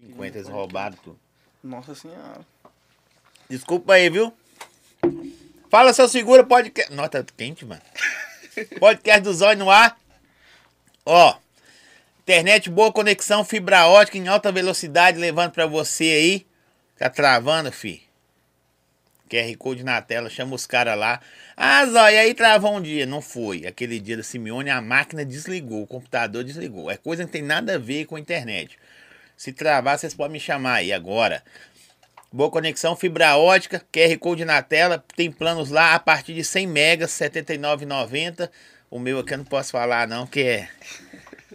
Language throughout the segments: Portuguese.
50, eles roubaram tudo. Nossa senhora. Desculpa aí, viu? Fala, seu segura podcast. Nossa, tá quente, mano. podcast do Zóio no ar. Ó, internet boa conexão, fibra ótica em alta velocidade, levando pra você aí. Tá travando, fi? QR Code na tela, chama os caras lá. Ah, Zóio, aí travou um dia. Não foi. Aquele dia da Simeone, a máquina desligou, o computador desligou. É coisa que não tem nada a ver com a internet. Se travar, vocês podem me chamar aí agora. Boa conexão, fibra ótica, QR Code na tela, tem planos lá a partir de 100 megas, R$ 79,90. O meu aqui eu não posso falar não, que é,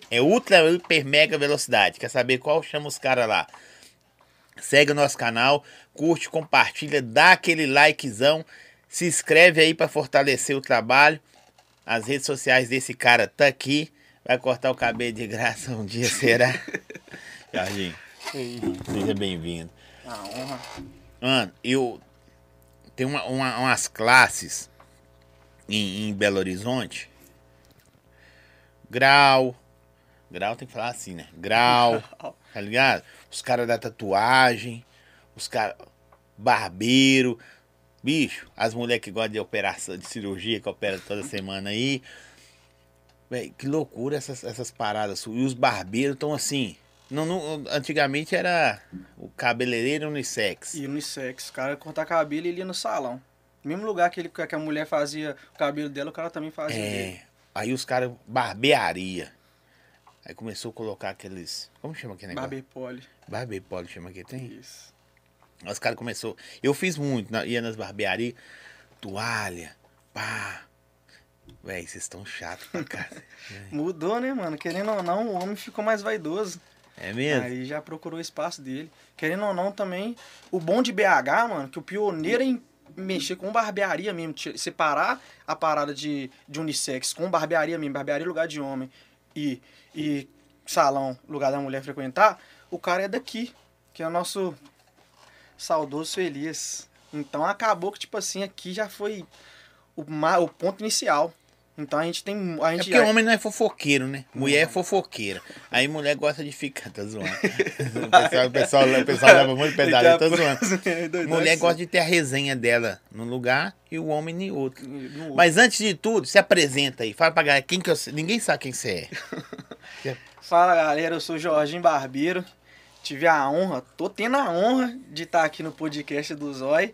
é ultra, hiper, mega velocidade. Quer saber qual? Chama os caras lá. Segue o nosso canal, curte, compartilha, dá aquele likezão, se inscreve aí para fortalecer o trabalho. As redes sociais desse cara tá aqui. Vai cortar o cabelo de graça um dia, será? Jorginho, seja bem-vindo. A honra. Mano, eu. Tem uma, uma- umas classes em, em Belo Horizonte. Grau. Grau tem que falar assim, né? Grau. tá ligado? Os caras da tatuagem. Os caras. Barbeiro. Bicho, as mulheres que gostam de operação, de cirurgia, que operam toda semana aí. Véi, que loucura essas, essas paradas. E os barbeiros estão assim. Não, não, antigamente era o cabeleireiro unissex. E unissex. O cara cortar cabelo e ele ia no salão. Mesmo lugar que, ele, que a mulher fazia o cabelo dela, o cara também fazia. É. Aí os caras, barbearia. Aí começou a colocar aqueles. Como chama aquele negócio? Barber pole. Barbepole chama que tem? Isso. Os caras começou. Eu fiz muito, na- ia nas barbearias, toalha, pá. Véi, vocês estão chatos pra casa. Mudou, né, mano? Querendo ou não, o homem ficou mais vaidoso. É mesmo? Aí já procurou o espaço dele. Querendo ou não, também, o bom de BH, mano, que o pioneiro em mexer com barbearia mesmo, separar a parada de, de unissex com barbearia mesmo, barbearia lugar de homem e, e salão, lugar da mulher frequentar, o cara é daqui, que é o nosso saudoso feliz. Então acabou que, tipo assim, aqui já foi o, o ponto inicial. Então a gente tem. A É gente porque homem não é fofoqueiro, né? Mulher é fofoqueira. Aí mulher gosta de ficar, tá zoando. O pessoal, o pessoal, o pessoal leva muito pedalho, tá zoando. Mulher gosta de ter a resenha dela num lugar e o homem em outro. Mas antes de tudo, se apresenta aí. Fala pra galera quem que eu Ninguém sabe quem você é. Fala galera, eu sou Jorginho Barbeiro. Tive a honra, tô tendo a honra de estar aqui no podcast do Zói.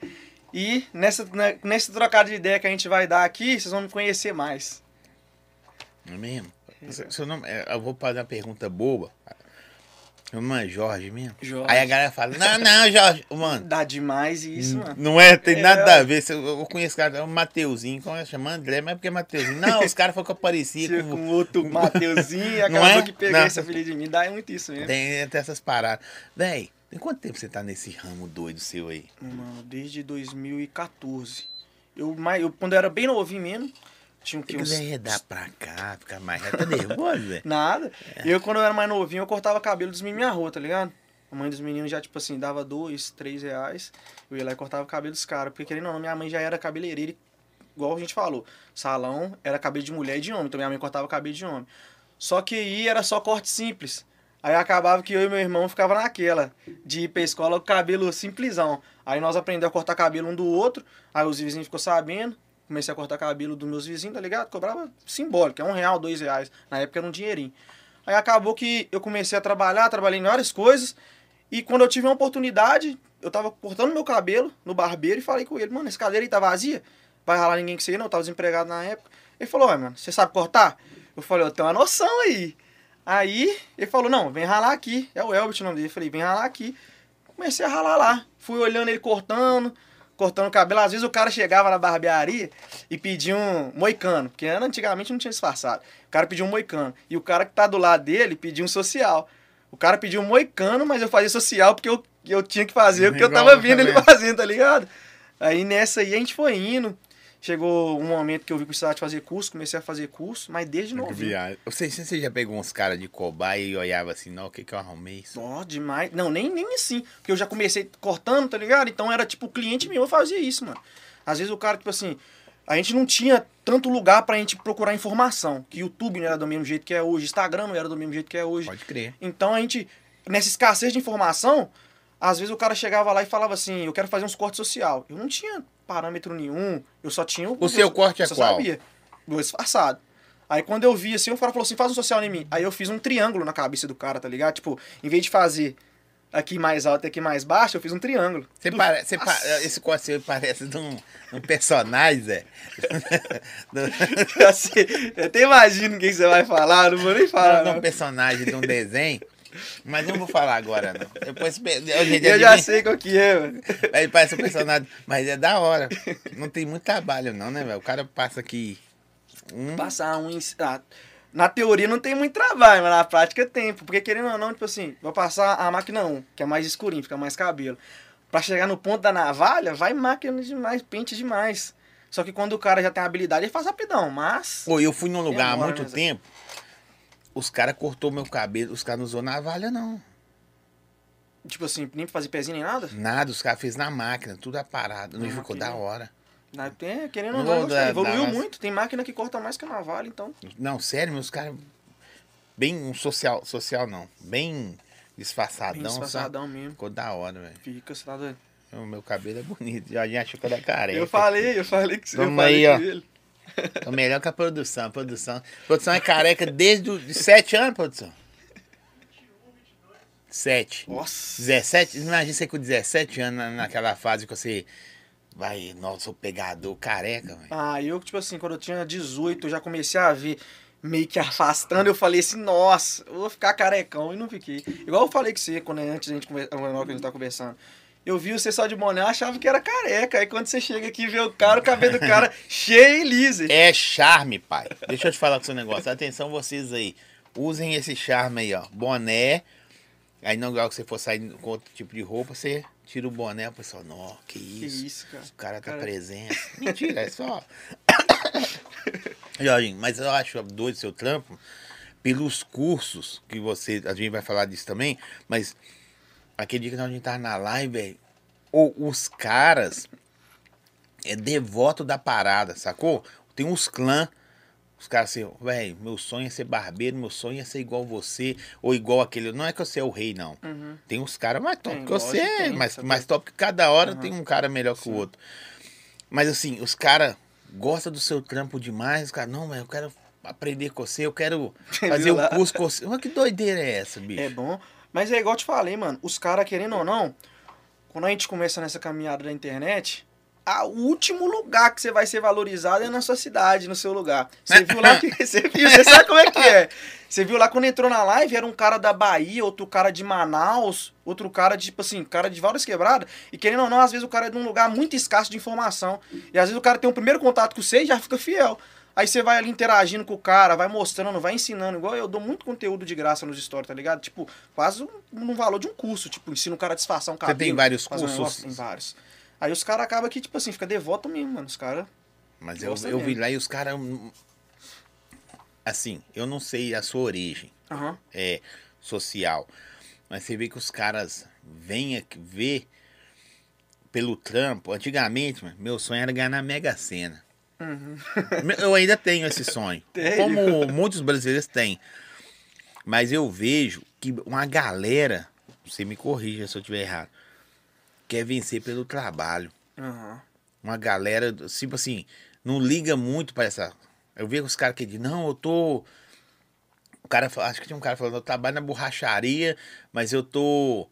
E nessa, né, nesse trocado de ideia que a gente vai dar aqui, vocês vão me conhecer mais. É mesmo? Seu- nome, é, eu vou fazer uma pergunta boba. Meu nome é Jorge mesmo? Jorge. Aí a galera fala, não, não, Jorge. Mano, Dá demais isso, mano. não é, tem É. nada a ver. Eu, eu conheço cara, é o Mateuzinho, como é que chama? André, mas é porque é Mateuzinho. Não, os caras falaram que eu parecia com... com outro Mateuzinho e Não acabou é? que pegou Não. essa filha de mim. Dá muito isso mesmo. Tem, tem essas paradas. Véi, tem quanto tempo você tá nesse ramo doido seu aí? Mano, desde 2014. Eu, eu, quando eu era bem novinho mesmo, tinha o uns redar pra cá, ficar mais reto, tá nervoso, velho? Nada. É. Eu, quando eu era mais novinho, eu cortava cabelo dos meninos na rua, tá ligado? A mãe dos meninos já, tipo assim, dava dois, três reais. Eu ia lá e cortava o cabelo dos caras. Porque, querendo ou não, minha mãe já era cabeleireira, igual a gente falou. Salão era cabelo de mulher e de homem. Então, minha mãe cortava cabelo de homem. Só que aí era só corte simples. Aí acabava que eu e meu irmão ficava naquela, de ir pra escola com cabelo simplesão. Aí nós aprendemos a cortar cabelo um do outro, aí os vizinhos ficou sabendo, comecei a cortar cabelo dos meus vizinhos, tá ligado? Cobrava simbólico, é um real, dois reais. Na época era um dinheirinho. Aí acabou que eu comecei a trabalhar, trabalhei em várias coisas, e quando eu tive uma oportunidade, eu tava cortando meu cabelo no barbeiro e falei com ele, mano, essa cadeira aí tá vazia? Vai ralar ninguém que você não, eu tava desempregado na época. Ele falou, ué, mano, você sabe cortar? Eu falei, eu tenho uma noção aí. Aí ele falou, não, vem ralar aqui. É o Elbert o nome dele. Eu falei, vem ralar aqui. Comecei a ralar lá. Fui olhando ele cortando, cortando o cabelo. Às vezes o cara chegava na barbearia e pedia um moicano, porque antigamente não tinha disfarçado. O cara pediu um moicano. E o cara que tá do lado dele pediu um social. O cara pediu um moicano, mas eu fazia social porque eu, eu tinha que fazer o que eu tava vendo ele fazendo, tá ligado? Aí nessa aí a gente foi indo. Chegou um momento que eu vi que precisava de fazer curso, comecei a fazer curso, mas desde viagem. Você, você já pegou uns caras de cobaia e olhava assim, não, o que que eu arrumei isso? Ó, demais. Não, nem, nem assim. Porque eu já comecei cortando, tá ligado? Então era tipo o cliente meu, eu fazia isso, mano. Às vezes o cara, tipo assim, a gente não tinha tanto lugar pra gente procurar informação. Que YouTube não era do mesmo jeito que é hoje, Instagram não era do mesmo jeito que é hoje. Pode crer. Então a gente nessa escassez de informação, às vezes o cara chegava lá e falava assim, eu quero fazer uns cortes social. Eu não tinha parâmetro nenhum, eu só tinha... O seu corte é eu só qual? sabia. Do disfarçado. Aí quando eu vi assim, o cara falou assim, faz um social em mim. Aí eu fiz um triângulo na cabeça do cara, tá ligado? Tipo, em vez de fazer aqui mais alto e aqui mais baixo, eu fiz um triângulo. Você Do- pare- você pa- esse corte seu parece de um, um personagem, Zé. Do- assim, eu até imagino quem você vai falar, não vou nem falar. um não. personagem de um desenho. Mas eu não vou falar agora, não. Depois, dia, Eu já sei qual que é, mano. Ele parece um personagem, mas é da hora. Não tem muito trabalho, não, né, velho? O cara passa aqui. Um, Passar um. ah, na teoria não tem muito trabalho, mas na prática tem. Porque querendo ou não, tipo assim, vou passar a máquina 1, que é mais escurinho, fica mais cabelo. Pra chegar no ponto da navalha, vai máquina demais, pente demais. Só que quando o cara já tem habilidade, ele faz rapidão, mas. Pô, eu fui num lugar há muito né, tempo. Os caras cortou meu cabelo, os caras não usou navalha, não. Tipo assim, nem pra fazer pezinho nem nada. Nada, os caras fez na máquina, tudo aparado. Não ficou da hora. Na- Tem, querendo ou não, evoluiu mais- muito. Tem máquina que corta mais que a navalha, então. Não, sério, meus caras. Bem um social, social não. Bem disfarçadão. Bem sabe? disfarçadão mesmo. Ficou da hora, velho. Fica, você tá doido? O meu cabelo é bonito. Já achou que era careca. Eu falei, eu falei que você eu falei aí, ó. ele. Tô melhor que a produção. A produção, a produção é careca desde os 7 anos, produção. 7. Nossa. 17, imagina você com 17 anos na- naquela fase que você vai, nossa, sou pegador careca, velho. Ah, eu, tipo assim, quando eu tinha 18, eu já comecei a ver meio que afastando. Eu falei assim, nossa, eu vou ficar carecão. E não fiquei. Igual eu falei que você, quando antes da gente, conver- na hora que a gente tá conversando. Eu vi você só de boné, achava que era careca. Aí quando você chega aqui e vê o cara, o cabelo do cara cheio e liso. É charme, pai. Deixa eu te falar com o seu negócio. Atenção vocês aí. Usem esse charme aí, ó. Boné. Aí não igual que você for sair com outro tipo de roupa, você tira o boné, o pessoal, não, que Que isso. isso, cara. O cara tá Cara- presente. Mentira, é só. Jorginho, mas eu acho doido seu trampo pelos cursos que você. A gente vai falar disso também, mas aquele dia que a gente tava na live, velho, os caras é devoto da parada, sacou? Tem uns clãs. Os caras assim, velho, meu sonho é ser barbeiro, meu sonho é ser igual você, ou igual aquele. Não é que você é o rei, não. Uhum. Tem uns caras mais top Tem, que você, que tem, mais, sabe? mais top que cada hora Aham. tem um cara melhor que o outro. Mas assim, os caras gostam do seu trampo demais, os caras, não, velho, eu quero aprender com você, eu quero fazer lá? curso com você. Mas que doideira é essa, bicho? É bom. Mas é igual eu te falei, mano. Os caras, querendo ou não, quando a gente começa nessa caminhada da internet, a- o último lugar que você vai ser valorizado é na sua cidade, no seu lugar. Você viu lá que. Você viu, você sabe como é que é. Você viu lá quando entrou na live, era um cara da Bahia, outro cara de Manaus, outro cara de, tipo assim, cara de várias quebradas. E querendo ou não, às vezes o cara é de um lugar muito escasso de informação. E às vezes o cara tem um primeiro contato com você e já fica fiel. Aí você vai ali interagindo com o cara, vai mostrando, vai ensinando. Igual eu dou muito conteúdo de graça nos stories, tá ligado? Tipo, quase um- no valor de um curso. Tipo, ensina o cara a disfarçar um cabelo. tem vários um cursos? negócio, Tem vários. Aí os caras acabam que, tipo assim, fica devoto mesmo, mano. Os caras. Mas eu, eu vi lá e os caras. hum, Assim, eu não sei a sua origem Aham. é, social, mas você vê que os caras vêm aqui ver pelo trampo. Antigamente, mano, meu sonho era ganhar na Mega Sena. Uhum. Eu ainda tenho esse sonho. Tem. Como muitos brasileiros têm. Mas eu vejo que uma galera, você me corrija se eu estiver errado, quer vencer pelo trabalho. Aham. Uma galera, tipo assim, não liga muito pra essa. Eu vejo os caras que dizem, não, eu tô. O cara, acho que tinha um cara falando, eu trabalho na borracharia, mas eu tô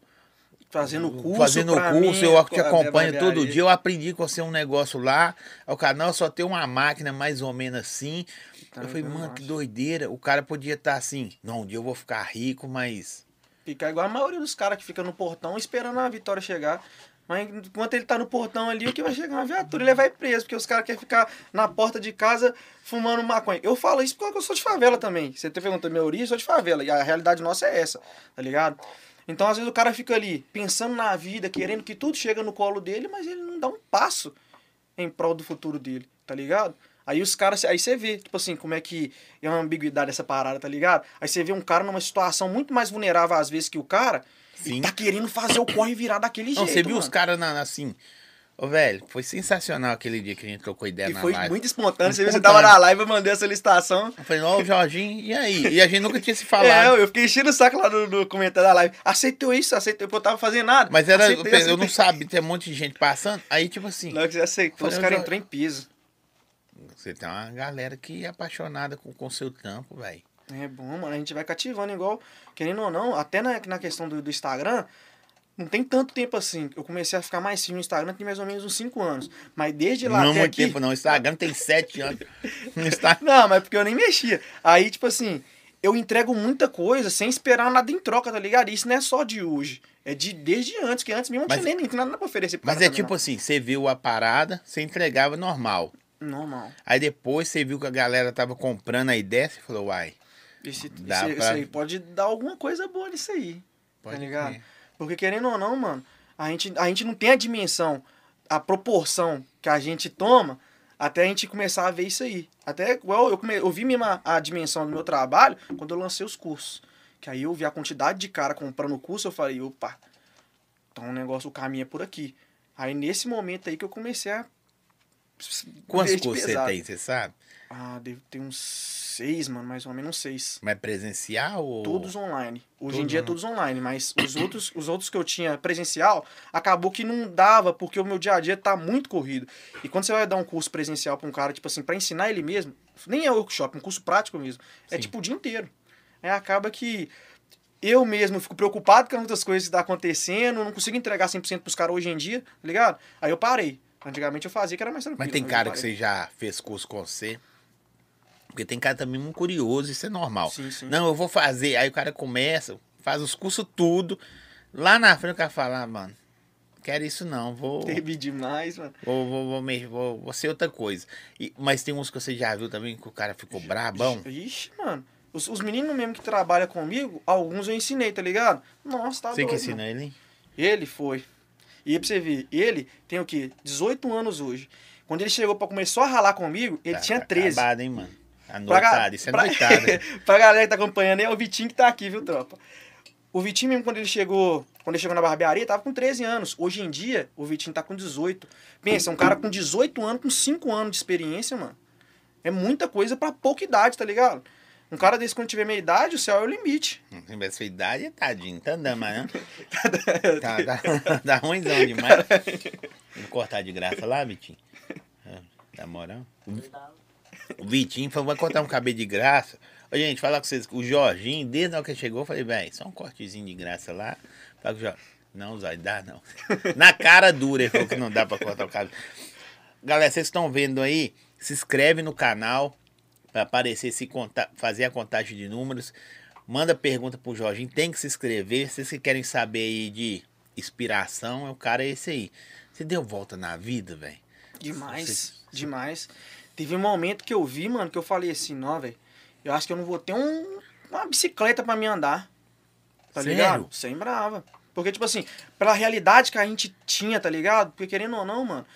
Fazendo curso. fazendo curso, mim, eu te acompanho todo dia, eu aprendi com você um negócio lá. Aí O canal só tem uma máquina mais ou menos assim. Tá, eu falei, eu mano, que acho. doideira. O cara podia estar assim, não, um dia eu vou ficar rico, mas. Fica igual a maioria dos caras que fica no portão esperando a vitória chegar. Mas enquanto ele tá no portão ali, o que vai chegar uma viatura, ele vai preso, porque os caras querem ficar na porta de casa fumando maconha. Eu falo isso porque eu sou de favela também. Você te perguntou minha origem, eu sou de favela. E a realidade nossa é essa, tá ligado? Então, às vezes, o cara fica ali pensando na vida, querendo que tudo chega no colo dele, mas ele não dá um passo em prol do futuro dele, tá ligado? Aí os caras, aí você vê, tipo assim, como é que é uma ambiguidade essa parada, tá ligado? Aí você vê um cara numa situação muito mais vulnerável às vezes que o cara, Sim. e tá querendo fazer o corre virar daquele Não, jeito. você viu os mano. caras na- assim. Ô, velho, foi sensacional aquele dia que a gente trocou ideia E na foi live. muito espontâneo. Você, você Espontâneo. tava na live, eu mandei a solicitação. Eu falei, ó, Jorginho, e aí? E a gente nunca tinha se É, falado. eu fiquei enchendo o saco lá no, no comentário da live. Aceitou isso, aceitou, porque eu tava fazendo nada. Mas era, Aceitei, eu, aceitei. não sabia, tem um monte de gente passando. Aí, tipo assim, que você aceitou, os eu caras entrou em piso. você tem uma galera que é apaixonada com o seu trampo, velho. É bom, mano. A gente vai cativando igual, querendo ou não, até na, na questão do, do Instagram, não tem tanto tempo assim. Eu comecei a ficar mais firme no Instagram tem mais ou menos uns 5 anos. Mas desde lá Não até muito aqui... tempo, não. O Instagram tem sete anos. No Instagram. Não, mas porque eu nem mexia. Aí, tipo assim, eu entrego muita coisa sem esperar nada em troca, tá ligado? Isso não é só de hoje. É de desde antes, que antes mesmo não tinha nem, nem nada pra oferecer pro Mas é tipo assim, você viu a parada, você entregava normal. não. Normal. Aí depois você viu que a galera tava comprando a ideia, você falou, uai, Esse, Dá esse- pra- isso aí pode dar alguma coisa boa nisso aí. pode Tá ligado? crer. Porque querendo ou não, mano, a gente, a gente não tem a dimensão, a proporção que a gente toma até a gente começar a ver isso aí. Até igual eu, come, eu vi mesmo a, a dimensão do meu trabalho quando eu lancei os cursos. Que aí eu vi a quantidade de cara comprando o curso, eu falei, opa, então o negócio, o caminho é por aqui. Aí nesse momento aí que eu comecei a. Quantos cursos você tem, você sabe? Ah, deve ter uns seis, mano, mais ou menos uns seis. Mas presencial ou... Todos online. Hoje em dia é todos online, mas os outros, os outros que eu tinha presencial, acabou que não dava, porque o meu dia a dia tá muito corrido. E quando você vai dar um curso presencial pra um cara, tipo assim, pra ensinar ele mesmo, nem é workshop, é um curso prático mesmo. É Sim. tipo o dia inteiro. Aí acaba que eu mesmo fico preocupado com muitas coisas que tá acontecendo, não consigo entregar 100% pros caras hoje em dia, tá ligado? Aí eu parei. Antigamente eu fazia que era mais tranquilo. Mas tem cara que você já fez curso com você. Porque tem cara também muito curioso, isso é normal. Sim, sim. Não, eu vou fazer. Aí o cara começa, faz os cursos tudo. Lá na frente o cara fala, ah, mano, quero isso não, vou, Teve demais, mano. vou, vou, vou, me- vou, vou ser outra coisa. E- mas tem uns que você já viu também que o cara ficou brabão. Ixi, mano. Os, os meninos mesmo que trabalham comigo, alguns eu ensinei, tá ligado? Nossa, tá Você que doido, ensina mano. ele, hein? Ele foi. E aí pra você ver, ele tem o quê? 18 anos hoje. Quando ele chegou pra começar a ralar comigo, ele Tá- tinha tá 13. Acabado, hein, mano? Isso é pra- noitada. pra galera que tá acompanhando aí, é o Vitinho que tá aqui, viu, tropa? O Vitinho mesmo, quando ele chegou, quando ele chegou na barbearia, tava com 13 anos. Hoje em dia, o Vitinho tá com 18. Pensa, um cara com 18 anos, com 5 anos de experiência, mano. É muita coisa pra pouca idade, tá ligado? Um cara desse, quando tiver meia idade, o céu é o limite. Tem essa idade, tadinho, tá andando, mas não. tá, tá, tá ruimzão demais. Vamos cortar de graça lá, Vitinho? Tá moral? O Vitinho falou, vai cortar um cabelo de graça. Ô, gente, falar com vocês, o Jorginho, desde a hora que ele chegou, eu falei, velho, só um cortezinho de graça lá. Fala com o Jorginho. Não, Zóio, dá não. Na cara dura, ele falou que não dá pra cortar o cabelo. Galera, vocês estão vendo aí? Se inscreve no canal para aparecer, se conta, fazer a contagem de números. Manda pergunta pro Jorginho, tem que se inscrever. Vocês que querem saber aí de inspiração, o cara é esse aí. Você deu volta na vida, velho? Demais, Você- demais. Teve um momento que eu vi, mano, que eu falei assim, não, velho, eu acho que eu não vou ter um, uma bicicleta pra me andar. Tá Sério? ligado? Sem brava. Porque, tipo assim, pela realidade que a gente tinha, tá ligado? Porque querendo ou não, mano,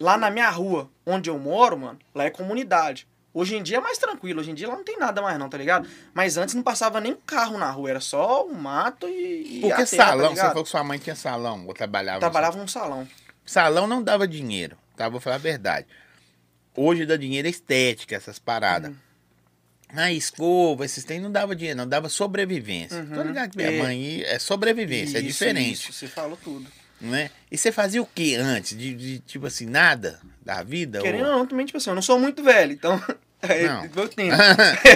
lá na minha rua, onde eu moro, mano, lá é comunidade. Hoje em dia é mais tranquilo, hoje em dia lá não tem nada mais não, tá ligado? Mas antes não passava nem carro na rua, era só o mato e, e Porque a terra, salão, tá você falou que sua mãe tinha salão, ou trabalhava. Trabalhava num salão. Salão não dava dinheiro, tá? Vou falar a verdade. Hoje dá dinheiro é estética, essas paradas. Uhum. Ah, escova, esses tem não dava dinheiro, não, dava sobrevivência. Uhum. Tô ligado que minha É. mãe é sobrevivência, é Isso, diferente, Isso, você falou tudo. né? E você fazia o que antes? De, de, tipo assim, nada da vida? Querendo ou- não, também, tipo assim, eu não sou muito velho, então. aí Não. Eu tenho.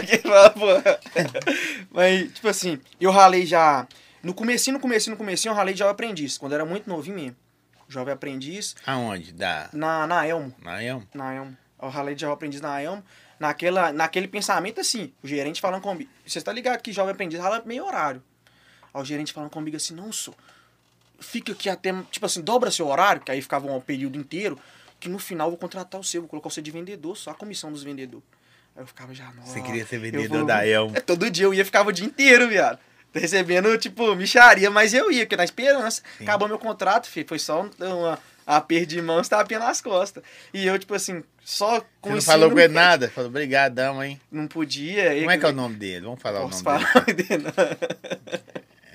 Quem fala, pô. Mas, tipo assim, eu ralei já. No comecinho, no comecinho, no comecinho, eu ralei de jovem aprendiz, quando eu era muito novinho mesmo. Jovem aprendiz, Aonde? Da. na, na Elmo. Na Elmo? Na Elmo. Eu ralei de jovem aprendiz na Elmo. Naquela, naquele pensamento assim, o gerente falando comigo. Você tá ligado que jovem aprendiz rala meio horário. Aí o gerente falando comigo assim, não, sou. Fica aqui até. Tipo assim, dobra seu horário, que aí ficava um período inteiro, que no final eu vou contratar o seu, vou colocar você de vendedor, só a comissão dos vendedores. Aí eu ficava já, nossa. Você queria ser vendedor vou- da Elmo. É, todo dia eu ia, ficava o dia inteiro, viado. Recebendo, tipo, micharia, mas eu ia, porque na esperança. Sim. Acabou meu contrato, filho, foi só um, uma aperto de mãos, tapinha nas costas. E eu, tipo assim, só com Você não falou com ele nada? Falou, obrigadão, hein? Não podia. Como é que é o nome dele? Vamos falar Posso o nome falar dele. dele?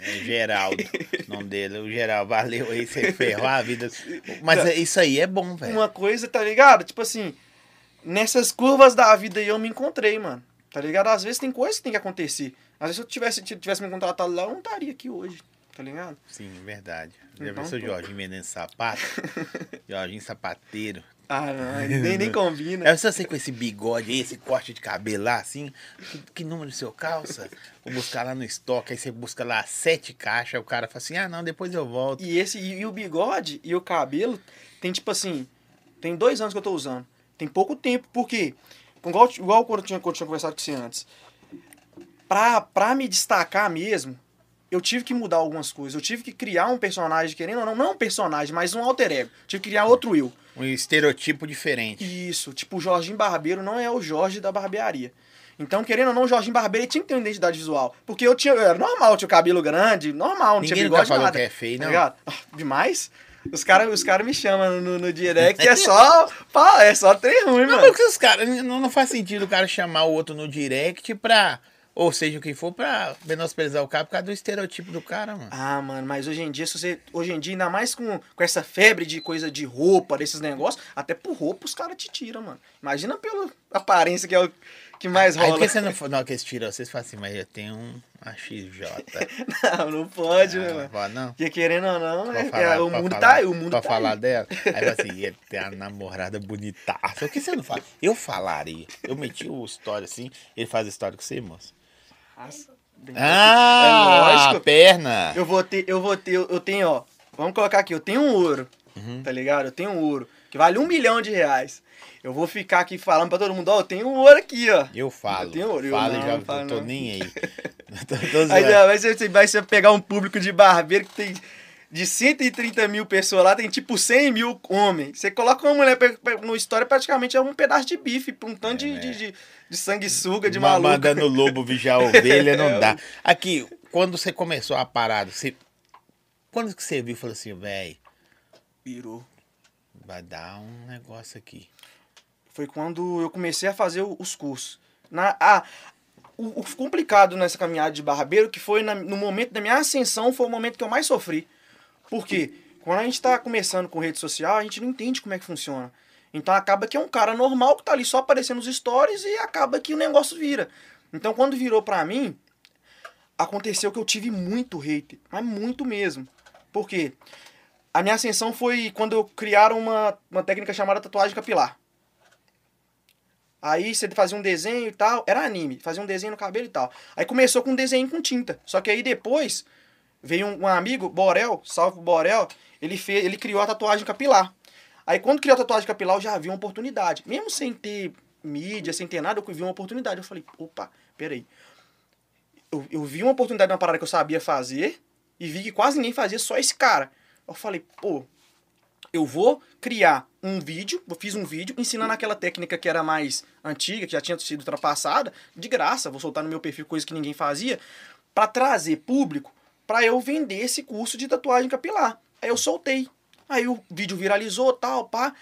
É Geraldo. nome dele, o geral. Valeu aí, você ferrou a vida. Mas é- isso aí é bom, velho. Uma coisa, tá ligado? Tipo assim, nessas curvas da vida aí eu me encontrei, mano. Tá ligado? Às vezes tem coisas que tem que acontecer. Às vezes se eu tivesse, tivesse me contratado lá, eu não estaria aqui hoje. Tá ligado? Sim, verdade. Já Então, seu pô. Jorginho vendendo sapato? Jorginho sapateiro. Ah, não, nem, nem combina. É só você com esse bigode aí, esse corte de cabelo lá, assim. Que, que número do seu calça? Vou buscar lá no estoque. Aí você busca lá sete caixas. O cara fala assim: ah, não, depois eu volto. E esse e, e o bigode e o cabelo tem tipo assim, tem dois anos que eu tô usando. Tem pouco tempo, porque igual, igual quando eu tinha, quando eu tinha conversado com você antes. Pra, pra me destacar mesmo, eu tive que mudar algumas coisas. Eu tive que criar um personagem, querendo ou não, não um personagem, mas um alter ego. Tive que criar outro eu. Um estereotipo diferente. Isso, tipo, o Jorginho Barbeiro não é o Jorge da barbearia. Então, querendo ou não, o Jorginho Barbeiro tinha que ter uma identidade visual. Porque eu tinha. Era normal, eu tinha o cabelo grande, normal, não Ninguém tinha nunca bigode falou nada. que é feio, Tá não. Ah, Demais. Os caras os cara me chamam no, no direct e é só. pá, é só trem ruim, Não, mano. porque os caras. Não, não faz sentido o cara chamar o outro no direct pra. Ou seja, o que for, pra menosprezar o cara por causa do estereotipo do cara, mano. Ah, mano, mas hoje em dia, se você. Hoje em dia, ainda mais com, com essa febre de coisa de roupa, desses negócios, até por roupa os caras te tiram, mano. Imagina pela aparência que é o que mais Aí rola. por que você não. Não, que eles tiram, vocês falam assim, mas eu tenho um AXJ. Não, não pode, né, Ah, mano? fala, não. Porque querendo ou não, Pra é- falar, é, o mundo falar, tá aí, o mundo pra tá falar aí. dela. Aí fala assim, ia ter a namorada bonitaça. Por que você não fala? Eu falaria. Eu meti o story assim, ele faz história com você, moço. Nossa, bem- Ah, é lógico. perna. Eu vou ter, eu vou ter, eu eu tenho, ó. Vamos colocar aqui, eu tenho um ouro, Uhum. tá ligado? Eu tenho um ouro, que vale um milhão de reais. Eu vou ficar aqui falando pra todo mundo, ó, eu tenho um ouro aqui, ó. Eu falo. Eu tenho ouro, eu falo e não, já não falo não tô não. nem aí. tô, tô Aí vai você, você vai você pegar um público de barbeiro que tem de 130 mil pessoas lá, tem tipo 100 mil homens. Você coloca uma mulher no história, praticamente é um pedaço de bife, um tanto de, É, de, de, de sanguessuga, de Ma- maluco. Mandando lobo vigiar a ovelha, não É, dá. Aqui, quando você começou a parada, você... quando que você viu e falou assim, velho, Virou. vai dar um negócio aqui. Foi quando eu comecei a fazer os cursos. Na, ah, o, o complicado nessa caminhada de barbeiro, que foi na- no momento da minha ascensão, foi o momento que eu mais sofri. Por quê? Quando a gente tá começando com rede social, a gente não entende como é que funciona. Então acaba que é um cara normal que tá ali só aparecendo nos stories e acaba que o negócio vira. Então quando virou pra mim, aconteceu que eu tive muito hate, mas muito mesmo. Por quê? A minha ascensão foi quando eu criaram uma, uma técnica chamada tatuagem capilar. Aí você fazia um desenho e tal, era anime, fazia um desenho no cabelo e tal. Aí começou com um desenho com tinta. Só que aí depois veio um, um amigo, Borel, salve Borel, ele fez, ele criou a tatuagem capilar. Aí quando criou a tatuagem capilar, eu já vi uma oportunidade. Mesmo sem ter mídia, sem ter nada, eu vi uma oportunidade. Eu falei, opa, peraí. Eu, eu vi uma oportunidade numa parada que eu sabia fazer e vi que quase ninguém fazia, só esse cara. Eu falei, pô, eu vou criar um vídeo, eu fiz um vídeo ensinando aquela técnica que era mais antiga, que já tinha sido ultrapassada, de graça, vou soltar no meu perfil coisa que ninguém fazia, para trazer público para eu vender esse curso de tatuagem capilar. Aí eu soltei. Aí o vídeo viralizou, tal, pá.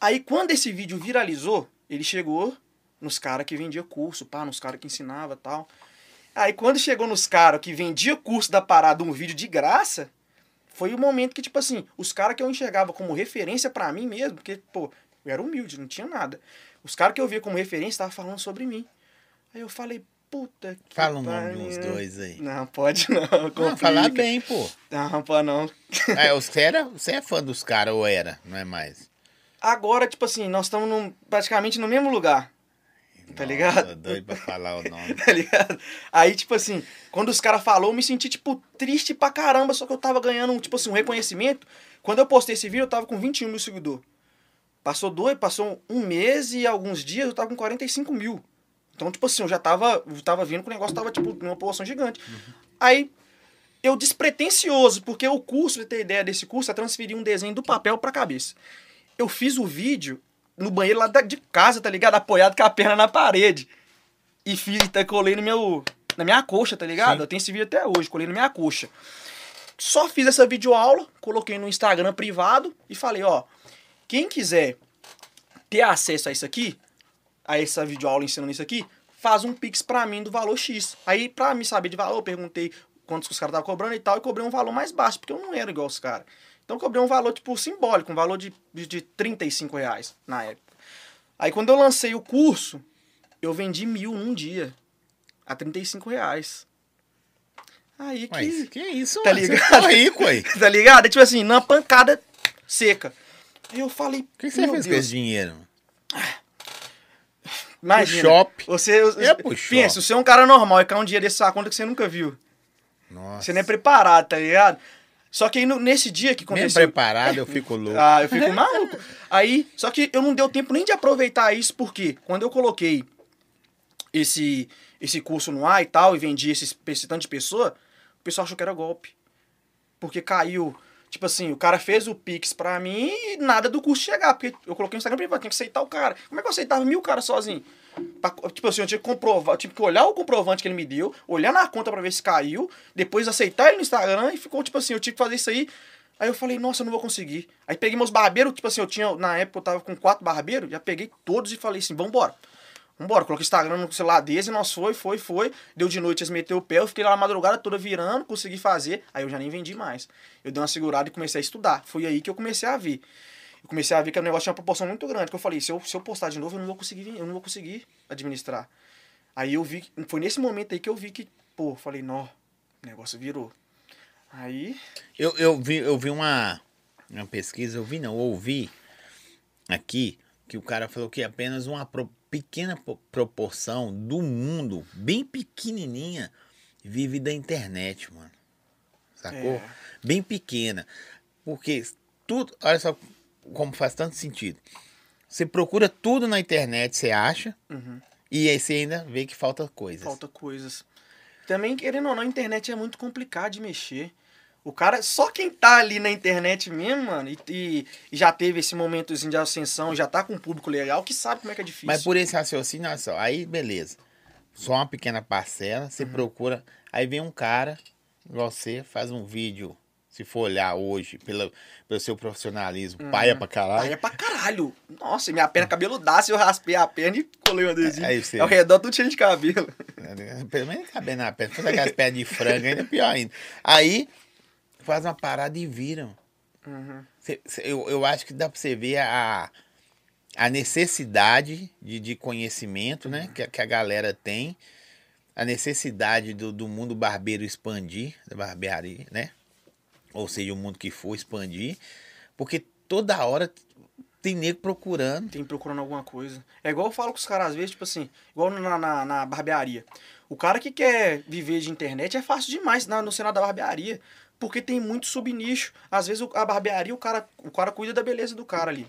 Aí quando esse vídeo viralizou, ele chegou nos caras que vendia curso, pá, nos caras que ensinava, tal. Aí quando chegou nos caras que vendia curso da parada, um vídeo de graça, foi o momento que, tipo assim, os caras que eu enxergava como referência pra mim mesmo, porque, pô, eu era humilde, não tinha nada. Os caras que eu via como referência estavam falando sobre mim. Aí eu falei, puta que Fala o nome pariu. dois aí. Não, pode não. Não, complica. falar bem, pô. Não, pode não. É, você, era, você é fã dos caras ou era, não é mais? Agora, tipo assim, nós estamos praticamente no mesmo lugar. Tá ligado? Tô doido pra falar o nome. Tá ligado? Aí, tipo assim, quando os caras falaram, eu me senti, tipo, triste pra caramba, só que eu tava ganhando, tipo assim, um reconhecimento. Quando eu postei esse vídeo, eu tava com 21 mil seguidores. Passou dois, passou um mês e alguns dias eu tava com 45 mil. Então, tipo assim, eu já tava, eu tava vendo que o negócio tava, tipo, numa população gigante. Aí, eu despretensioso, porque o curso, pra ter ideia desse curso, é transferir um desenho do papel pra cabeça. Eu fiz o vídeo no banheiro lá de casa, tá ligado? Apoiado com a perna na parede. E fiz, tá, colei no meu, na minha coxa, tá ligado? Sim. Eu tenho esse vídeo até hoje, colei na minha coxa. Só fiz essa videoaula, coloquei no Instagram privado e falei, ó, quem quiser ter acesso a isso aqui, a essa videoaula ensinando isso aqui, faz um pix pra mim do valor X. Aí, pra me saber de valor, eu perguntei quantos que os caras estavam cobrando e tal, e cobrei um valor mais baixo, porque eu não era igual os caras. Então eu cobrei um valor, tipo, simbólico, um valor de, de, de 35 reais na época. Aí quando eu lancei o curso, eu vendi mil num dia. A 35 reais. Aí que. Mas que isso, Tá mano? Ligado? ficou rico aí. tá ligado? É tipo assim, na pancada seca. Aí eu falei. O que você fez com Deus, esse dinheiro? Imagina. Shopping. Você, É pro shopping. pensa, você é um cara normal e cai um dia desse sua conta que você nunca viu. Nossa. Você não é preparado, tá ligado? Só que aí no- nesse dia que aconteceu. preparado, eu fico louco. Ah, eu fico maluco. Aí, só que eu não deu tempo nem de aproveitar isso, porque quando eu coloquei esse, esse curso no ar e tal, e vendi esse, esse tanto de pessoa, o pessoal achou que era golpe. Porque caiu. Tipo assim, o cara fez o Pix pra mim e nada do curso chegar. Porque eu coloquei no Instagram ele, tinha que aceitar o cara. Como é que eu aceitava mil caras sozinho? Pra- tipo assim, eu tinha que comprovar, eu tive que olhar o comprovante que ele me deu, olhar na conta pra ver se caiu, depois aceitar ele no Instagram e ficou tipo assim, eu tive que fazer isso aí. Aí eu falei, nossa, eu não vou conseguir. Aí peguei meus barbeiros, tipo assim, eu tinha, na época eu tava com quatro barbeiros, já peguei todos e falei assim, vambora. Vambora, coloquei o Instagram no celular deles e nós foi, foi, foi. Deu de noite, eles meteu o pé, eu fiquei lá a madrugada toda virando, consegui fazer. Aí eu já nem vendi mais. Eu dei uma segurada e comecei a estudar. Foi aí que eu comecei a ver. Eu comecei a ver que o negócio tinha uma proporção muito grande. Que eu falei, se eu, se eu postar de novo, eu não vou conseguir, eu não vou conseguir administrar. Aí eu vi, foi nesse momento aí que eu vi que, pô, falei, nó, o negócio virou. Aí, Eu, eu vi, eu vi uma, uma pesquisa, eu vi não, eu ouvi aqui que o cara falou que apenas uma pro- pequena po- proporção do mundo, bem pequenininha, vive da internet, mano. Sacou? É. Bem pequena. Porque tudo, olha só como faz tanto sentido. Você procura tudo na internet, você acha, uhum, e aí você ainda vê que falta coisas. falta coisas. Também, querendo ou não, a internet é muito complicado de mexer. O cara, só quem tá ali na internet mesmo, mano, e, e- já teve esse momentozinho de ascensão, já tá com um público legal, que sabe como é que é difícil. Mas por esse raciocínio, olha só, aí beleza. Só uma pequena parcela, você Uhum. procura. Aí vem um cara, igual você, faz um vídeo. Se for olhar hoje, pelo, pelo seu profissionalismo, paia pra Aí caralho. é pra caralho. Nossa, minha perna cabeludaça, eu raspei a perna e colei um adesivo. Aí você- Ao redor tudo cheio de cabelo. Pelo menos caber na perna. Faz aquelas pernas de frango, ainda pior ainda. Aí faz uma parada e viram. Uhum. Cê- cê- eu, eu acho que dá pra você ver a, a necessidade de, de conhecimento, né? Que, a- que a galera tem. A necessidade do, do mundo barbeiro expandir, da barbearia, né? Ou seja, o mundo que for expandir. Porque toda hora tem nego procurando. Tem procurando alguma coisa. É igual eu falo com os caras às vezes, tipo assim, igual na, na, na barbearia. O cara que quer viver de internet é fácil demais na, no cenário da barbearia. Porque tem muito subnicho. Às vezes a barbearia, o cara, o cara cuida da beleza do cara ali.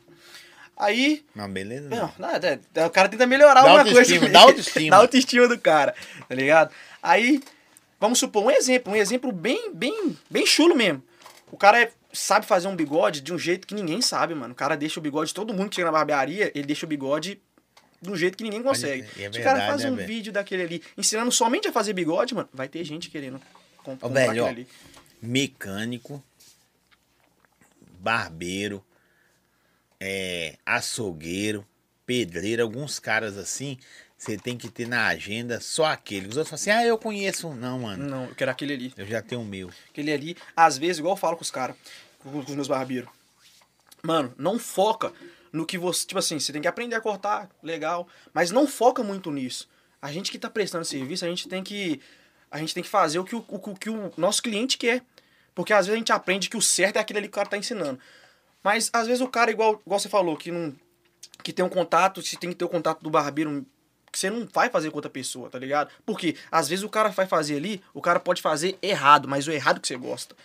Aí, Não, beleza? Não, nada, é, o cara tenta melhorar Dá alguma autoestima, coisa. dá autoestima. dá autoestima do cara, tá ligado? Aí, vamos supor, um exemplo, um exemplo bem, bem, bem chulo mesmo. O cara é- sabe fazer um bigode de um jeito que ninguém sabe, mano. O cara deixa o bigode, todo mundo que chega na barbearia, ele deixa o bigode do jeito que ninguém consegue. É Se o cara verdade, faz né, um vídeo daquele ali, ensinando somente a fazer bigode, mano, vai ter gente querendo Ô, comprar velho, aquele ó, ali. Mecânico, barbeiro, é, açougueiro, pedreiro, alguns caras assim, você tem que ter na agenda só aquele. Os outros falam assim, ah, eu conheço. um." Não, mano, Não, eu quero aquele ali. eu já tenho o meu. Aquele ali, às vezes, igual eu falo com os caras, com, com os meus barbeiros. Mano, não foca no que você. Tipo assim, você tem que aprender a cortar, legal. Mas não foca muito nisso. A gente que tá prestando serviço, a gente tem que. A gente tem que fazer o que o, o, o que o nosso cliente quer. Porque às vezes a gente aprende que o certo é aquele ali que o cara tá ensinando. Mas às vezes o cara, igual, igual você falou, que não. Que tem um contato, se tem que ter o contato do barbeiro que você não vai fazer com outra pessoa, tá ligado? Porque às vezes o cara vai fazer ali, o cara pode fazer errado, mas o errado que você gosta.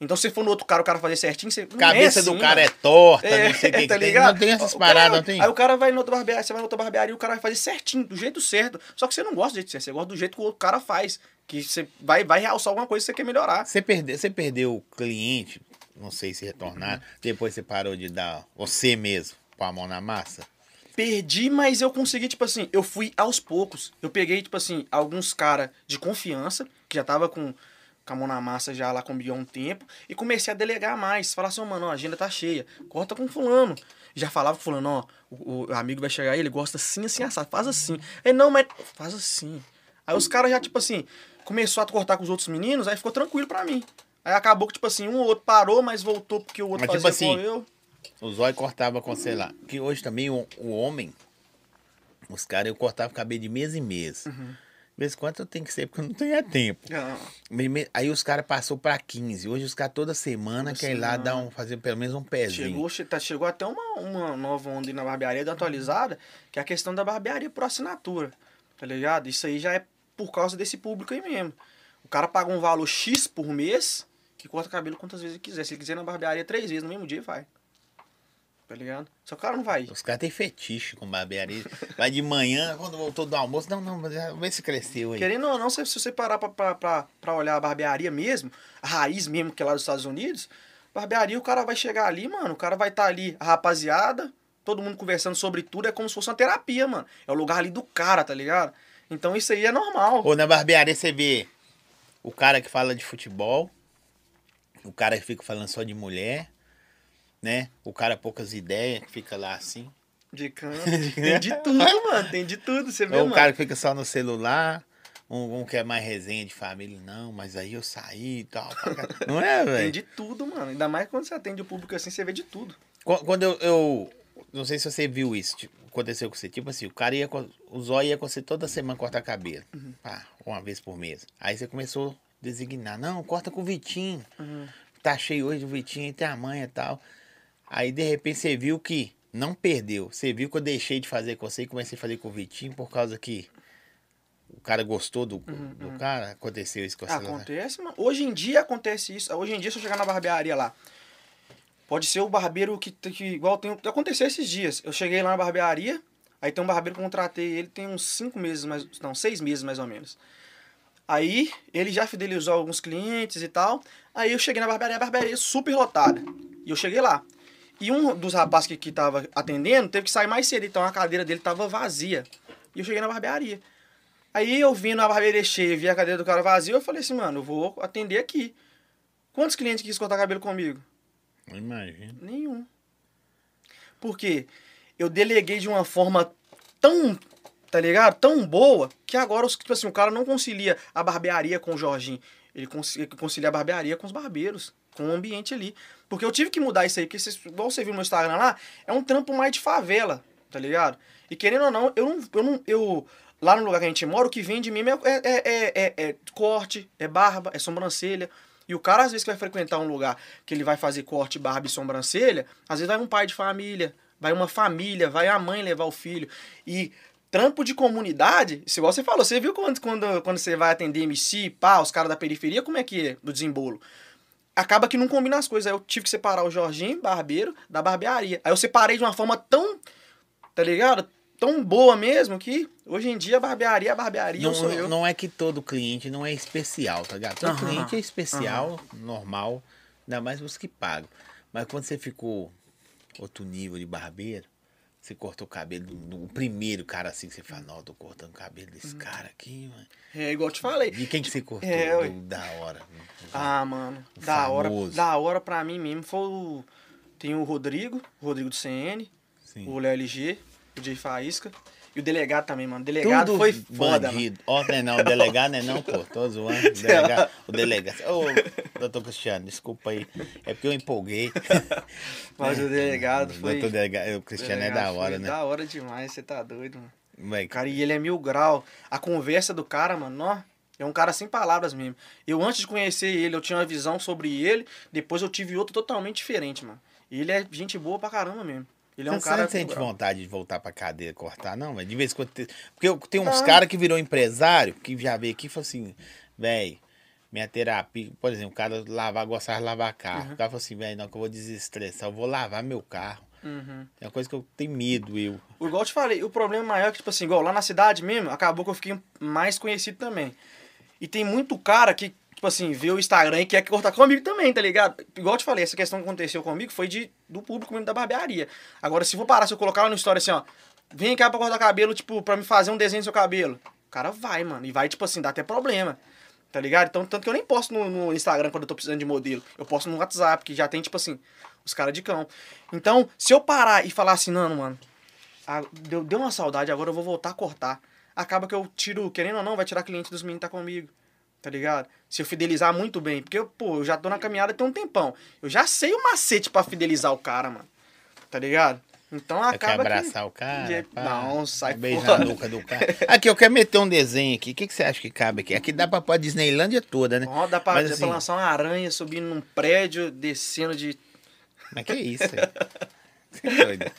Então se você for no outro cara, o cara fazer certinho, você. Cabeça é do assim, cara mano. é torta, É, não sei o que, tá que tem. ligado? Não tem essas O cara- paradas, não tem? Aí o cara vai no outro barbearia, você vai no outro barbearia, e o cara vai fazer certinho, do jeito certo. Só que você não gosta do jeito certo, você gosta do jeito que o outro cara faz. Que você vai, vai realçar alguma coisa que você quer melhorar. Você perdeu, você perdeu o cliente, não sei se retornar, depois você parou de dar você mesmo, pôr a mão na massa? Perdi, mas eu consegui, tipo assim, eu fui aos poucos. Eu peguei, tipo assim, alguns caras de confiança, que já tava com, com a mão na massa já lá comigo há um tempo, e comecei a delegar mais. Falar assim, ó, mano, a agenda tá cheia, corta com fulano. Já falava com fulano, ó, o, o amigo vai chegar aí, ele gosta assim, assim, assado, faz assim. Ele, não, mas faz assim. Aí os caras já, tipo assim, começou a cortar com os outros meninos, aí ficou tranquilo pra mim. Aí acabou que, tipo assim, um ou outro parou, mas voltou porque o outro Mas, tipo fazia assim, igual eu. O zóio cortava com, sei lá. Que hoje também o, o homem, os caras, eu cortava o cabelo de mês em mês. Uhum. De vez em quando eu tenho que ser, porque eu não tenho é tempo. Me- Aí os caras passou pra 15. Hoje os caras toda semana Toda querem ir lá dar um, fazer pelo menos um pezinho. Chegou, che- tá- chegou até uma, uma nova onda na barbearia da atualizada, que é a questão da barbearia por assinatura. Tá ligado? Isso aí já é por causa desse público aí mesmo. O cara paga um valor X por mês que corta cabelo quantas vezes ele quiser. Se ele quiser na barbearia três vezes no mesmo dia, vai. Tá ligado? Só o cara não vai. Os caras têm fetiche com barbearia. Vai de manhã, quando voltou do almoço. Não, não, mas vê se cresceu aí. Querendo ou não, se se você parar pra, pra, pra, pra olhar a barbearia mesmo, a raiz mesmo que é lá dos Estados Unidos, barbearia o cara vai chegar ali, mano, o cara vai estar ali, a rapaziada, todo mundo conversando sobre tudo, é como se fosse uma terapia, mano. É o lugar ali do cara, tá ligado? Então isso aí é normal. Ou na barbearia você vê o cara que fala de futebol, o cara que fica falando só de mulher, né? O cara poucas ideias, que fica lá assim. De canto. Tem de tudo, mano. Tem de tudo, você vê, Ou o mano. cara que fica só no celular, um, um que é mais resenha de família, não, mas aí eu saí e tal. Não é, Tem velho? de tudo, mano. Ainda mais quando você atende o público assim, você vê de tudo. Qu- Quando eu, eu- Não sei se você viu isso, tipo, aconteceu com você. Tipo assim, o cara ia. com- O zóio ia com você toda semana cortar cabelo. Uhum. Pá, uma vez por mês. Aí você começou a designar, não, corta com o Vitinho. Uhum. Tá cheio hoje do Vitinho, tem a manha e tal. Aí de repente você viu que não perdeu. Você viu que eu deixei de fazer com você e comecei a fazer com o Vitinho por causa que o cara gostou do, do cara. Aconteceu isso com você. lá. Acontece, mano. Hoje em dia acontece isso. Hoje em dia, se eu chegar na barbearia lá, pode ser o barbeiro que, que igual tem. Aconteceu esses dias. Eu cheguei lá na barbearia, aí tem um barbeiro que eu contratei ele tem uns cinco meses, mais, não, seis meses mais ou menos. Aí ele já fidelizou alguns clientes e tal. Aí eu cheguei na barbearia, a barbearia super lotada. E eu cheguei lá. E um dos rapazes que, que tava atendendo teve que sair mais cedo, então a cadeira dele tava vazia. E eu cheguei na barbearia. Aí eu vim na barbearia cheia, vi a cadeira do cara vazia, eu falei assim, mano, eu vou atender aqui. Quantos clientes quis cortar cabelo comigo? Imagina. Nenhum. Por quê? Eu deleguei de uma forma tão, tá ligado? Tão boa, que agora, tipo assim, o cara não concilia a barbearia com o Jorginho. Ele conci- concilia a barbearia com os barbeiros, com o ambiente ali. Porque eu tive que mudar isso aí, porque vocês, igual você viu no meu Instagram lá, é um trampo mais de favela, tá ligado? E querendo ou não, eu não. Eu não eu, lá no lugar que a gente mora, o que vende mesmo é, é, é, é, é corte, é barba, é sobrancelha. E o cara, às vezes, que vai frequentar um lugar que ele vai fazer corte, barba e sobrancelha, às vezes vai um pai de família, vai uma família, vai a mãe levar o filho. E trampo de comunidade, isso igual você falou, você viu quando, quando, quando você vai atender MC, pá, os caras da periferia, como é que é do desembolo? Acaba que não combina as coisas. Aí eu tive que separar o Jorginho, barbeiro, da barbearia. Aí eu separei de uma forma tão, tá ligado? Tão boa mesmo que hoje em dia a barbearia é a barbearia, Não, sou eu. não é que todo cliente não é especial, tá ligado? Todo Aham, cliente é especial, normal, ainda mais os que pagam. Mas quando você ficou outro nível de barbeiro, você cortou o cabelo do, primeiro cara assim, que você fala, não, eu tô cortando o cabelo Uhum. desse cara aqui, mano. É igual eu te falei. De quem que você cortou? É. Do- da hora. Ah, mano. Da hora, famoso. da hora pra mim mesmo foi o. Tem o Rodrigo, o Rodrigo do CN, Sim. o Léo LG, o Jay Faísca. E o delegado também, mano. O delegado Tudo foi foda, bandido. Ó, não é não, o delegado não é não, pô. Tô zoando. O delegado. O delegado. Ô, doutor Cristiano, desculpa aí. É porque eu empolguei. Mas o delegado foi. Doutor delegado, o Cristiano é da delegado hora, foi né? Da hora demais, você tá doido, mano. Cara, e ele é mil grau. A conversa do cara, mano, ó, é um cara sem palavras mesmo. Eu, antes de conhecer ele, eu tinha uma visão sobre ele, depois eu tive outra totalmente diferente, mano. E ele é gente boa pra caramba mesmo. Ele é um você cara. não sente vontade de voltar pra cadeia cortar, não? Mas de vez em quando. te- Porque eu tenho uns caras que virou empresário, que já veio aqui e falou assim, velho, minha terapia, por exemplo, o cara lavar, gostava de lavar carro. O cara falou assim, velho, não, que eu vou desestressar, eu vou lavar meu carro. Uhum. É uma coisa que eu tenho medo, eu. Igual eu te falei, o problema maior é que, tipo assim, igual lá na cidade mesmo, acabou que eu fiquei mais conhecido também. E tem muito cara que, tipo assim, vê o Instagram e quer cortar comigo também, tá ligado? Igual eu te falei, essa questão que aconteceu comigo foi de, do público mesmo da barbearia. Agora, se for parar, se eu colocar lá no story assim, ó, vem cá pra cortar cabelo, tipo, pra me fazer um desenho do seu cabelo. O cara vai, mano, e vai, tipo assim, dá até problema. Tá ligado? Então, tanto que eu nem posto no, no Instagram quando eu tô precisando de modelo. Eu posto no WhatsApp, que já tem, tipo assim, os caras de cão. Então, se eu parar e falar assim, não, mano, ah, deu, deu uma saudade, agora eu vou voltar a cortar. acaba que eu tiro, querendo ou não, vai tirar cliente dos meninos que tá comigo. Tá ligado? Se eu fidelizar muito bem. Porque, pô, eu já tô na caminhada tem um tempão. Eu já sei o macete pra fidelizar o cara, mano. Tá ligado? Então quer acaba abraçar que... o cara? Pá, Não, sai Beijar a nuca do cara. Aqui, eu quero meter um desenho aqui. O que, que você acha que cabe aqui? Aqui dá pra pôr a Disneylândia toda, né? Ó, dá pra, Mas dá assim- pra lançar uma aranha subindo num prédio, descendo de. Mas que isso, velho? Você é doido.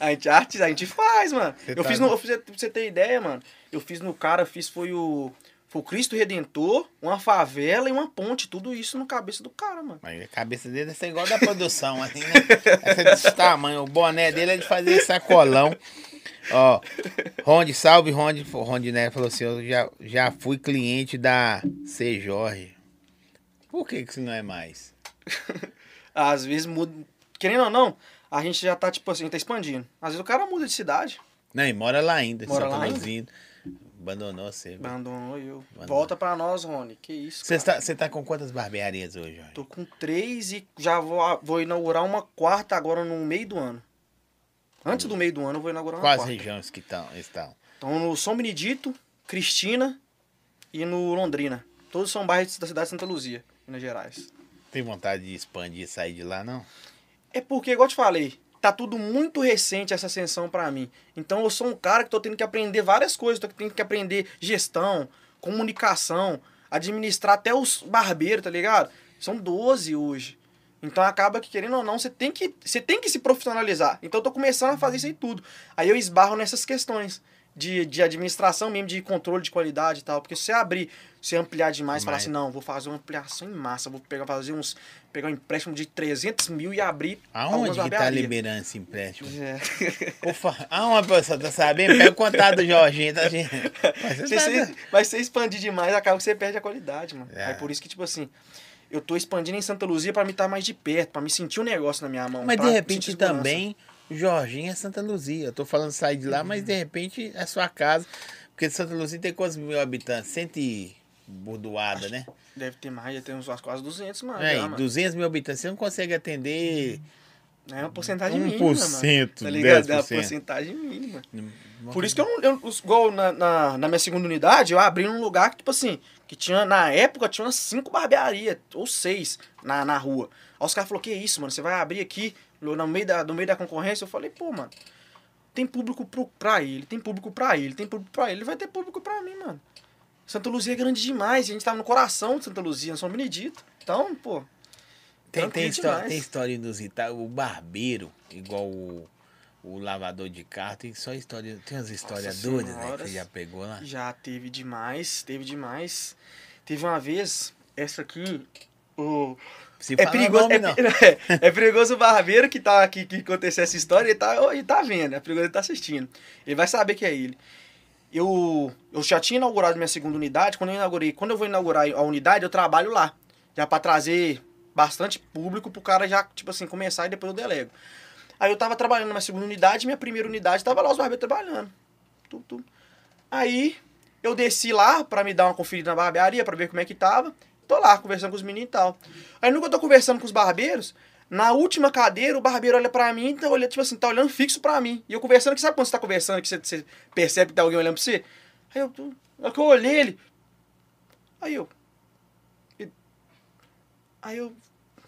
A gente, arte, a gente faz, mano. Você eu tá fiz no. no- Eu fiz, pra você ter ideia, mano. Eu fiz no cara, fiz foi o. Foi o Cristo Redentor, uma favela e uma ponte. Tudo isso no cabeça do cara, mano. Mas a cabeça dele é ser igual da produção, assim, né? Essa desse tamanho. O boné dele é de fazer sacolão. Ó, Ronde, salve, Ronde. Ronde, né? Falou assim: eu já, já fui cliente da C. Jorge. Por que que isso não é mais? Às vezes muda. Querendo ou não, a gente já tá, tipo assim, tá expandindo. Às vezes o cara muda de cidade. Não, e mora lá ainda. Mora lá ainda? Abandonou você. velho. Abandonou eu. Abandonou. Volta pra nós, Rony. Que isso, Você tá, você tá com quantas barbearias hoje, Jorge? Tô com três e já vou, vou inaugurar uma quarta agora no meio do ano. Antes do meio do ano eu vou inaugurar uma Quais quarta. regiões que tão, estão? Então no São Benedito, Cristina e no Londrina. Todos são bairros da cidade de Santa Luzia, Minas Gerais. Tem vontade de expandir e sair de lá, não? É porque, igual eu te falei, tá tudo muito recente essa ascensão pra mim. Então eu sou um cara que tô tendo que aprender várias coisas, tô tendo que aprender gestão, comunicação, administrar até os barbeiros, tá ligado? São 12 hoje. Então acaba que, querendo ou não, você tem que, você tem que se profissionalizar. Então eu tô começando a fazer isso aí tudo. Aí eu esbarro nessas questões de, de administração mesmo, de controle de qualidade e tal. Porque se você abrir, se ampliar demais, falar Mas- assim, não, vou fazer uma ampliação em massa, vou pegar, fazer uns, pegar um empréstimo de 300 mil e abrir Aonde que tá liberando esse empréstimo? É. Por fa- Ah, pessoa tá sabendo? Pega o contato do Jorginho, tá, gente? Mas você você, mas você expandir demais, acaba que você perde a qualidade, mano. É. Aí por isso que, tipo assim, eu tô expandindo em Santa Luzia pra me estar mais de perto, pra me sentir o negócio na minha mão. Mas de repente também, Jorginho é Santa Luzia. Eu tô falando sair de lá, mas de repente é sua casa. Porque Santa Luzia tem quantos mil habitantes? Cento e burdoada, né? Deve ter mais, já tem uns quase 200, mano. É, já, mano. 200 mil habitantes. Você não consegue atender É uma porcentagem 1%, mínima, mano. Tá ligado? É uma 10%. porcentagem mínima. Por isso que eu não. Eu, os- igual na, na, na minha segunda unidade, eu abri num lugar que, tipo assim, que tinha, na época, tinha umas cinco barbearias, ou seis, na, na rua. Aí os caras falaram, que isso, mano? Você vai abrir aqui no meio, da, no meio da concorrência? Eu falei, pô, mano, tem público pro, pra ele, tem público pra ele, tem público pra ele, ele vai ter público pra mim, mano. Santa Luzia é grande demais, a gente tava no coração de Santa Luzia, no São Benedito. Então, pô. Tem, tem, história, tem história inusitada. O barbeiro, igual o, o lavador de carro, tem só história. Tem umas histórias doidas, né? Que você já pegou lá. Já teve demais, teve demais. Teve uma vez, essa aqui, o. Se É perigoso, nome, é, não. pe- é perigoso o barbeiro que tá aqui, que aconteceu essa história, ele tá, ele tá vendo, é perigoso ele tá assistindo. Ele vai saber que é ele. Eu, eu já tinha inaugurado minha segunda unidade, quando eu inaugurei, quando eu vou inaugurar a unidade, eu trabalho lá. Já pra trazer bastante público pro cara já, tipo assim, começar e depois eu delego. Aí eu tava trabalhando na segunda unidade, minha primeira unidade, tava lá os barbeiros trabalhando. Tudo. Aí eu desci lá pra me dar uma conferida na barbearia, pra ver como é que tava. Tô lá conversando com os meninos e tal. Aí que eu tô conversando com os barbeiros, na última cadeira, o barbeiro olha pra mim, tá olhando, tipo assim, tá olhando fixo pra mim. E eu conversando, que sabe quando você tá conversando, que você, você percebe que tá alguém olhando pra você? Aí eu, eu olhei ele. Aí eu. Aí eu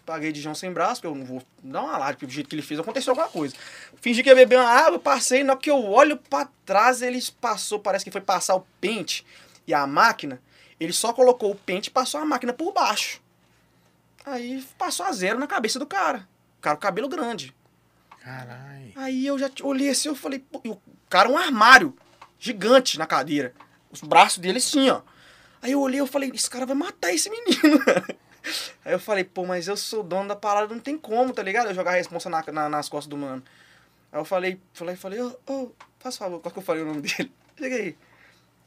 paguei de João sem braço, porque eu não vou dar uma lágrima, porque do jeito que ele fez aconteceu alguma coisa. Fingi que ia beber uma água, passei, na hora que eu olho pra trás, ele passou, parece que foi passar o pente e a máquina, ele só colocou o pente e passou a máquina por baixo. Aí passou a zero na cabeça do cara. O cara com cabelo grande. Caralho. Aí eu já olhei assim, eu falei, pô, e o cara um armário gigante na cadeira. Os braços dele assim, ó. Aí eu olhei, eu falei, esse cara vai matar esse menino. Aí eu falei, pô, mas eu sou dono da parada, não tem como, tá ligado? Eu jogar a responsa na, na- nas costas do mano. Aí eu falei, falei, falei, ô, ô, faz favor, qual que eu falei o nome dele? Chega aí.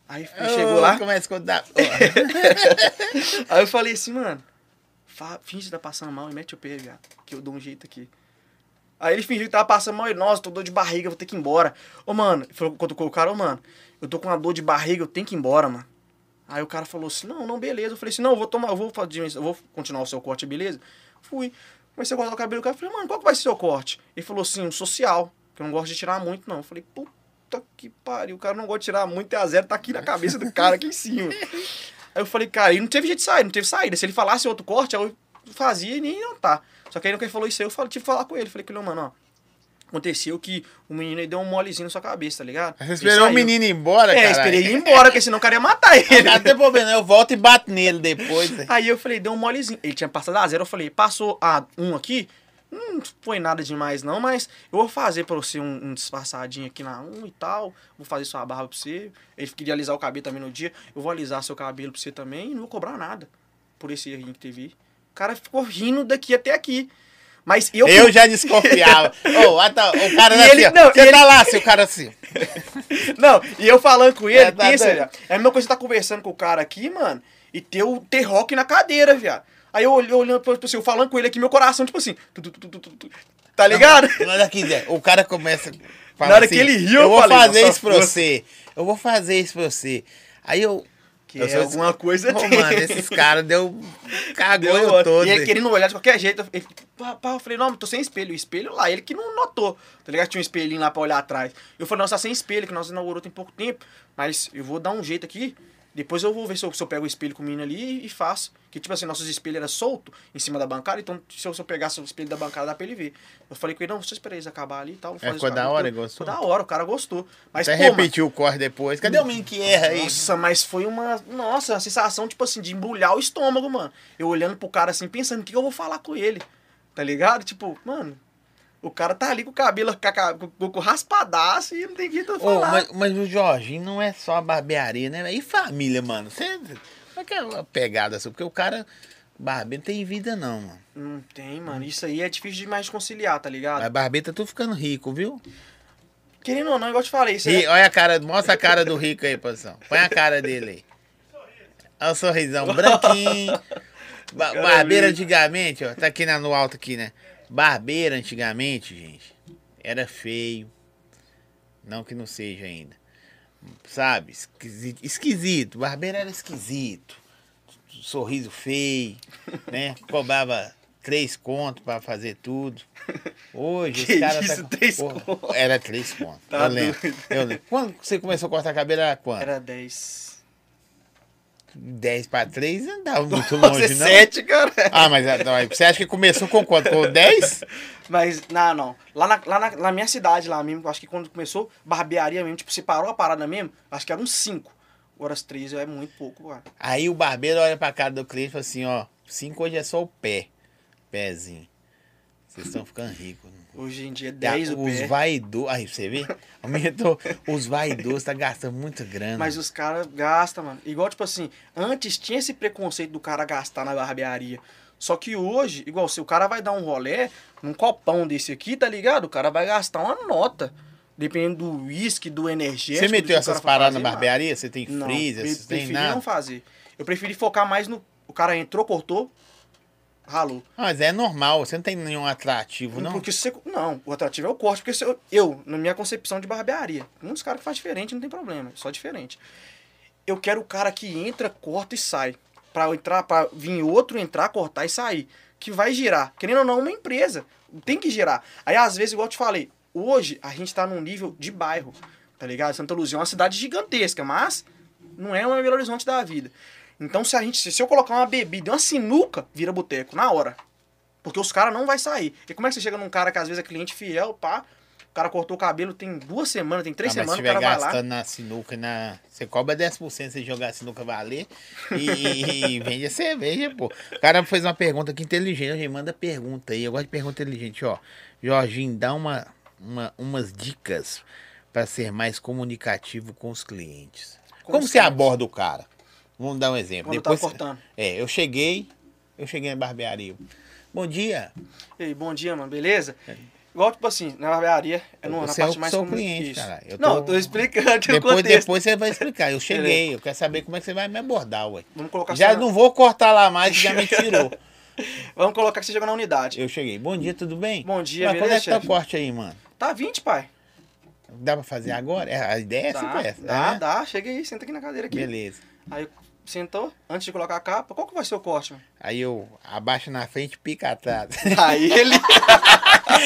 Aí ele chegou lá, Começa a contar. aí eu falei assim, mano, finge que tá passando mal e mete o pé, viado, que eu dou um jeito aqui. Aí ele fingiu que tava passando mal e, nossa, tô dor de barriga, vou ter que ir embora. Ô, mano, ele falou quando o cara, ô, mano, eu tô com uma dor de barriga, eu tenho que ir embora, mano. Aí o cara falou assim, não, não, beleza. Eu falei assim, não, eu vou tomar, eu vou, eu vou continuar o seu corte, beleza? Fui. Comecei a cortar o cabelo do cara, falei, mano, qual que vai ser o seu corte? Ele falou assim, um social, que eu não gosto de tirar muito, não. Eu falei, puta que pariu, o cara não gosta de tirar muito a zero, tá aqui na cabeça do cara, aqui em cima. Aí eu falei, cara, e não teve jeito de sair, não teve saída. Se ele falasse outro corte, eu fazia e nem não tá. Só que aí no que ele falou isso aí, eu falei, tive que falar com ele. Falei que ele, mano, ó. Aconteceu que o menino aí deu um molezinho na sua cabeça, tá ligado? Você esperou o menino ir embora, É, cara? esperei ele ir embora, porque senão o cara ia matar ele. Não tem problema, eu volto e bato nele depois. né? Aí eu falei, deu um molezinho. Ele tinha passado a zero, eu falei, passou a um aqui, não foi nada demais não, mas eu vou fazer pra você um, um disfarçadinho aqui na um e tal, vou fazer sua barba pra você. Ele queria alisar o cabelo também no dia, eu vou alisar seu cabelo pra você também e não vou cobrar nada por esse errinho que teve. O cara ficou rindo daqui até aqui. Mas eu... Eu já desconfiava. Tá, o cara E assim, ele- ó. não, Você ele- tá lá, seu cara assim. Não, e eu falando com ele, É, tá pensa, viado. É a mesma coisa que você tá conversando com o cara aqui, mano, e ter o T-Rock na cadeira, viado. Aí eu olhando, tipo assim, eu falando com ele aqui, meu coração, tipo assim, tu, tu, tu, tá ligado? O cara começa. Na hora assim, que ele riu, eu eu vou falei, fazer isso pra força. você. Eu vou fazer isso pra você. Aí eu. Que eu é alguma coisa tem. mano, esses caras deu. Cagou Deu, eu todo. E ele querendo olhar de qualquer jeito. Ele, pá, pá, eu falei, não, tô sem espelho. O espelho lá, ele que não notou. Tá ligado? Tinha um espelhinho lá pra olhar atrás. Eu falei, não, você tá sem espelho, que nós inaugurou tem pouco tempo. Mas eu vou dar um jeito aqui. Depois eu vou ver se eu, se eu pego o espelho com o menino ali e faço. Que tipo assim, nossos espelhos eram soltos em cima da bancada. Então se eu, se eu pegasse o espelho da bancada, dá pra ele ver. Eu falei com ele, não, você espera eles acabar ali e tal. É, ficou os da hora, teu." gostou? Ficou da hora, o cara gostou. Mas, Até pô, repetiu o corre depois. Cadê o menino que erra aí? nossa, mas foi uma. Nossa, uma sensação, tipo assim, de embrulhar o estômago, mano. Eu olhando pro cara assim, pensando, o que que eu vou falar com ele? Tá ligado? Tipo, mano, o cara tá ali com o cabelo com, com, raspadaço e não tem jeito de falar. mas, mas o Jorginho não é só barbearia, né? E família, mano? Você. Como é que é uma pegada sua? Porque o cara. Barbeiro não tem vida, não, mano. Não tem, mano. Isso aí é difícil demais de conciliar, tá ligado? Mas barbeiro tá tudo ficando rico, viu? Querendo ou não, igual eu te falei, isso Ri- aí. olha a cara, mostra a cara do rico aí, posição. Põe a cara dele aí. Olha o sorrisão branquinho. Ba barbeiro antigamente, ó. Tá aqui na- no alto aqui, né? Barbeiro antigamente, gente, era feio. Não que não seja ainda. Sabe? Esquisito. esquisito. Barbeiro era esquisito. Sorriso feio, né? Cobrava três contos pra fazer tudo. Hoje Que os caras isso, tá... três Porra, conto? Era três contos. Tá eu lembro. Eu lembro. Quando você começou a cortar cabelo era quando? Era 10. 10 para 3 não dava muito Nossa, longe, é não. 7, cara. Ah, mas ah, você acha que começou com quanto? Com 10? Mas, não, não. Lá na, lá na, na minha cidade, lá mesmo, acho que quando começou, barbearia mesmo, tipo, separou a parada mesmo, acho que eram uns 5. Agora as 3 é muito pouco, cara. Aí o barbeiro olha pra cara do cliente e fala assim, ó, 5 hoje é só o pé. Pezinho. Vocês estão ficando ricos. Hoje em dia, 10 o os vaidosos. Aí, você vê? Aumentou. Os vaidosos tá gastando muita grana. Mas os caras gastam, mano. Igual, tipo assim, antes tinha esse preconceito do cara gastar na barbearia. Só que hoje, igual, se o cara vai dar um rolé num copão desse aqui, tá ligado? O cara vai gastar uma nota. Dependendo do uísque, do energético. Você meteu essas paradas na mano. barbearia? Você tem Não, freezer? pre- Você tem preferi nada? não fazer. Eu preferi focar mais no. O cara entrou, cortou, ralou. Ah, Mas é normal, você não tem nenhum atrativo, não? Porque você. Não, o atrativo é o corte. Porque eu, eu, na minha concepção de barbearia, muitos caras que faz diferente não tem problema, é só diferente. Eu quero o cara que entra, corta e sai. Pra entrar, para vir outro entrar, cortar e sair. Que vai girar. Querendo ou não, uma empresa. Tem que girar. Aí, às vezes, igual eu te falei, hoje a gente tá num nível de bairro. Tá ligado? Santa Luzia é uma cidade gigantesca, mas não é uma Belo Horizonte da vida. Então, se a gente. Se eu colocar uma bebida e uma sinuca, vira boteco, na hora. Porque os caras não vai sair. E como é que você chega num cara que às vezes é cliente fiel, pá, o cara cortou o cabelo tem duas semanas, tem três Ah, mas se semanas, o cara vai lá. gastando na sinuca, na... você cobra 10% se jogar a sinuca valer e, e vende a cerveja, pô. O cara fez uma pergunta aqui inteligente, gente manda pergunta aí. Eu gosto de pergunta inteligente, ó. Jorginho, dá uma, uma, umas dicas para ser mais comunicativo com os clientes. Com Como os você aborda o cara? Vamos dar um exemplo. Quando Depois, tava cortando. É, eu cheguei, eu cheguei na barbearia. Bom dia. Ei, bom dia, mano, beleza? Igual, tipo assim, na barbearia, é na é parte o mais seu comum- cliente, Isso. cara. Eu Não, tô- eu tô explicando Depois, depois você vai explicar. Eu cheguei, eu quero saber como é que você vai me abordar, ué. Vamos colocar Já não vou cortar lá mais, já me tirou. Vamos colocar que você chegou na unidade. Eu cheguei. Bom dia, tudo bem? Bom dia, Mas quando é beleza, que tá o corte aí, mano? Tá 20, pai. Dá pra fazer agora? É, a ideia é Dá, sempre essa. dá, é? dá. Chega aí, senta aqui na cadeira aqui. Beleza. Aí sentou, antes de colocar a capa, qual que vai ser o corte, mano? Aí eu abaixo na frente, pica atrás. Aí ele...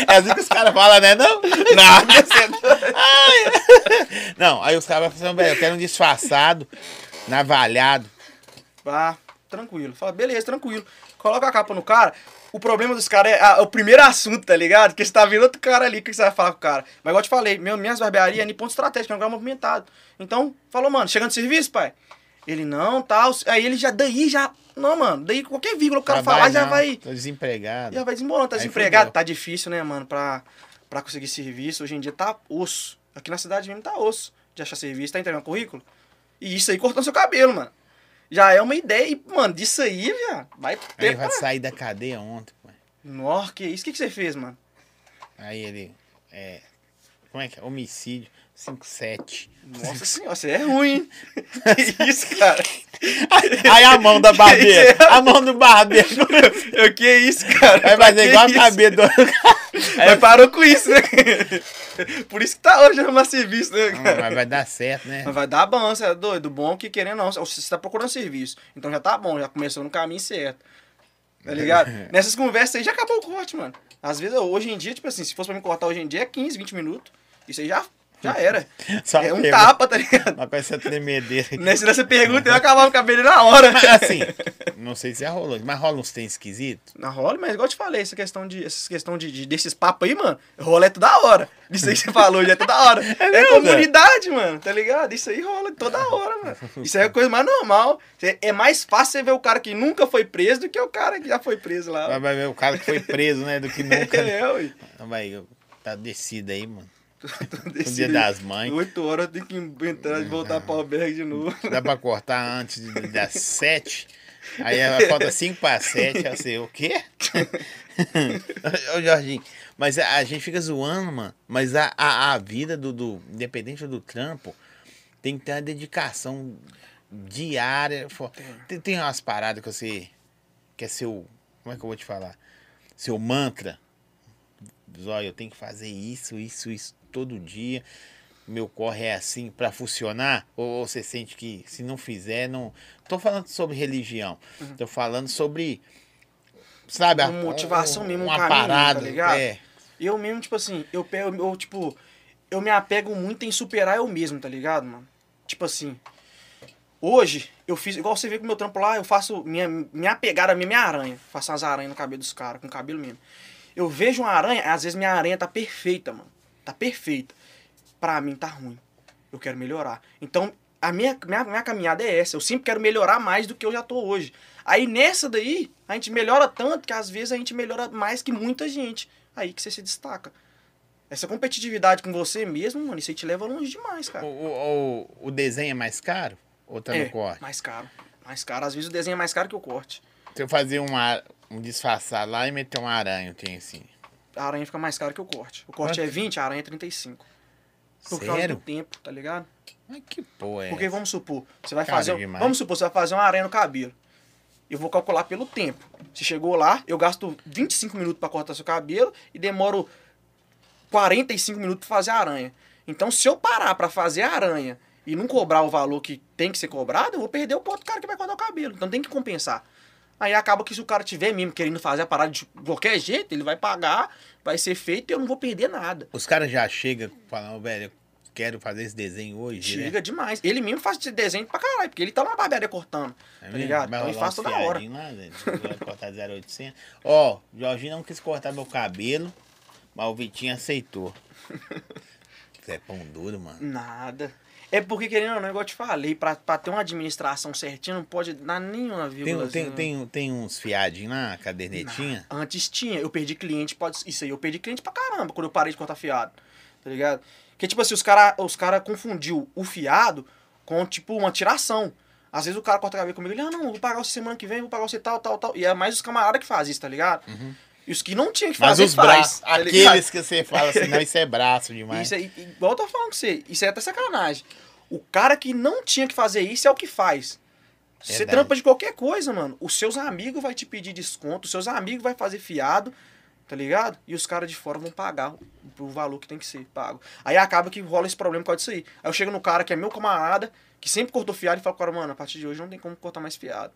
É assim que os caras falam, né? Não? Ai. Não, aí os caras vão falar, velho, eu quero um disfarçado, navalhado. Vá, tranquilo. Fala, beleza, tranquilo. Coloca a capa no cara. O problema dos caras é ah, o primeiro assunto, tá ligado? Que você tá vendo outro cara ali, o que você vai falar com o cara? Mas igual eu te falei, meu, minhas barbearias é em ponto estratégico, é um lugar movimentado. Então, falou, mano, chegando de serviço, pai? Ele, não, tal. Aí ele já, daí já. Não, mano, daí qualquer vírgula que o cara Trabalho falar já não, vai. Tô desempregado. Já vai desembolando. Tá Aí desempregado, fudeu. tá difícil, né, mano, pra, pra conseguir serviço. Hoje em dia tá osso. Aqui na cidade mesmo tá osso de achar serviço, tá entregando currículo. E isso aí cortando seu cabelo, mano. Já é uma ideia, e, mano, disso aí, viado, vai Aí ter vai pra... sair da cadeia ontem, pô. Nossa, que isso? O que, que você fez, mano? Aí ele. É. Como é que é? Homicídio 57. Nossa senhora, você é ruim, hein? Que isso, cara? Aí a mão da barbeira. A mão do barbeiro. O que é isso, cara? Vai fazer igual a isso? cabeça do. Mas parou com isso, né? Por isso que tá hoje arrumar serviço, né, Não, cara? mas vai dar certo, né? Mas vai dar bom, você é doido. Bom que querendo não, você tá procurando serviço. Então já tá bom, já começou no caminho certo. Tá ligado? Nessas conversas aí já acabou o corte, mano. Às vezes, hoje em dia, tipo assim, se fosse pra me cortar hoje em dia, é 15, 20 minutos. Isso aí já, já era. Só é um tapa, tá ligado? Mas com essa tremedeira aqui. Nessa, nessa pergunta eu acabava o cabelo na hora. Mas assim, não sei se já rolou, mas rola uns tênis esquisitos. Na rola, mas igual eu te falei, essa questão de, essa questão de, de- desses papos aí, mano, rola é toda hora. Isso aí que você falou, já é toda hora. É, mesmo, comunidade, mano, tá ligado? Isso aí rola toda hora, mano. Isso aí é a coisa mais normal. É- É mais fácil você ver o cara que nunca foi preso do que o cara que já foi preso lá. Vai ver o cara que foi preso, né? Do que nunca. É, ué. Não, vai, tá descido aí, mano. No dia das mães. Oito horas eu tenho que entrar e voltar pra albergue de novo. Dá pra cortar antes das sete. Aí ela falta cinco para sete. Sei, o quê? Ô, Jorginho, mas a, a gente fica zoando, mano. Mas a, a, a vida do, do. Independente do trampo, tem que ter uma dedicação diária. Tem, tem umas paradas que você. Que é seu. Como é que eu vou te falar? Seu mantra. Zóia, eu tenho que fazer isso, isso, isso todo dia. Meu corre é assim pra funcionar? Ou, você sente que se não fizer, não. Tô falando sobre religião. Tô falando sobre. Sabe, a- Uma motivação mesmo, um uma caminho, parada. tá ligado? É. Eu mesmo, tipo assim, eu pego, eu, tipo, eu me apego muito em superar eu mesmo, tá ligado, mano? Tipo assim, hoje, eu fiz, igual você vê com o meu trampo lá, eu faço, minha, minha pegada minha, minha aranha. Faço umas aranhas no cabelo dos caras, com o cabelo mesmo. Eu vejo uma aranha, às vezes minha aranha tá perfeita, mano. Tá perfeita. Pra mim tá ruim. Eu quero melhorar. Então, a minha, minha, minha caminhada é essa. Eu sempre quero melhorar mais do que eu já tô hoje. Aí nessa daí, a gente melhora tanto que às vezes a gente melhora mais que muita gente. Aí que você se destaca. Essa competitividade com você mesmo, mano, isso aí te leva longe demais, cara. o, o, o desenho é mais caro? Ou tá é, no corte? mais caro. Mais caro. Às vezes o desenho é mais caro que o corte. Se eu fazer uma, um disfarçado lá e meter uma aranha, tem assim. A aranha fica mais caro que o corte. O corte Quanto? é 20, a aranha é 35. Por causa Sério? do tempo, tá ligado? Mas que porra é Porque essa? vamos supor, você vai Caro fazer. demais. Vamos supor, você vai fazer uma aranha no cabelo. Eu vou calcular pelo tempo. Você chegou lá, eu gasto 25 minutos pra cortar seu cabelo e demoro 45 minutos pra fazer a aranha. Então, se eu parar pra fazer a aranha e não cobrar o valor que tem que ser cobrado, eu vou perder o ponto do cara que vai cortar o cabelo. Então tem que compensar. Aí acaba que se o cara tiver mesmo querendo fazer a parada de qualquer jeito, ele vai pagar, vai ser feito e eu não vou perder nada. Os caras já chegam falando, velho, eu quero fazer esse desenho hoje, né? Chega demais. Ele mesmo faz esse desenho pra caralho, porque ele tá numa barbearia cortando. É tá ligado? Vai Então ele faz toda hora. Lá. Vai cortar 0800. Ó, o Jorginho não quis cortar meu cabelo, mas o Vitinho aceitou. Você é pão duro, mano. Nada. É porque, querendo ou não, igual eu te falei, pra, pra ter uma administração certinha, não pode dar nenhuma Tem, vírgula. tem, tem, tem uns fiadinhos lá, cadernetinha? Antes tinha, eu perdi cliente, pode. Isso aí, eu perdi cliente pra caramba quando eu parei de cortar fiado. Tá ligado? Porque, tipo assim, os caras os cara confundiu o fiado com, tipo, uma tiração. Às vezes o cara corta cabelo comigo, ele, ah, não, vou pagar você semana que vem, vou pagar você tal, tal, tal. E é mais os camaradas que fazem isso, tá ligado? E os que não tinham que Mas fazer, os faz, braços, tá aqueles que você fala assim, não, isso é braço demais. Isso aí, igual eu tô falando com você, isso é até sacanagem. O cara que não tinha que fazer isso é o que faz. Você Verdade. trampa de qualquer coisa, mano. Os seus amigos vai te pedir desconto, os seus amigos vai fazer fiado, tá ligado? E os caras de fora vão pagar o valor que tem que ser pago. Aí acaba que rola esse problema por causa disso aí. Aí eu chego no cara que é meu camarada, que sempre cortou fiado e falo, cara, mano, a partir de hoje não tem como cortar mais fiado.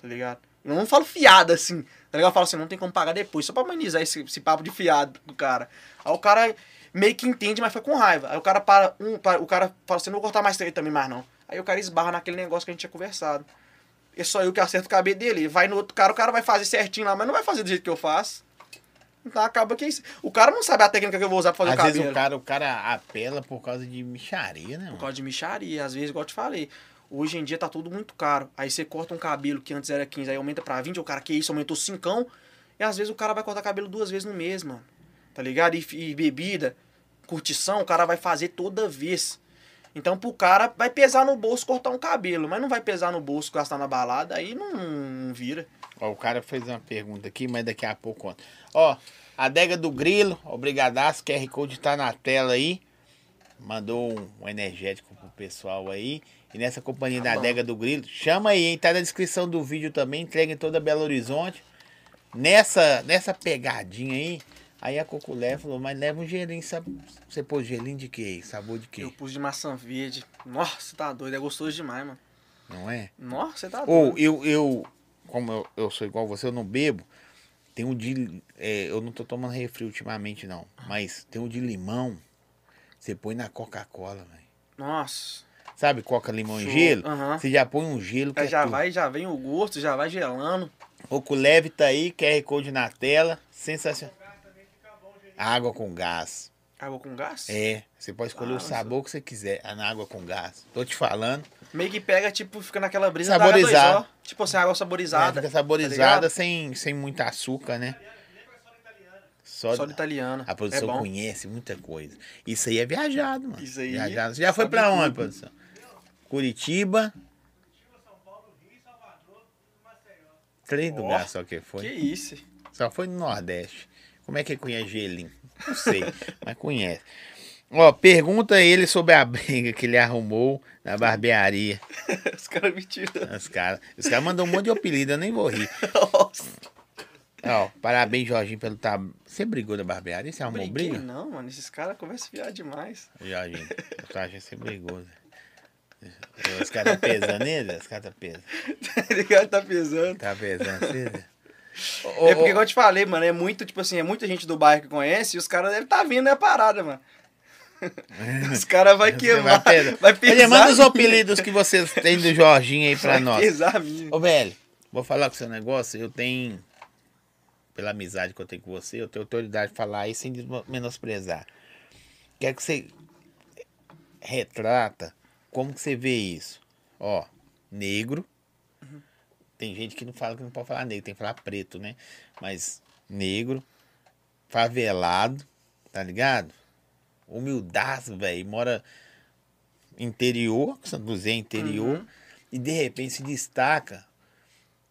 Tá ligado? Eu não falo fiado assim. Tá ligado? Eu falo assim, não tem como pagar depois, só pra amenizar esse, esse papo de fiado do cara. Aí o cara meio que entende, mas foi com raiva. Aí o cara para, um, para o cara fala assim, não vou cortar mais três também mais não. Aí o cara esbarra naquele negócio que a gente tinha conversado. É só eu que acerto o cabelo dele. Ele vai no outro cara, o cara vai fazer certinho lá, mas não vai fazer do jeito que eu faço. Então acaba que é isso. O cara não sabe a técnica que eu vou usar pra fazer Às o vezes cabelo. o cara, o cara apela por causa de micharia, né, Por mano? causa de micharia, às vezes, igual eu te falei. Hoje em dia tá tudo muito caro. Aí você corta um cabelo que antes era 15, aí aumenta pra 20, o cara, que isso, aumentou 5. E às vezes o cara vai cortar cabelo duas vezes no mês, mano. Tá ligado? E, e bebida, curtição, o cara vai fazer toda vez. Então pro cara vai pesar no bolso cortar um cabelo, mas não vai pesar no bolso gastar na balada, aí não, não vira. Ó, o cara fez uma pergunta aqui, mas daqui a pouco conta. Ó, adega do Grilo, obrigadaço, QR Code tá na tela aí. Mandou um energético pro pessoal aí. E nessa companhia Tá da adega do Grilo, chama aí, hein? Tá na descrição do vídeo também, entrega em toda Belo Horizonte. Nessa, nessa pegadinha aí, aí a Coculé falou, mas leva um gelinho, sabe? Você pôs gelinho de quê? Sabor de quê? Eu pus de maçã verde. Nossa, você tá doido, é gostoso demais, mano. Não é? Nossa, você tá Ou doido. eu, eu, como eu, eu sou igual você, eu não bebo. Tem um de. é, eu não tô tomando refri ultimamente, não. Mas tem um de limão. Você põe na Coca-Cola, velho. Nossa. Sabe, coca, limão e Show. gelo? Aham. Você já põe um gelo que Aí é já tudo. vai, já vem o gosto, já vai gelando. Oco leve tá aí, QR Code na tela. Sensacional. Água com gás. Água com gás? É, você pode escolher Ah, o sabor que você quiser. Na água com gás. Tô te falando. Meio que pega, tipo, fica naquela brisa Saborizar. da H2O. Tipo assim, água É, saborizada. fica tá saborizada ligado? sem, sem muito açúcar, né? Só, Só de italiana. A produção é conhece muita coisa. Isso aí é viajado, mano. Isso aí, Viajado. Você já foi pra onde, produção? Curitiba. Três Ó, lugares só que foi. Que isso? Só foi no Nordeste. Como é que ele conhece gelinho? Não sei, mas conhece. Ó, pergunta a ele sobre a briga que ele arrumou na barbearia. Os caras me tiram. Os caras os cara mandou um monte de apelido, eu nem vou rir. Nossa. Ó, parabéns, Jorginho, pelo tá. Você brigou da barbearia? Você arrumou Briguei, briga? não, mano. Esses caras conversam fiado demais. Jorginho, eu que você brigou. Zé. Os caras tá pesando nele? Os caras tá pesando. Tá ligado? Tá pesando. Tá pesando Zé? é porque, igual eu te falei, mano, é muito, tipo assim, é muita gente do bairro que conhece e os caras devem estar tá vindo, é a parada, mano. Os caras vai queimar, vai pesar. vai pesar. Ele manda os apelidos que vocês têm do Jorginho aí pra vai nós. pesar minha. Ô, velho, vou falar com o seu negócio. Eu tenho, pela amizade que eu tenho com você, eu tenho autoridade de falar aí sem menosprezar. Quero que você retrata como que você vê isso. Ó, negro. Tem gente que não fala que não pode falar negro, tem que falar preto, né? Mas negro, favelado, tá ligado? Humildaço, velho. Mora interior, Santo José é interior, Uhum. e de repente se destaca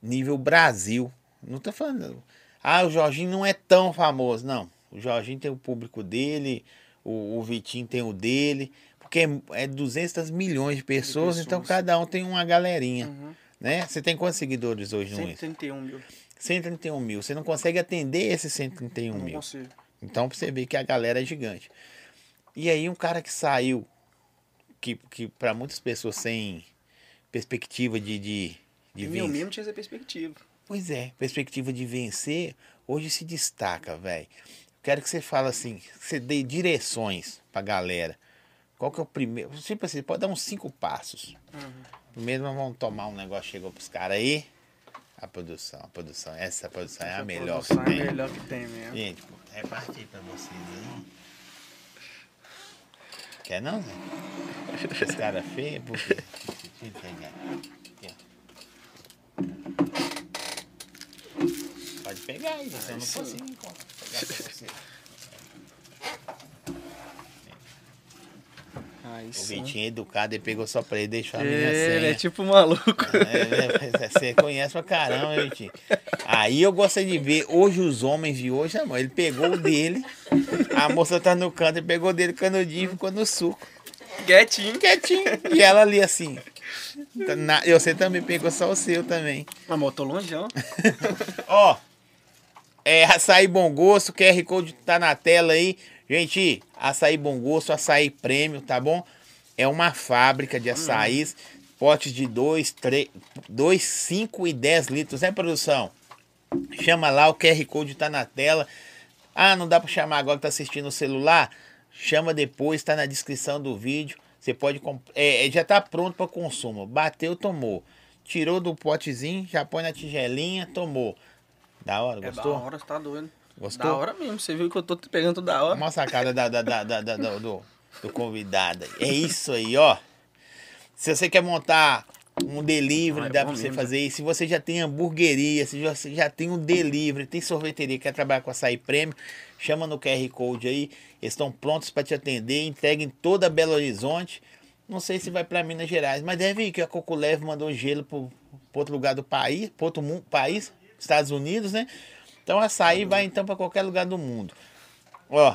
nível Brasil. Não tô falando. Ah, o Jorginho não é tão famoso. Não. O Jorginho tem o público dele, o, o Vitinho tem o dele, porque é, é 200 milhões de pessoas, então pessoas. cada um tem uma galerinha. Uhum. Né? Você tem quantos seguidores hoje no Insta? 131 mil. 131 mil. Você não consegue atender esses 131 Não mil. consigo. Então você ver que a galera é gigante. E aí um cara que saiu, que, que para muitas pessoas sem perspectiva de, de, de vencer. mesmo tinha essa perspectiva. Pois é, perspectiva de vencer, hoje se destaca, velho. Quero que você fale assim, que você dê direções pra galera. Qual que é o primeiro? Tipo assim, pode dar uns cinco passos. Uhum. Primeiro nós vamos tomar um negócio, chegou pros caras aí. A produção, a produção, essa produção é a Essa melhor que produção tem. É a melhor que tem mesmo. Gente, reparte aí pra vocês aí. Quer não, Zé? Esse cara feio, por quê? Deixa eu pegar. Aqui, ó. Pode pegar aí, você não consigo. Pegar pra você. Aí O sim. Vitinho é educado, ele pegou só pra ele, deixou a minha Ele senha. é tipo maluco. É, é, você conhece pra caramba, hein, Vitinho. Aí eu gostaria de ver hoje os homens de hoje, amor. Ele pegou o dele, a moça tá no canto, ele pegou o dele canudinho e ficou no suco. Quietinho. Quietinho. E ela ali assim. Na- eu sei também, pegou só o seu também. Eu tô longeão. Ó, é açaí bom gosto, QR Code tá na tela aí. Gente, açaí bom gosto, açaí prêmio, tá bom? É uma fábrica de açaís. Potes de 2, 3, 2, 5 e 10 litros, né, produção? Chama lá, o QR Code tá na tela. Ah, não dá para chamar agora que tá assistindo no celular? Chama depois, tá na descrição do vídeo. Você pode é, é, já tá pronto para consumo. Bateu, tomou. Tirou do potezinho, já põe na tigelinha, tomou. Da hora, gostou? É da hora, tá doido. Gostou? Da hora mesmo, você viu que eu tô pegando tudo da hora. Uma sacada da, da, da, da, da do, do convidado. É isso aí, ó. Se você quer montar um delivery, ah, é dá pra você mesmo. fazer isso. Se você já tem hamburgueria, se você já tem um delivery, tem sorveteria, quer trabalhar com açaí prêmio, chama no QR Code aí. Eles estão prontos para te atender, entrega em toda Belo Horizonte. Não sei se vai para Minas Gerais, mas deve ir que a Coco Leve mandou gelo para outro lugar do país, para outro mundo, país, Estados Unidos, né? Então açaí vai então para qualquer lugar do mundo. Ó.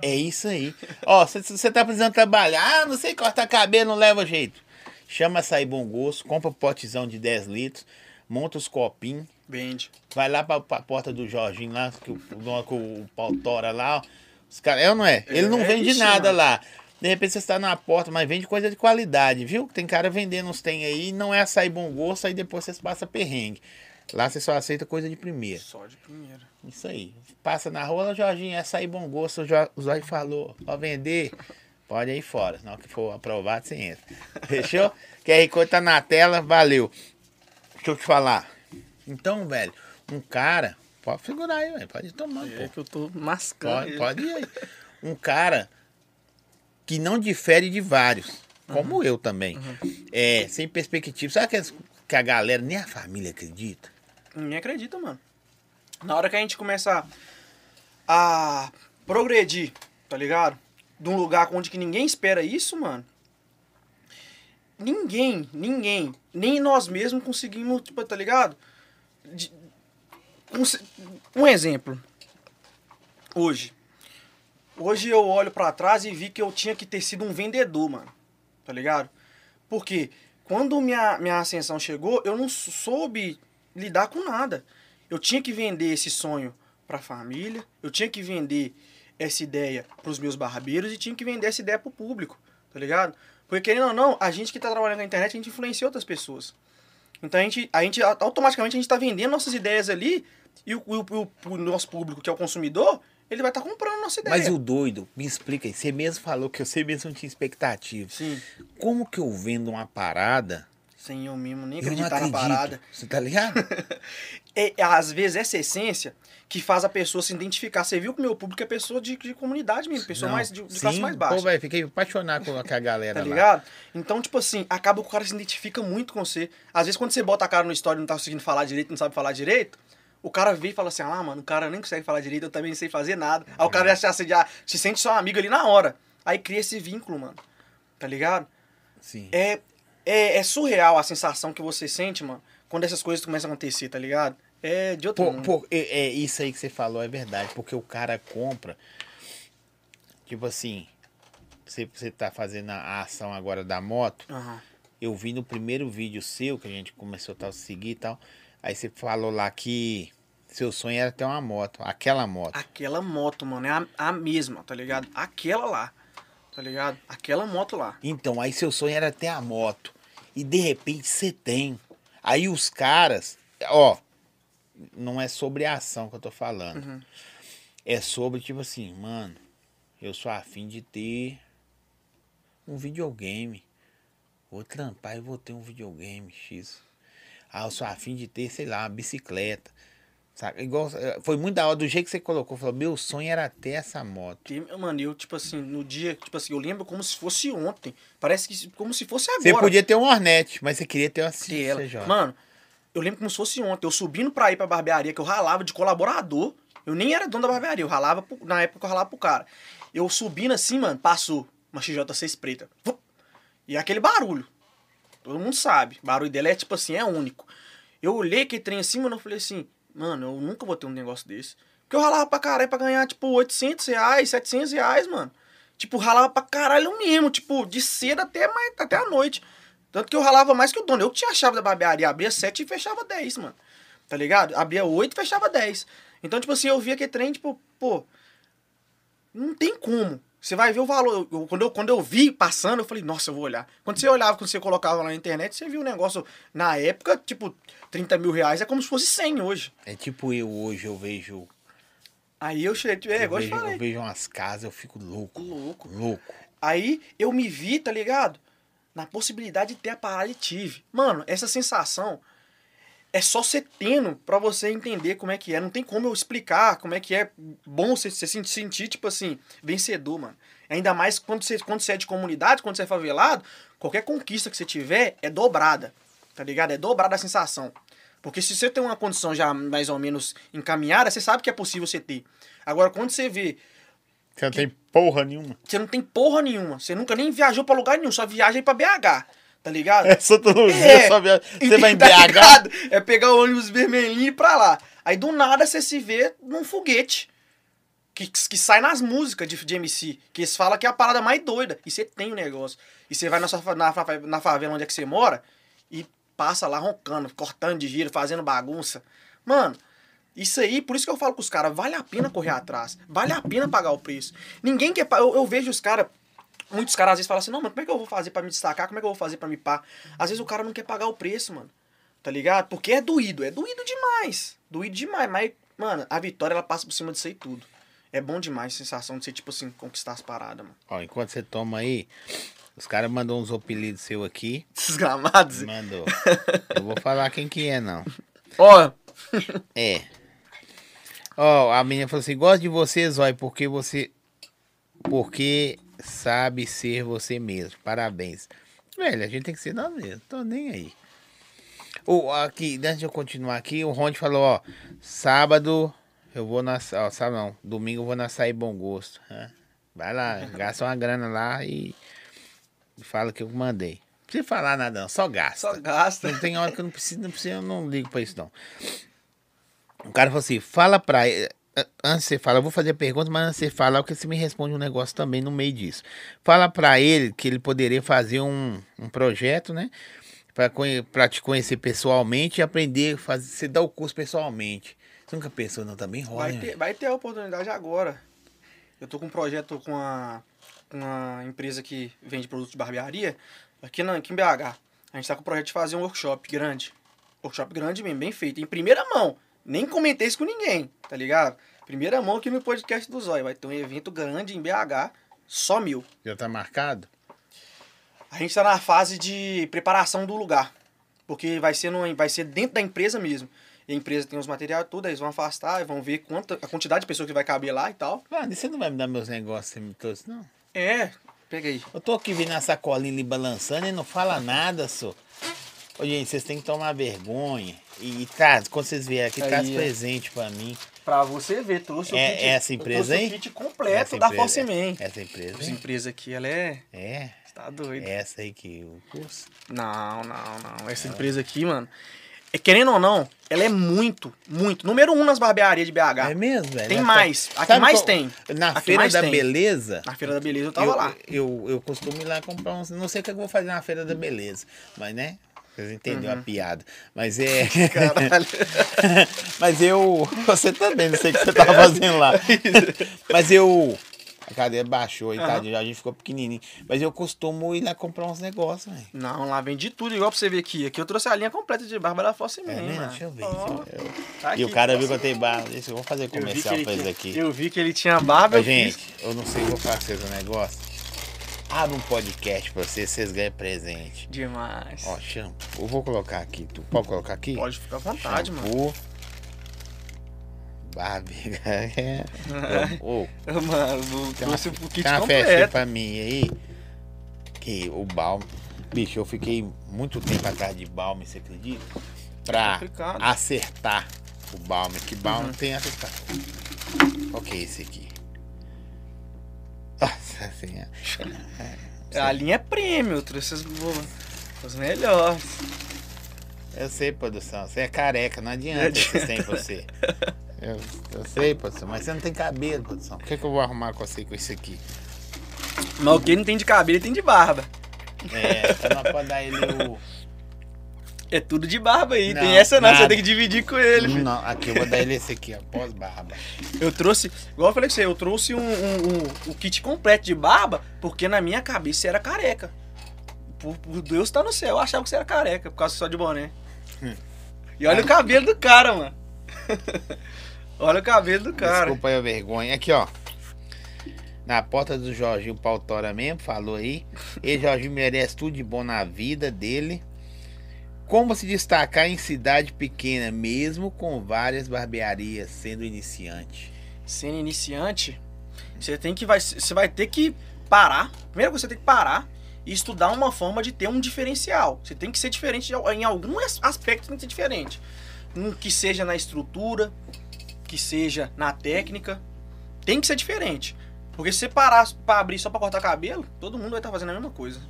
É isso aí. Ó, se você tá precisando trabalhar, ah, não sei cortar cabelo, não leva jeito. Chama açaí bom gosto, compra um potezão de 10 litros, monta os copinhos. Vende. Vai lá pra, pra porta do Jorginho lá, que o, que o pau tora lá, ó. Os cara, é ou não é? Ele não é, vende nada lá. De repente você está na porta, mas vende coisa de qualidade, viu? Tem cara vendendo uns tem aí, não é açaí bom gosto, aí depois você passa perrengue. Lá você só aceita coisa de primeira. Só de primeira. Isso aí. Passa na rua, Jorginho, essa aí bom gosto, o Zóio falou. Pra vender, pode ir fora. Hora que for aprovado, você entra. Fechou? QR Code tá na tela, valeu. Deixa eu te falar. Então, velho, um cara. Pode segurar aí, velho. Pode ir tomando. É pô. que eu tô mascando. Pode, pode ir aí. Um cara que não difere de vários. Como uhum. eu também. Uhum. É, sem perspectiva. Sabe que, que a galera, nem a família acredita? Ninguém acredita, mano. Na hora que a gente começa a progredir, tá ligado? De um lugar onde que ninguém espera isso, mano. Ninguém, ninguém, nem nós mesmos conseguimos, tipo, tá ligado? De, um, um exemplo. Hoje. Hoje eu olho para trás e vi que eu tinha que ter sido um vendedor, mano. Tá ligado? Porque quando minha, minha ascensão chegou, eu não soube lidar com nada. Eu tinha que vender esse sonho para a família, eu tinha que vender essa ideia para os meus barbeiros e tinha que vender essa ideia para o público, tá ligado? Porque querendo ou não, a gente que está trabalhando na internet, a gente influencia outras pessoas. Então a gente, a gente automaticamente a gente está vendendo nossas ideias ali e o, o, o, o, nosso público, que é o consumidor, ele vai estar tá comprando nossa ideia. Mas o doido, me explica aí, você mesmo falou que você mesmo não tinha expectativa. Sim. Como que eu vendo uma parada sem eu mesmo nem acreditar na parada. Você tá ligado? é, às vezes essa essência que faz a pessoa se identificar. Você viu que o meu público é pessoa de, de comunidade mesmo, pessoa Não, mais de, de classe mais baixa. Pô, velho, fiquei apaixonado com a galera Tá ligado? Lá. Então, tipo assim, acaba que o cara se identifica muito com você. Às vezes quando você bota a cara no story e não tá conseguindo falar direito, não sabe falar direito, o cara vê e fala assim, ah, mano, o cara nem consegue falar direito, eu também não sei fazer nada. Aí o cara já, já, já se sente só amigo ali na hora. Aí cria esse vínculo, mano. Tá ligado? Sim. É, é, é, surreal a sensação que você sente, mano, quando essas coisas começam a acontecer, tá ligado? É de outro pô, mundo. Pô, é, é, isso aí que você falou é verdade, porque o cara compra, tipo assim, você, você tá fazendo a ação agora da moto, uhum. eu vi no primeiro vídeo seu, que a gente começou a seguir e tal, aí você falou lá que seu sonho era ter uma moto, aquela moto. Aquela moto, mano, é a, a mesma, tá ligado? Aquela lá tá ligado? Aquela moto lá. Então, aí seu sonho era ter a moto. E de repente você tem. Aí os caras, ó, não é sobre a ação que eu tô falando. Uhum. É sobre, tipo assim, mano, eu sou afim de ter um videogame. Vou trampar e vou ter um videogame, X. Ah, eu sou afim de ter, sei lá, uma bicicleta. Igual, eh, foi muito da hora do jeito que você colocou. Falou, meu sonho era ter essa moto. mano, eu, tipo assim, no dia, tipo assim, eu lembro como se fosse ontem. Parece que como se fosse agora. Você podia ter um Hornet, mas você queria ter uma CJ. Mano, eu lembro como se fosse ontem. Eu subindo pra ir pra barbearia, que eu ralava de colaborador. Eu nem era dono da barbearia, eu ralava, pro, na época eu ralava pro cara. Eu subindo assim, mano, passou uma XJ6 preta. E aquele barulho. Todo mundo sabe. O barulho dela é tipo assim, é único. Eu olhei aquele trem assim, mano, eu falei assim, Mano, eu nunca vou ter um negócio desse. Porque eu ralava pra caralho pra ganhar, tipo, 800 reais, 700 reais, mano. Tipo, ralava pra caralho mesmo, tipo, de cedo até, mais, até a noite. Tanto que eu ralava mais que o dono. Eu tinha a chave da barbearia, abria 7 e fechava 10, mano. Tá ligado? Abria 8 e fechava 10. Então, tipo assim, eu via que trem, tipo, pô, não tem como Você vai ver o valor. Eu- quando, eu, quando eu vi passando, eu falei, nossa, eu vou olhar. Quando você olhava, quando você colocava lá na internet, você viu um negócio, na época, tipo, 30 mil reais é como se fosse 100 hoje. É tipo eu hoje, eu vejo. Aí eu cheguei, é, eu, vejo eu vejo umas casas, eu fico louco. Louco. Louco. Aí eu me vi, tá ligado? Na possibilidade de ter a parada e tive. Mano, essa sensação é só você tendo pra você entender como é que é. Não tem como eu explicar como é que é bom você se sentir, tipo assim, vencedor, mano. Ainda mais quando você, quando você é de comunidade, quando você é favelado, qualquer conquista que você tiver é dobrada, tá ligado? É dobrada a sensação. Porque se você tem uma condição já mais ou menos encaminhada, você sabe que é possível você ter. Agora, quando você vê Você não tem porra nenhuma. você não tem porra nenhuma. Você nunca nem viajou pra lugar nenhum. Só viaja aí pra BH. Tá ligado? É só todo dia, É. só Você vai em Tá BH. ligado? É pegar o ônibus vermelhinho e ir pra lá. Aí do nada você se vê num foguete. Que, que sai nas músicas de, de MC. Que eles falam que é a parada mais doida. E você tem o negócio. E você vai na, sua, na, na favela onde é que você mora e passa lá roncando, cortando de giro, fazendo bagunça. Mano, isso aí, por isso que eu falo com os caras, vale a pena correr atrás. Vale a pena pagar o preço. Ninguém quer. Eu, eu vejo os caras. Muitos caras às vezes falam assim, não, mas como é que eu vou fazer pra me destacar? Como é que eu vou fazer pra me pá? Às vezes o cara não quer pagar o preço, mano. Tá ligado? Porque é doído, é doído demais. Doído demais, mas, mano, a vitória ela passa por cima disso aí tudo. É bom demais a sensação de você, tipo assim, conquistar as paradas, mano. Ó, enquanto você toma aí, os caras mandou uns apelidos seu aqui. Desgramados. Mandou. Eu vou falar quem que é, não. Ó, É. Ó, a menina falou assim: gosto de você, Zói, porque você. Porque sabe ser você mesmo. Parabéns. Velho, a gente tem que ser nós mesmos. Tô nem aí. O, aqui, antes de eu continuar aqui, o Ronde falou: ó, sábado eu vou na. Ó, sábado não, domingo eu vou na Açaí Bom Gosto. hã? Vai lá, gasta uma grana lá e. Fala que eu mandei. Não precisa falar nada, não, só gasta. só gasta. Não tem hora que eu não preciso, não preciso, eu não ligo pra isso, não. O cara falou assim, fala pra ele. A- Antes falar, eu vou fazer a pergunta, mas antes você falar, porque você me responde um negócio também no meio disso. Fala pra ele que ele poderia fazer um, um projeto, né? Pra te conhecer pessoalmente e aprender, fazer, você dá o curso pessoalmente. Você nunca pensou, não? Também rola, Vai né? ter, vai ter a oportunidade agora. Eu tô com um projeto com uma, uma empresa que vende produtos de barbearia aqui, na, aqui em BH. A gente tá com o projeto de fazer um workshop grande. Workshop grande mesmo, bem feito. Em primeira mão. Nem comentei isso com ninguém, tá ligado? Primeira mão aqui no podcast do Zóio. Vai ter um evento grande em BH, só mil. Já tá marcado? A gente tá na fase de preparação do lugar. Porque vai ser, no, vai ser dentro da empresa mesmo. E a empresa tem os materiais tudo, eles vão afastar, vão ver quanta, a quantidade de pessoas que vai caber lá e tal. Mano, e você não vai me dar meus negócios, você me trouxe, não? É, pega aí. Eu tô aqui vendo a sacolinha ali balançando e não fala nada, só. Ô, gente, vocês têm que tomar vergonha. E, e traz, quando vocês vierem aqui, Aí, traz ó. presente pra mim. Pra você ver, trouxe o É- kit. é essa empresa aí? o kit completo Essa da empresa- Force Man. Essa empresa, Essa hein? empresa aqui, ela é. É, Você tá doido. é essa aí que o curso. Não, não, não. Essa empresa aqui, mano. É, querendo ou não, ela é muito, muito. Número um nas barbearias de BH. É mesmo, velho? Tem Ela mais. tá- Aqui mais qual- tem. Na Aqui Feira da tem. Beleza, Na Feira da Beleza eu tava eu, lá. Eu, eu costumo ir lá comprar uns. Não sei o que eu vou fazer na Feira da Beleza, mas né? Vocês entenderam a piada. Mas é. Uhum. Caralho. Mas eu. Você também, não sei o que você tava fazendo lá. Mas eu. A cadeira baixou e tadinho, a gente ficou pequenininho. Mas eu costumo ir lá comprar uns negócios, velho. Não, lá vende tudo, igual pra você ver aqui. Aqui eu trouxe a linha completa de barba da Force Man, É mesmo? Deixa eu ver. Deixa eu tá e o aqui, cara Force viu que eu tenho barba. Deixa eu vou fazer comercial pra tinha, aqui. eu vi que ele tinha barba, Ô, eu gente, fiz. eu não sei, eu vou fazer um negócio. Abre um podcast pra vocês, vocês ganham presente. Demais. Ó, shampoo. Eu vou colocar aqui. Tu pode colocar aqui? Pode ficar à vontade, mano. shampoo. Barbie. É. Ô, Mano, vou- Tem uma, trouxe o kit uma completo. pra mim aí. Que o balme. Bicho, eu fiquei muito tempo atrás de balme, você acredita? Pra Complicado. acertar o balme. Que balme Uhum. tem acertar. É esse aqui? Nossa senhora. A linha é prêmio, eu trouxe boas, as melhores. Eu sei, produção. Você é careca, não adianta esses tem você. Eu, eu sei, produção, mas você não tem cabelo, produção. Por que, que eu vou arrumar com você com isso aqui? Mas o que não tem de cabelo, ele tem de barba. É, então nós podemos dar ele o. É tudo de barba aí. Não, tem essa não, nada. você tem que dividir com ele. filho. Não, aqui eu vou dar ele esse aqui, ó. Pós-barba. Eu trouxe, igual eu falei com você, eu trouxe um, um- um- o kit completo de barba, porque na minha cabeça você era careca. Por, por Deus tá no céu, eu achava que você era careca, por causa só de boné. E olha o cabelo do cara, mano. olha o cabelo do cara. Desculpa aí a vergonha. Aqui, ó. Na porta do Jorginho Pautora mesmo, falou aí. E Jorginho merece tudo de bom na vida dele. Como se destacar em cidade pequena, mesmo com várias barbearias, sendo iniciante? Sendo iniciante, você tem que vai, você vai ter que parar. Primeiro você tem que parar e estudar uma forma de ter um diferencial. Você tem que ser diferente em algum as- aspecto, tem que ser diferente. Que seja na estrutura, que seja na técnica, tem que ser diferente. Porque se você parar para abrir só para cortar cabelo, todo mundo vai estar fazendo a mesma coisa.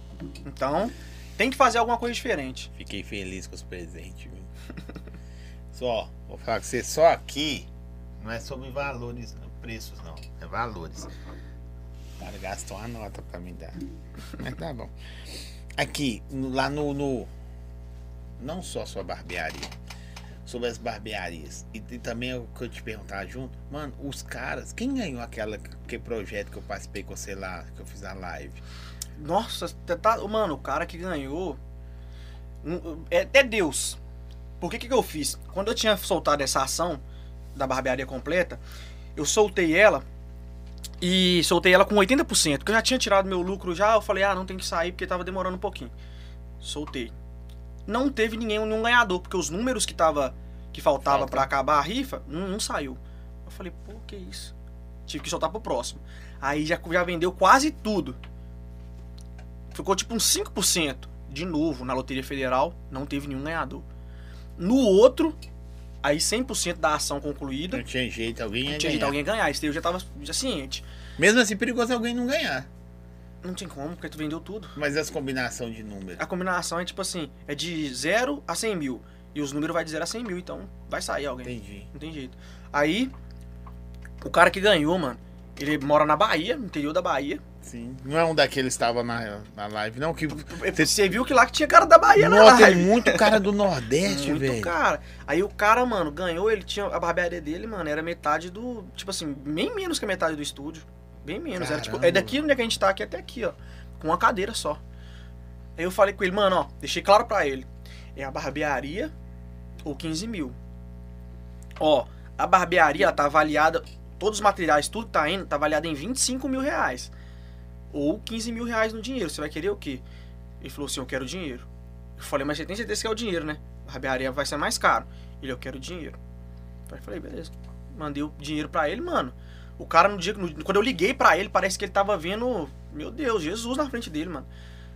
Então, tem que fazer alguma coisa diferente. Fiquei feliz com os presentes, viu? Só, vou falar com você, só aqui não é sobre valores, não, preços não, é valores. O cara gastou uma nota pra me dar. Mas tá bom. Aqui, lá no, no- Não só sua barbearia. Sobre as barbearias. E, e também o que eu te perguntar junto. Mano, os caras. Quem ganhou aquela que projeto que eu participei com você lá, que eu fiz a live? Nossa, tá, tá- mano, o cara que ganhou um, é até Deus. Por que que eu fiz? Quando eu tinha soltado essa ação da barbearia completa, eu soltei ela e soltei ela com 80%, porque eu já tinha tirado meu lucro já, eu falei: "Ah, não tem que sair porque tava demorando um pouquinho". Soltei. Não teve ninguém nenhum ganhador, porque os números que tava que faltava Falta. pra acabar a rifa, não, não saiu. Eu falei: "Pô, que isso?" Tive que soltar pro próximo. Aí já já vendeu quase tudo. Ficou tipo uns 5%. De novo, na Loteria Federal, não teve nenhum ganhador. No outro, aí 100% da ação concluída. Não tinha jeito, alguém ia Não tinha jeito ganhar. alguém ganhar. Esse daí eu já tava já ciente. Mesmo assim, perigoso alguém não ganhar. Não tem como, porque tu vendeu tudo. Mas as combinações de números. A combinação é tipo assim, é de 0 a 100 mil. E os números vai de 0 a 100 mil, então vai sair alguém. Entendi. Não tem jeito. Aí, o cara que ganhou, mano, ele mora na Bahia, no interior da Bahia. Sim. Não é um daqueles que estava na, na live, não? Que. Você viu que lá que tinha cara da Bahia na Nossa, tem live. muito cara do Nordeste, Muito velho. cara. Aí o cara, mano, ganhou, ele tinha. A barbearia dele, mano, era metade do. Tipo assim, bem menos que a metade do estúdio. Bem menos. Era, tipo, é daqui onde é que a gente tá aqui até aqui, ó. Com uma cadeira só. Aí eu falei com ele, mano, ó, deixei claro pra ele. É a barbearia ou 15 mil. Ó, a barbearia ela tá avaliada. Todos os materiais, tudo que tá indo, tá avaliado em 25 mil reais. Ou 15 mil reais no dinheiro. Você vai querer o quê? Ele falou assim, eu quero dinheiro. Eu falei, mas você tem certeza que é o dinheiro, né? A barbearia vai ser mais caro. Ele, eu quero dinheiro. Aí eu falei, beleza. Mandei o dinheiro pra ele, mano. O cara, no dia no- quando eu liguei pra ele, parece que ele tava vendo, meu Deus, Jesus na frente dele, mano.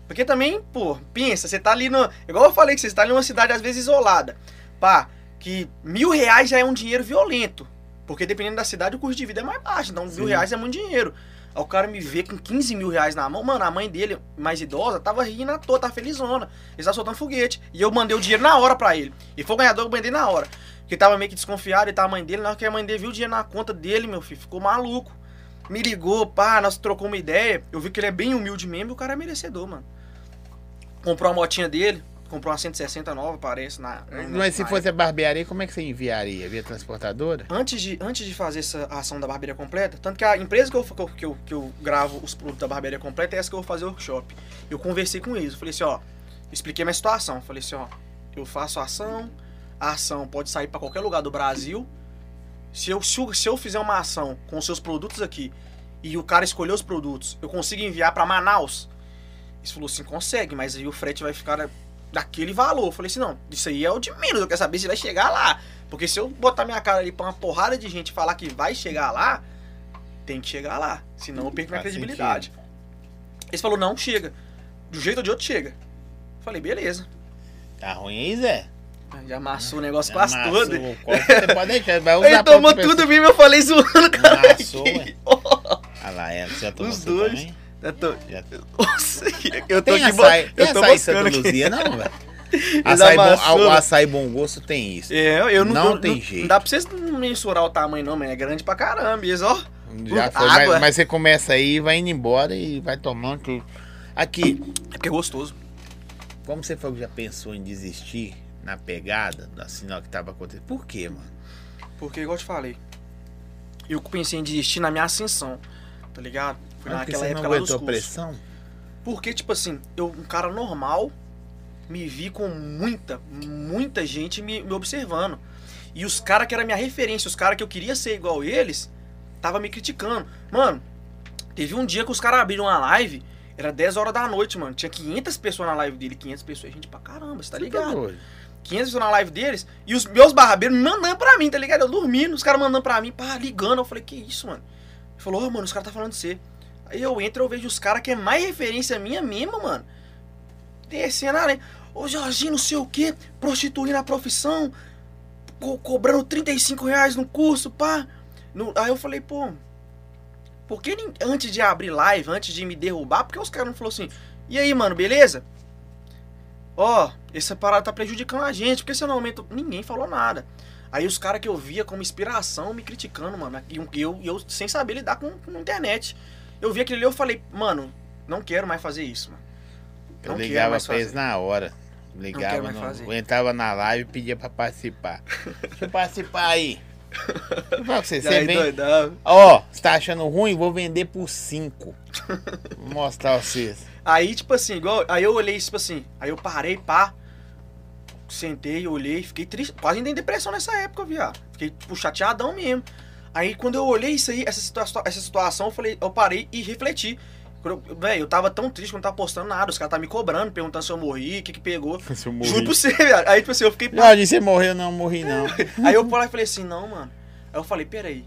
Porque também, pô, pensa, você tá ali no. Igual eu falei que você tá ali numa cidade às vezes isolada. Pá, que mil reais já é um dinheiro violento. Porque dependendo da cidade, o custo de vida é mais baixo. Então, Sim. mil reais é muito dinheiro. Aí o cara me vê com 15 mil reais na mão. Mano, a mãe dele, mais idosa, tava rindo à toa, tava felizona. Ele tava soltando foguete. E eu mandei o dinheiro na hora pra ele. E foi o ganhador, eu mandei na hora. Porque tava meio que desconfiado e tava a mãe dele. Na hora que a mãe dele viu o dinheiro na conta dele, meu filho, ficou maluco. Me ligou, pá, nós trocou uma ideia. Eu vi que ele é bem humilde mesmo e o cara é merecedor, mano. Comprou a motinha dele, comprou uma 160 nova, parece. Na, na- Mas se na fosse a barbearia, como é que você enviaria? Via transportadora? Antes de, antes de fazer essa ação da barbearia completa, tanto que a empresa que eu, que eu, que eu, que eu gravo os produtos da barbearia completa é essa que eu vou fazer o workshop. Eu conversei com eles, eu falei assim, ó, expliquei minha situação. Falei assim, ó, eu faço a ação, a ação pode sair pra qualquer lugar do Brasil. Se eu, se, eu, se eu fizer uma ação com os seus produtos aqui e o cara escolher os produtos, eu consigo enviar pra Manaus? Eles falou assim, consegue, mas aí o frete vai ficar daquele valor. Eu falei assim, não, isso aí é o de menos, eu quero saber se vai chegar lá. Porque se eu botar minha cara ali pra uma porrada de gente falar que vai chegar lá, tem que chegar lá. Senão eu perco minha credibilidade. Eles falou, não, chega. Um jeito ou de outro chega. Falei, beleza. Tá ruim aí, Zé? Já amassou o negócio quase Amassou todo. Você pode deixar, vai usar Ele tomou tudo mesmo, eu falei zoando, cara. Amassou, ué. Ah lá, ela já tomou Os dois. também? Eu tô, eu tô Tem açaí, eu tô açaí Santa aqui. Luzia, não, velho? Açaí bom, o açaí bom gosto tem isso. É, eu não, Não tem não, jeito. Não dá pra vocês mensurar o tamanho, não, mas é grande pra caramba. Isso, ó. Já foi, mas, mas você começa aí, vai indo embora e vai tomando tudo. Aqui, É porque é gostoso. como você falou que já pensou em desistir na pegada, assim, hora que tava acontecendo. Por quê, mano? Porque, igual eu te falei, eu pensei em desistir na minha ascensão, tá ligado? Foi Mas naquela época lá dos cursos. pressão? Porque, tipo assim, eu, um cara normal, me vi com muita, muita gente me, me observando. E os caras que era minha referência, os caras que eu queria ser igual eles, tava me criticando. Mano, teve um dia que os caras abriram uma live, era 10 horas da noite, mano. Tinha 500 pessoas na live dele, 500 pessoas, gente pra caramba, você tá Você tá ligado? doido? 500 pessoas na live deles, e os meus barbeiros mandando pra mim, tá ligado? Eu dormindo, os caras mandando pra mim, pá, ligando. Eu falei, que isso, mano? Ele falou, ô, mano, os caras tá falando de você. Aí eu entro, eu vejo os caras que é mais referência minha mesmo, mano. Descendo a lenha. Ô, Jorginho, não sei o quê, prostituindo a profissão, co- cobrando 35 reais no curso, pá. No- aí eu falei, pô, por que antes de abrir live, antes de me derrubar, por que os caras não falaram assim, e aí, mano, beleza? Ó, essa parada tá prejudicando a gente, por que você não aumenta? Ninguém falou nada. Aí os caras que eu via como inspiração me criticando, mano. E eu, eu, sem saber lidar com, com a internet. Eu vi aquilo ali e eu falei, mano, não quero mais fazer isso, mano. Eu Não quero ligava mais eles fazer. na hora. Ligava, quero mais fazer. eu entrava na live e pedia pra participar. Deixa eu participar aí. Eu você, você vem. Ó, você tá achando ruim? Vou vender por 5. Vou mostrar vocês. Aí, tipo assim, igual. Aí eu olhei, tipo assim. Aí eu parei, pá. Sentei, olhei, fiquei triste. Quase ainda em depressão nessa época, viado. Fiquei, tipo, chateadão mesmo. Aí quando eu olhei isso aí, essa, situa essa situação, eu falei, eu parei e refleti. Quando eu- Véi, eu tava tão triste que eu não tava postando nada. Os caras tá me cobrando, perguntando se eu morri, o que que pegou. Se eu Juro morri. pra você, viado. Aí, tipo assim, eu fiquei. Jorge, você morreu? Não, morri não. Aí eu falei, falei assim, não, mano. Aí eu falei, peraí.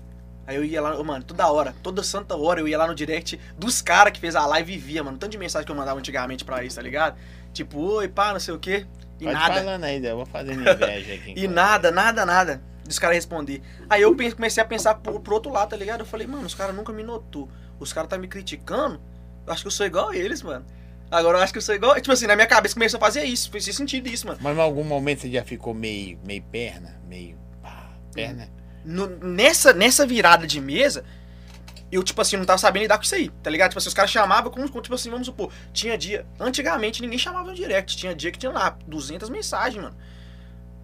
Aí eu ia lá, mano, toda hora, toda santa hora eu ia lá no direct dos caras que fez a live e via, mano. Tanto de mensagem que eu mandava antigamente pra isso, tá ligado? Tipo, oi, pá, não sei o quê. E Pode nada. falando eu vou fazendo inveja aqui. E nada, nada, nada. Dos caras responder. Aí eu comecei a pensar pro, pro outro lado, tá ligado? Eu falei, mano, os caras nunca me notou. Os caras tá me criticando. Eu acho que eu sou igual a eles, mano. Agora eu acho que eu sou igual. Tipo assim, na minha cabeça começou a fazer isso. Fez sentido isso, mano. Mas em algum momento você já ficou meio, meio perna? Meio. pá, perna? no- nessa, nessa virada de mesa, eu, tipo assim, não tava sabendo lidar com isso aí, tá ligado? Tipo assim, os caras chamavam como, tipo assim, vamos supor, tinha dia. Antigamente ninguém chamava no direct, tinha dia que tinha lá 200 mensagens, mano.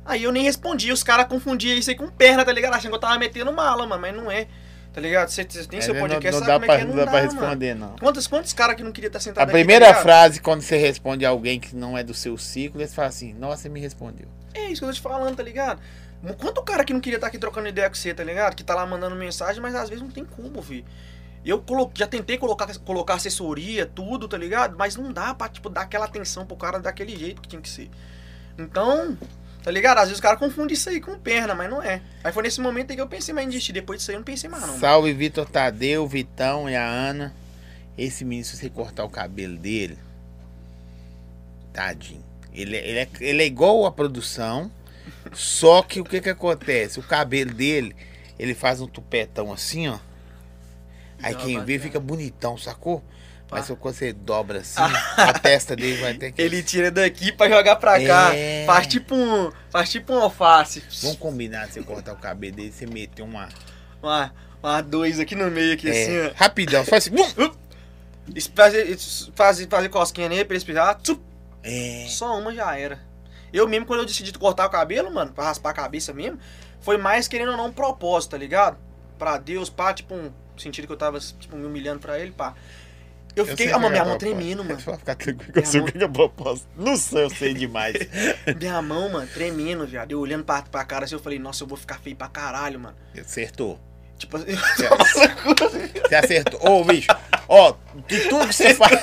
Aí eu nem respondia, os caras confundiam isso aí com perna, tá ligado? Achando que eu tava metendo mala, mano, mas não é. Tá ligado? Você você tem seu É, podcast, não, não dá como pra, é que é? não Não dá pra dá, mano. responder, não. Quantos, quantos caras que não queria estar sentado A aqui, tá primeira frase, quando você responde a alguém que não é do seu ciclo, eles falam assim, nossa, você me respondeu. É isso que eu tô te falando, tá ligado? Quanto cara que não queria estar aqui trocando ideia com você, tá ligado? Que tá lá mandando mensagem, mas às vezes não tem como, vi. Eu colo... já tentei colocar, colocar assessoria, tudo, tá ligado? Mas não dá pra, tipo, dar aquela atenção pro cara daquele jeito que tinha que ser. Então, tá ligado? Às vezes o cara confunde isso aí com perna, mas não é. Aí foi nesse momento aí que eu pensei mais em desistir. Depois disso aí eu não pensei mais, não. mano. Salve Vitor Tadeu, Vitão e a Ana. Esse menino, se você cortar o cabelo dele, tadinho. Ele, é- ele, é, ele é igual a produção, só que o que que acontece? O cabelo dele, ele faz um tupetão assim, ó. Aí quem vê fica bonitão, sacou? Mas quando você dobra assim, a testa dele vai até que. Ele tira daqui pra jogar pra cá. É. Faz tipo um. Faz tipo um alface. Vamos combinar você cortar o cabelo dele, você meter uma. Uma, uma dois aqui no meio, aqui, assim, É, ó. rapidão, faz assim. es- fazer, fazer cosquinha nele pra ele espirrar. É. Só uma já era. Eu mesmo, quando eu decidi cortar o cabelo, mano, pra raspar a cabeça mesmo, foi mais querendo ou não um propósito, tá ligado? Pra Deus, pá, tipo um sentido que eu tava, tipo, me humilhando pra ele, pá. Eu fiquei, sei ah, é minha mão tremendo, mano. Pode ficar tranquilo que eu sei o que é propósito. Não sei, eu sei demais. Minha mão, mano, tremendo, viado. Eu olhando pra, pra cara assim, eu falei, nossa, eu vou ficar feio pra caralho, mano. Acertou. Tipo, assim, Você acertou. Ô, bicho, ó, de tudo que você falou.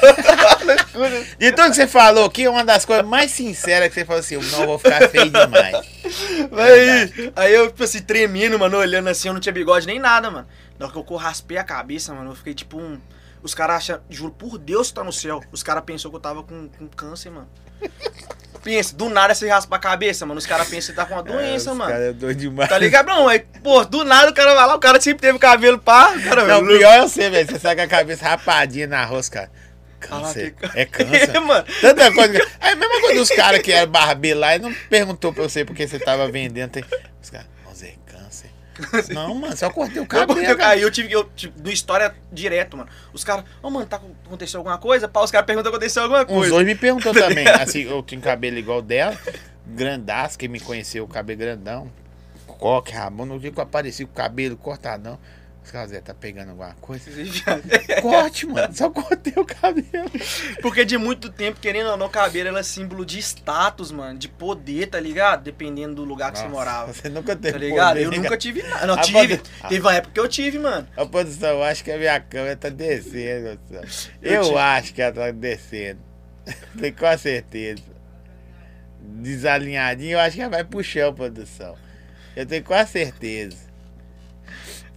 de tudo que você falou aqui, uma das coisas mais sinceras que você falou assim, eu não vou ficar feio demais. Aí, aí eu, tipo assim, tremendo, mano, olhando assim, eu não tinha bigode nem nada, mano. Na hora que eu raspei a cabeça, mano, eu fiquei tipo um. Os caras acham, juro por Deus que tá no céu. Os caras pensou que eu tava com, com câncer, mano. Pensa, do nada você raspa a cabeça, mano. Os caras pensam que tá com uma doença, É, os mano. cara é doido demais. Tá ligado? Não, aí, pô, do nada o cara vai lá, o cara sempre teve cabelo pá, o cara. Não, o pior é você, velho. Você sai com a cabeça rapadinha na rosca. Câncer. Ah, que- É câncer. É, mano. Tanta coisa. É a mesma coisa dos caras que eram barbeiro lá e não perguntou pra você porque você tava vendendo. Tem... Os caras, não, mano, só cortei o Eu cabelo. Aí eu tive, eu, tipo, no história direto, mano. Os caras, ô, mano, tá aconteceu alguma coisa? Pá, os caras perguntam aconteceu alguma coisa. dois me perguntou também. Assim, eu tinha cabelo igual dela. grandaço, quem me conheceu, o cabelo grandão. Coque, Ramon, no dia que eu apareci com o cabelo cortadão. Os caras Zé, tá pegando alguma coisa? Corte, mano. Só cortei o cabelo. Porque de muito tempo, querendo ou não, cabelo era símbolo de status, mano. De poder, tá ligado? Dependendo do lugar que Nossa, você morava. Você nunca teve Tá ligado? poder, eu nunca tive nada. Não, A tive. poder- Teve uma época que eu tive, mano. Ô, produção, eu acho que a minha câmera tá descendo. Eu Eu, acho que ela tá descendo. Tenho quase certeza. Desalinhadinho, eu acho que ela vai pro chão, produção. Eu tenho quase certeza.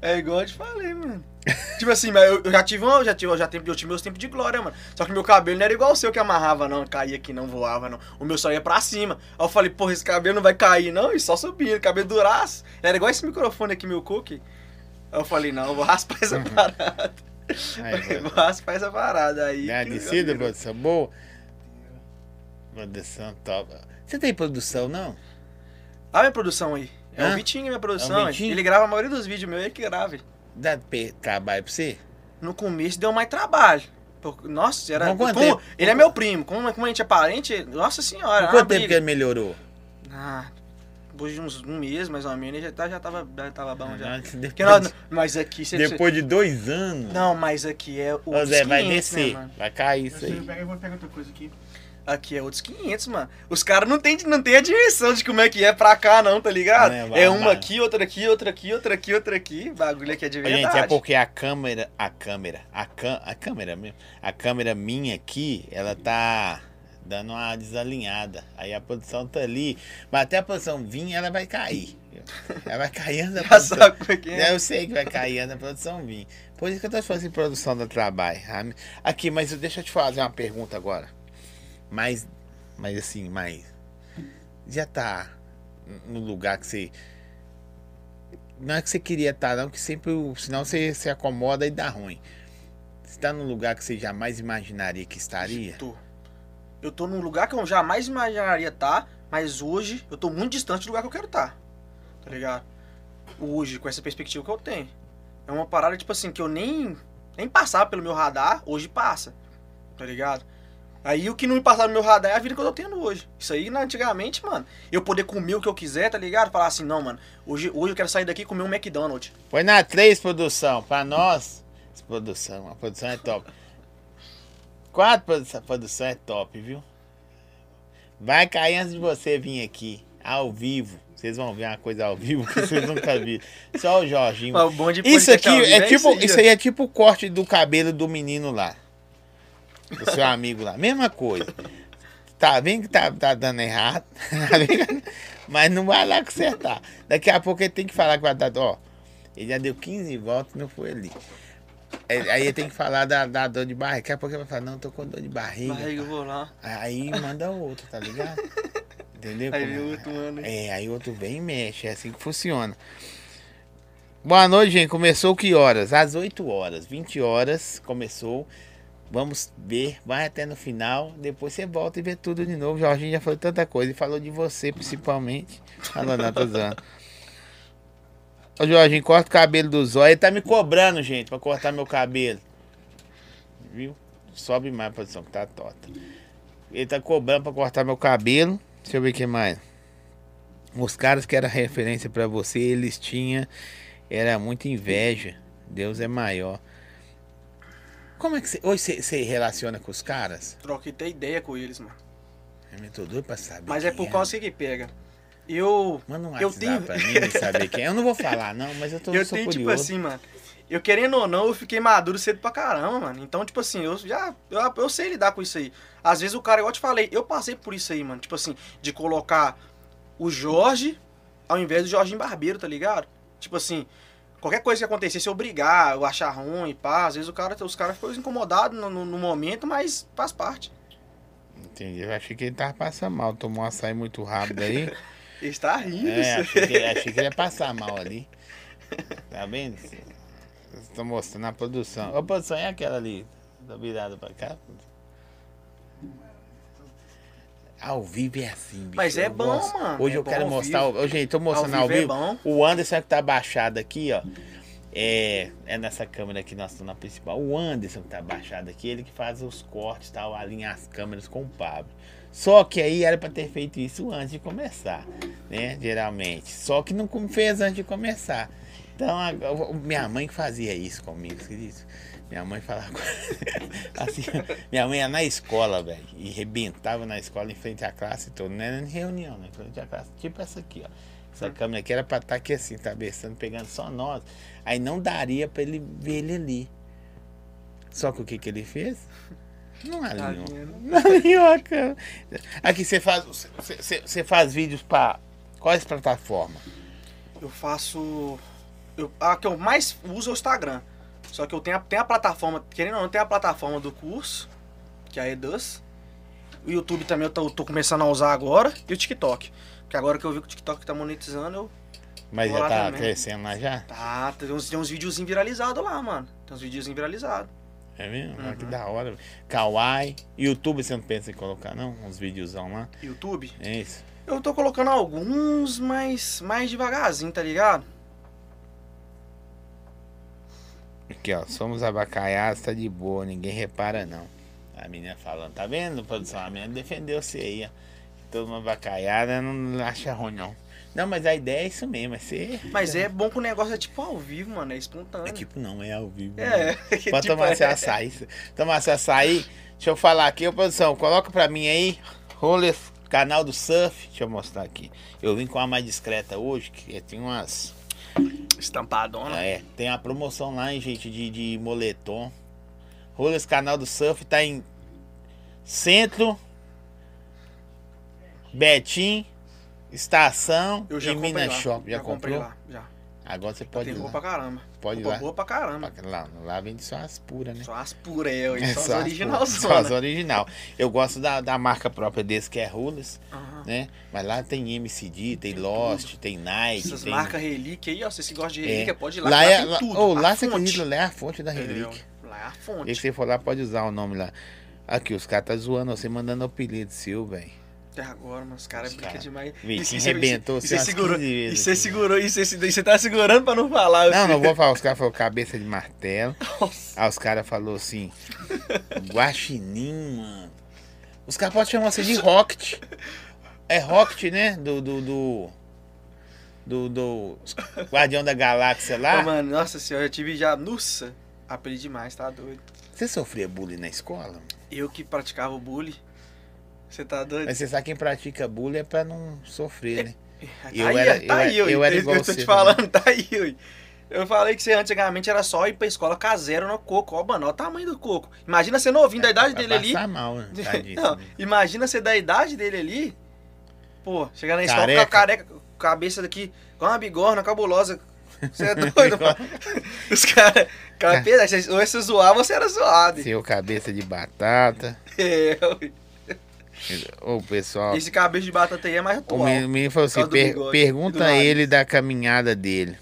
É igual eu te falei, mano. tipo assim, mas eu, eu já tive um, já tive, eu já tive, eu tive meus tempos de glória, mano. Só que meu cabelo não era igual o seu que amarrava, não, caía aqui, não voava, não. O meu só ia pra cima. Aí eu falei, porra, esse cabelo não vai cair, não, e só subindo, cabelo duraço. Era igual esse microfone aqui, meu cookie. Aí eu falei, não, eu vou raspar essa parada. Aí, vou raspar essa parada aí. Ganhar que de o cida, cabelo- produção boa. Produção top. Você tem produção, não? Olha a minha produção aí. É Hã? o Vitinho, minha produção. É o Vitinho? Ele grava a maioria dos vídeos meus, ele que grava. Dá trabalho pra você? No começo deu mais trabalho. Por- Nossa, era. Com como- tempo? ele é meu primo. Como, como a gente é parente, nossa senhora. Quanto tempo que ele melhorou? Ah, depois de uns um mês mais ou menos, ele já, tá, já, tava, já tava bom já. Antes, Porque nós- depois, mas aqui você. depois de dois anos. Não, mas aqui é Ô, outros Zé, vai 500, descer. né, vai cair isso aí. Eu vou pegar outra coisa aqui. Aqui é outros 500, mano. Os caras não tem, não tem a dimensão de como é que é pra cá, não, tá ligado? Não, é é uma babado. aqui, outra aqui, outra aqui, outra aqui, outra aqui. Bagulho aqui é de verdade. Gente, é porque a câmera, a câmera, a, cam, a câmera mesmo, a câmera minha aqui, ela tá dando uma desalinhada. Aí a produção tá ali, mas até a produção vir, ela vai cair. Ela vai cair antes da produção. Eu sei que vai cair antes da produção vir. Por isso que eu tô fazendo produção do trabalho. Aqui, mas deixa eu te fazer uma pergunta agora. Mas, mas assim, mas já tá no lugar que você não é que você queria estar, não, que sempre, senão você se acomoda e dá ruim. Você tá num lugar que você jamais imaginaria que estaria? Tô. Eu tô num lugar que eu jamais imaginaria estar, mas hoje eu tô muito distante do lugar que eu quero estar. Tá ligado? Hoje, com essa perspectiva que eu tenho. É uma parada, tipo assim, que eu nem, nem passava pelo meu radar, hoje passa. Tá ligado? Aí o que não me passava no meu radar é a vida que eu tô tendo hoje. Isso aí, né, antigamente, mano, eu poder comer o que eu quiser, tá ligado? Falar assim, não, mano, hoje, hoje eu quero sair daqui e comer um McDonald's. Põe na 3, produção, pra nós. Produção, a produção é top. 4, produção, a produção é top, viu? Vai cair antes de você vir aqui, ao vivo. Vocês vão ver uma coisa ao vivo que vocês nunca viram. Só o Jorginho. Mas o bom de Isso aqui vivo é tipo, isso aí é tipo o corte do cabelo do menino lá. Do seu amigo lá. Mesma coisa. Tá vendo que tá, tá dando errado. Tá? Mas não vai lá consertar. Daqui a pouco ele tem que falar que vai dar. Ó, ele já deu 15 voltas e não foi ali. Aí ele tem que falar da, da dor de barriga. Daqui a pouco ele vai falar, não, tô com dor de barriga. Barriga, eu vou lá. Aí manda outro, tá ligado? Entendeu? Aí como vem é? outro mano. É, aí outro vem e mexe, é assim que funciona. Boa noite, gente. Começou que horas? Às 8 horas, 20 horas começou. Vamos ver, vai até no final. Depois você volta e vê tudo de novo. O Jorginho já falou tanta coisa e falou de você principalmente. Falou, não, tô. Ô Jorginho, corta o cabelo do zóio. Ele tá me cobrando, gente, pra cortar meu cabelo. Viu? Sobe mais, produção, que tá torta. Ele tá cobrando pra cortar meu cabelo. Deixa eu ver o que mais. Os caras que eram referência pra você, eles tinham. Era muita inveja. Deus é maior. Como é que você. Hoje você, relaciona com os caras? Troquei até ideia com eles, mano. Eu tô doido pra saber. Mas é por causa que pega. Eu. Manda um eu tenho- pra mim saber quem é. Eu não vou falar, não, mas eu tô Eu tenho, tipo curioso. assim, mano. Eu querendo ou não, eu fiquei maduro cedo pra caramba, mano. Então, tipo assim, eu já. Eu, eu sei lidar com isso aí. Às vezes o cara, igual eu te falei, eu passei por isso aí, mano. Tipo assim, de colocar o Jorge ao invés do Jorginho Barbeiro, tá ligado? Tipo assim, qualquer coisa que acontecesse, eu brigar, eu achar ruim, pá. Às vezes o cara, os caras ficam incomodados no, no- no momento, mas faz parte. Entendi. Eu achei que ele tava passando mal. Tomou um açaí muito rápido aí. Ele está rindo. É, achei que, achei que ele ia passar mal ali. Tá vendo? Estou mostrando a produção. A produção é aquela ali. Tá virada pra cá. Ao vivo é assim, bicho. Mas é bom, gosto. mano, Hoje é eu quero ao mostrar. vivo. gente, tô mostrando ao vivo é vivo. bom. o Anderson que tá baixado aqui, ó. É, é nessa câmera aqui, nós estamos na principal. O Anderson que tá baixado aqui, ele que faz os cortes e tal, alinha as câmeras com o Pablo. Só que aí era pra ter feito isso antes de começar, né? Geralmente. Só que não fez antes de começar. Então, a, a- minha mãe que fazia isso comigo, acredita? Minha mãe falava. assim, minha mãe ia na escola, velho, e rebentava na escola em frente à classe toda. Não era em reunião, né? Em frente à classe. Tipo essa aqui, ó. Essa câmera aqui era pra estar aqui assim, cabeçando, pegando só nós. Aí não daria pra ele ver ele ali. Só que o que, que ele fez? Não alinhou. vendo? Não alinhou a câmera. Aqui você faz, você- você faz vídeos pra quais plataformas? Eu faço. Eu, a que eu mais uso é o Instagram. Só que eu tenho a, tenho a plataforma, querendo ou não, tem a plataforma do curso, que é a Edus. O YouTube também eu tô, tô começando a usar agora. E o TikTok. Porque agora que eu vi que o TikTok tá monetizando, eu. Mas já tá também. crescendo lá já? Tá, tem uns, tem uns videozinhos viralizados lá, mano. Tem uns videozinhos viralizados. É mesmo? Ah, que Uhum. da hora. Kawaii. YouTube você não pensa em colocar, não? Uns videozão lá. YouTube. É isso. Eu tô colocando alguns, mas mais devagarzinho, tá ligado? Aqui, ó. Somos abacaiados, tá de boa, ninguém repara, não. A menina falando, tá vendo, produção? A menina defendeu você aí, ó. Todo mundo abacaiada não acha ruim, não. Não, mas a ideia é isso mesmo, é ser. Mas é bom que o negócio é tipo ao vivo, mano. É espontâneo. É tipo, não, é ao vivo. É, Pode tipo, tomar é- seu açaí. Tomar seu açaí. Deixa eu falar aqui, ô produção, coloca pra mim aí. Roller, canal do surf. Deixa eu mostrar aqui. Eu vim com a mais discreta hoje, que tem umas. Estampadona. É, tem uma promoção lá, hein, gente, de, de moletom. Rollers Canal do Surf tá em Centro, Betim, Estação Eu já e Minas lá. Shop. Já, comprei comprou? lá, já. Agora você pode Tem ir lá. pra caramba. Pode ir Roupa lá. boa pra caramba. Lá, lá vende só as puras, né? Só as puras, é, É, só as as original puras, Só as original. Eu gosto da, da marca própria desse, que é Aham. né? Mas lá tem MCD, tem Lost, tem Nike, Essas tem... marcas relíquia aí, ó. Você que gosta de É. relíquia, pode ir lá. Lá, é, tem lá, tudo. oh, lá você acredita, lá é a fonte da relíquia. É, Lá é a E fonte. se você for lá, pode usar o nome lá. Aqui, os caras tá zoando você, mandando apelido seu, velho. Até agora, mas os caras Os brincam cara- demais. Vitinho você- arrebentou você segurou. 15 vezes E você segurou. E você, tá segurando pra não falar. Não, assim. não vou falar. Os caras falaram cabeça de martelo. Nossa. Aí os caras falaram assim, guaxinim, mano. Os caras podem chamar você de Rocket. É Rocket, né? Do, do, do, do, do Guardião da Galáxia Ô, lá. mano, nossa senhora, eu tive já. Nossa, aprendi demais, tá doido. Você sofria bullying na escola? Eu que praticava o bullying. Você tá doido? Mas você sabe quem pratica bullying é pra não sofrer, né? Eu aí, era- tá eu aí, ui. eu era É igual eu tô você te falando, tá aí, ui. Eu falei que você antigamente era só ir pra escola caseiro no coco. Ó, mano, olha o tamanho do coco. Imagina você novinho da idade dele ali. mal, né? Tadinho. Não, imagina você da idade dele ali. Pô, chegar na escola com a Careca. cabeça daqui, com uma bigorna cabulosa. Você é doido, mano. Os caras. Cara, cara, você- ou você zoava ou você era zoado. Seu cabeça de batata. É, ui. Ô, pessoal. Esse cabeça de batata aí é mais atual. o menino falou assim: "Per- bigode pergunta a nariz." ele da caminhada dele.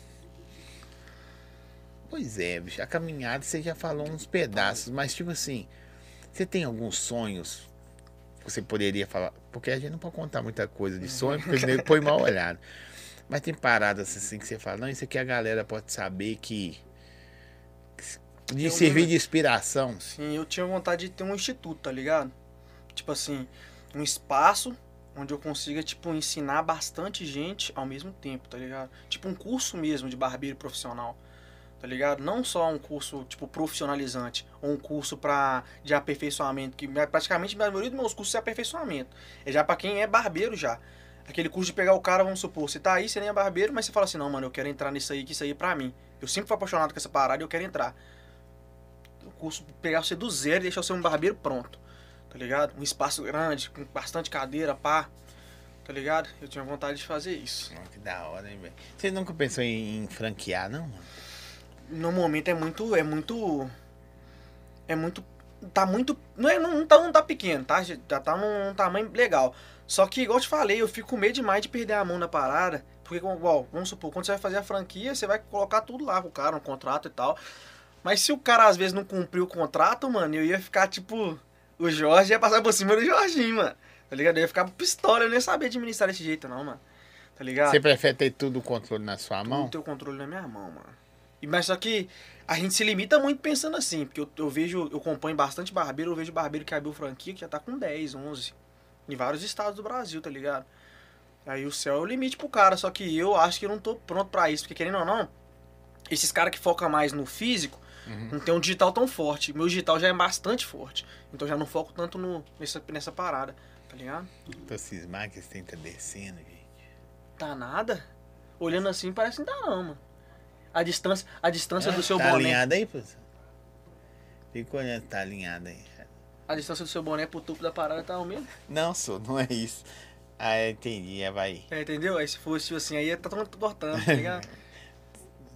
Pois é, bicho, a caminhada você já falou uns pedaços, mas tipo assim, você tem alguns sonhos que você poderia falar? Porque a gente não pode contar muita coisa de sonho, porque ele põe mal olhado. Mas tem paradas assim que você fala, não, isso aqui a galera pode saber que. De Eu servir lembro- de inspiração. Sim, eu tinha vontade de ter um instituto, tá ligado? Tipo assim, um espaço onde eu consiga, tipo, ensinar bastante gente ao mesmo tempo, tá ligado? Tipo um curso mesmo de barbeiro profissional, tá ligado? Não só um curso, tipo, profissionalizante, ou um curso pra, de aperfeiçoamento, que praticamente a maioria dos meus cursos é aperfeiçoamento. É já pra quem é barbeiro já. Aquele curso de pegar o cara, vamos supor, você tá aí, você nem é barbeiro, mas você fala assim, não, mano, eu quero entrar nisso aí, que isso aí é pra mim. Eu sempre fui apaixonado com essa parada e eu quero entrar o curso pegar você do zero e deixar você um barbeiro pronto. Tá ligado? Um espaço grande, com bastante cadeira, pá. Tá ligado? Eu tinha vontade de fazer isso. Ó, Que da hora, hein, velho? Você nunca pensou em, em franquear, não? mano? No momento é muito. É muito. É muito. Tá muito. Não, é, não, tá, não tá pequeno, tá? Já tá num tamanho legal. Só que, igual eu te falei, eu fico com medo demais de perder a mão na parada. Porque, igual, vamos supor, quando você vai fazer a franquia, você vai colocar tudo lá com o cara, um contrato e tal. Mas se o cara às vezes não cumpriu o contrato, mano, eu ia ficar tipo. O Jorge ia passar por cima do Jorginho, mano. Tá ligado? Eu ia ficar pistola, eu não ia saber administrar desse jeito, não, mano. Tá ligado? Você prefere ter tudo o controle na sua Tudo mão? ter o controle na minha mão, mano. E, mas só que a gente se limita muito pensando assim, porque eu, eu vejo, eu acompanho bastante barbeiro, eu vejo barbeiro que abriu franquia que já tá com 10, 11, Em vários estados do Brasil, tá ligado? Aí o céu é o limite pro cara, só que eu acho que eu não tô pronto pra isso, porque querendo ou não, esses caras que focam mais no físico, não tem um digital tão forte. Meu digital já é bastante forte. Então já não foco tanto no, nessa, nessa parada, tá ligado? Tô cismado que esse trem tá descendo, gente. Tá nada. Olhando assim, parece que não tá não, mano. A distância, a distância do seu tá boné. alinhado aí, professor? Fica olhando tá alinhado aí. A distância do seu boné pro topo da parada tá ao mesmo. Não, sou, não é isso. Ah, entendi, é, vai. É, entendeu? Aí se fosse assim, aí tá tão cortando, tá ligado?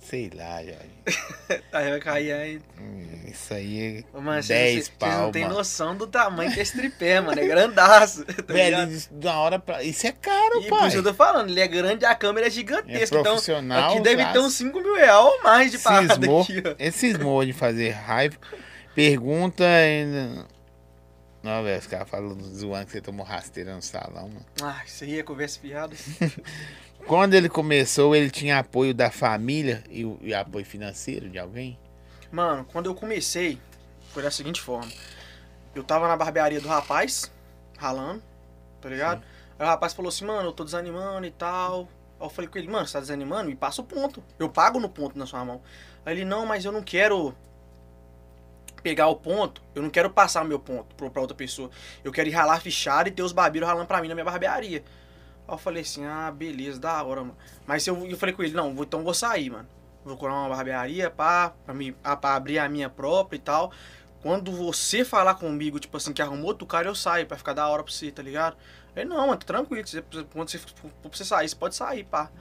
Sei lá, Jorge. aí vai cair aí. Hum, Isso aí é Mano, 10 vocês pau, não tem mano. noção do tamanho que é esse tripé, mano. É grandaço. Tá Velho, isso de uma hora pra... Isso é caro, E por pai. isso eu tô falando, ele é grande, a câmera é É gigantesca. então, profissional. aqui deve ter uns 5 mil reais ou mais de parada Cismou, aqui, ó. ele cismou de fazer raiva. Pergunta ainda. Não, velho, os caras falam zoando que você tomou rasteira no salão, mano. Ah, isso aí é conversa fiada. Quando ele começou, ele tinha apoio da família e, e apoio financeiro de alguém? Mano, quando eu comecei, foi da seguinte forma. Eu tava na barbearia do rapaz, ralando, tá ligado? Aí o rapaz falou assim, mano, eu tô desanimando e tal. Aí eu falei com ele, mano, você tá desanimando? Me passa o ponto. Eu pago no ponto na sua mão. Aí ele, não, mas eu não quero pegar o ponto, eu não quero passar o meu ponto pra outra pessoa. Eu quero ir ralar fichado e ter os barbeiros ralando pra mim na minha barbearia. Aí eu falei assim, ah, beleza, da hora, mano. Mas eu, eu falei com ele, não, vou- então vou sair, mano. Vou procurar uma barbearia pá, pra, me, pra abrir a minha própria e tal. Quando você falar comigo, tipo assim, que arrumou outro cara, eu saio, pra ficar da hora pra você, tá ligado? Aí, não, mano, tá tranquilo, você, quando você for pra você sair, você pode sair, pá.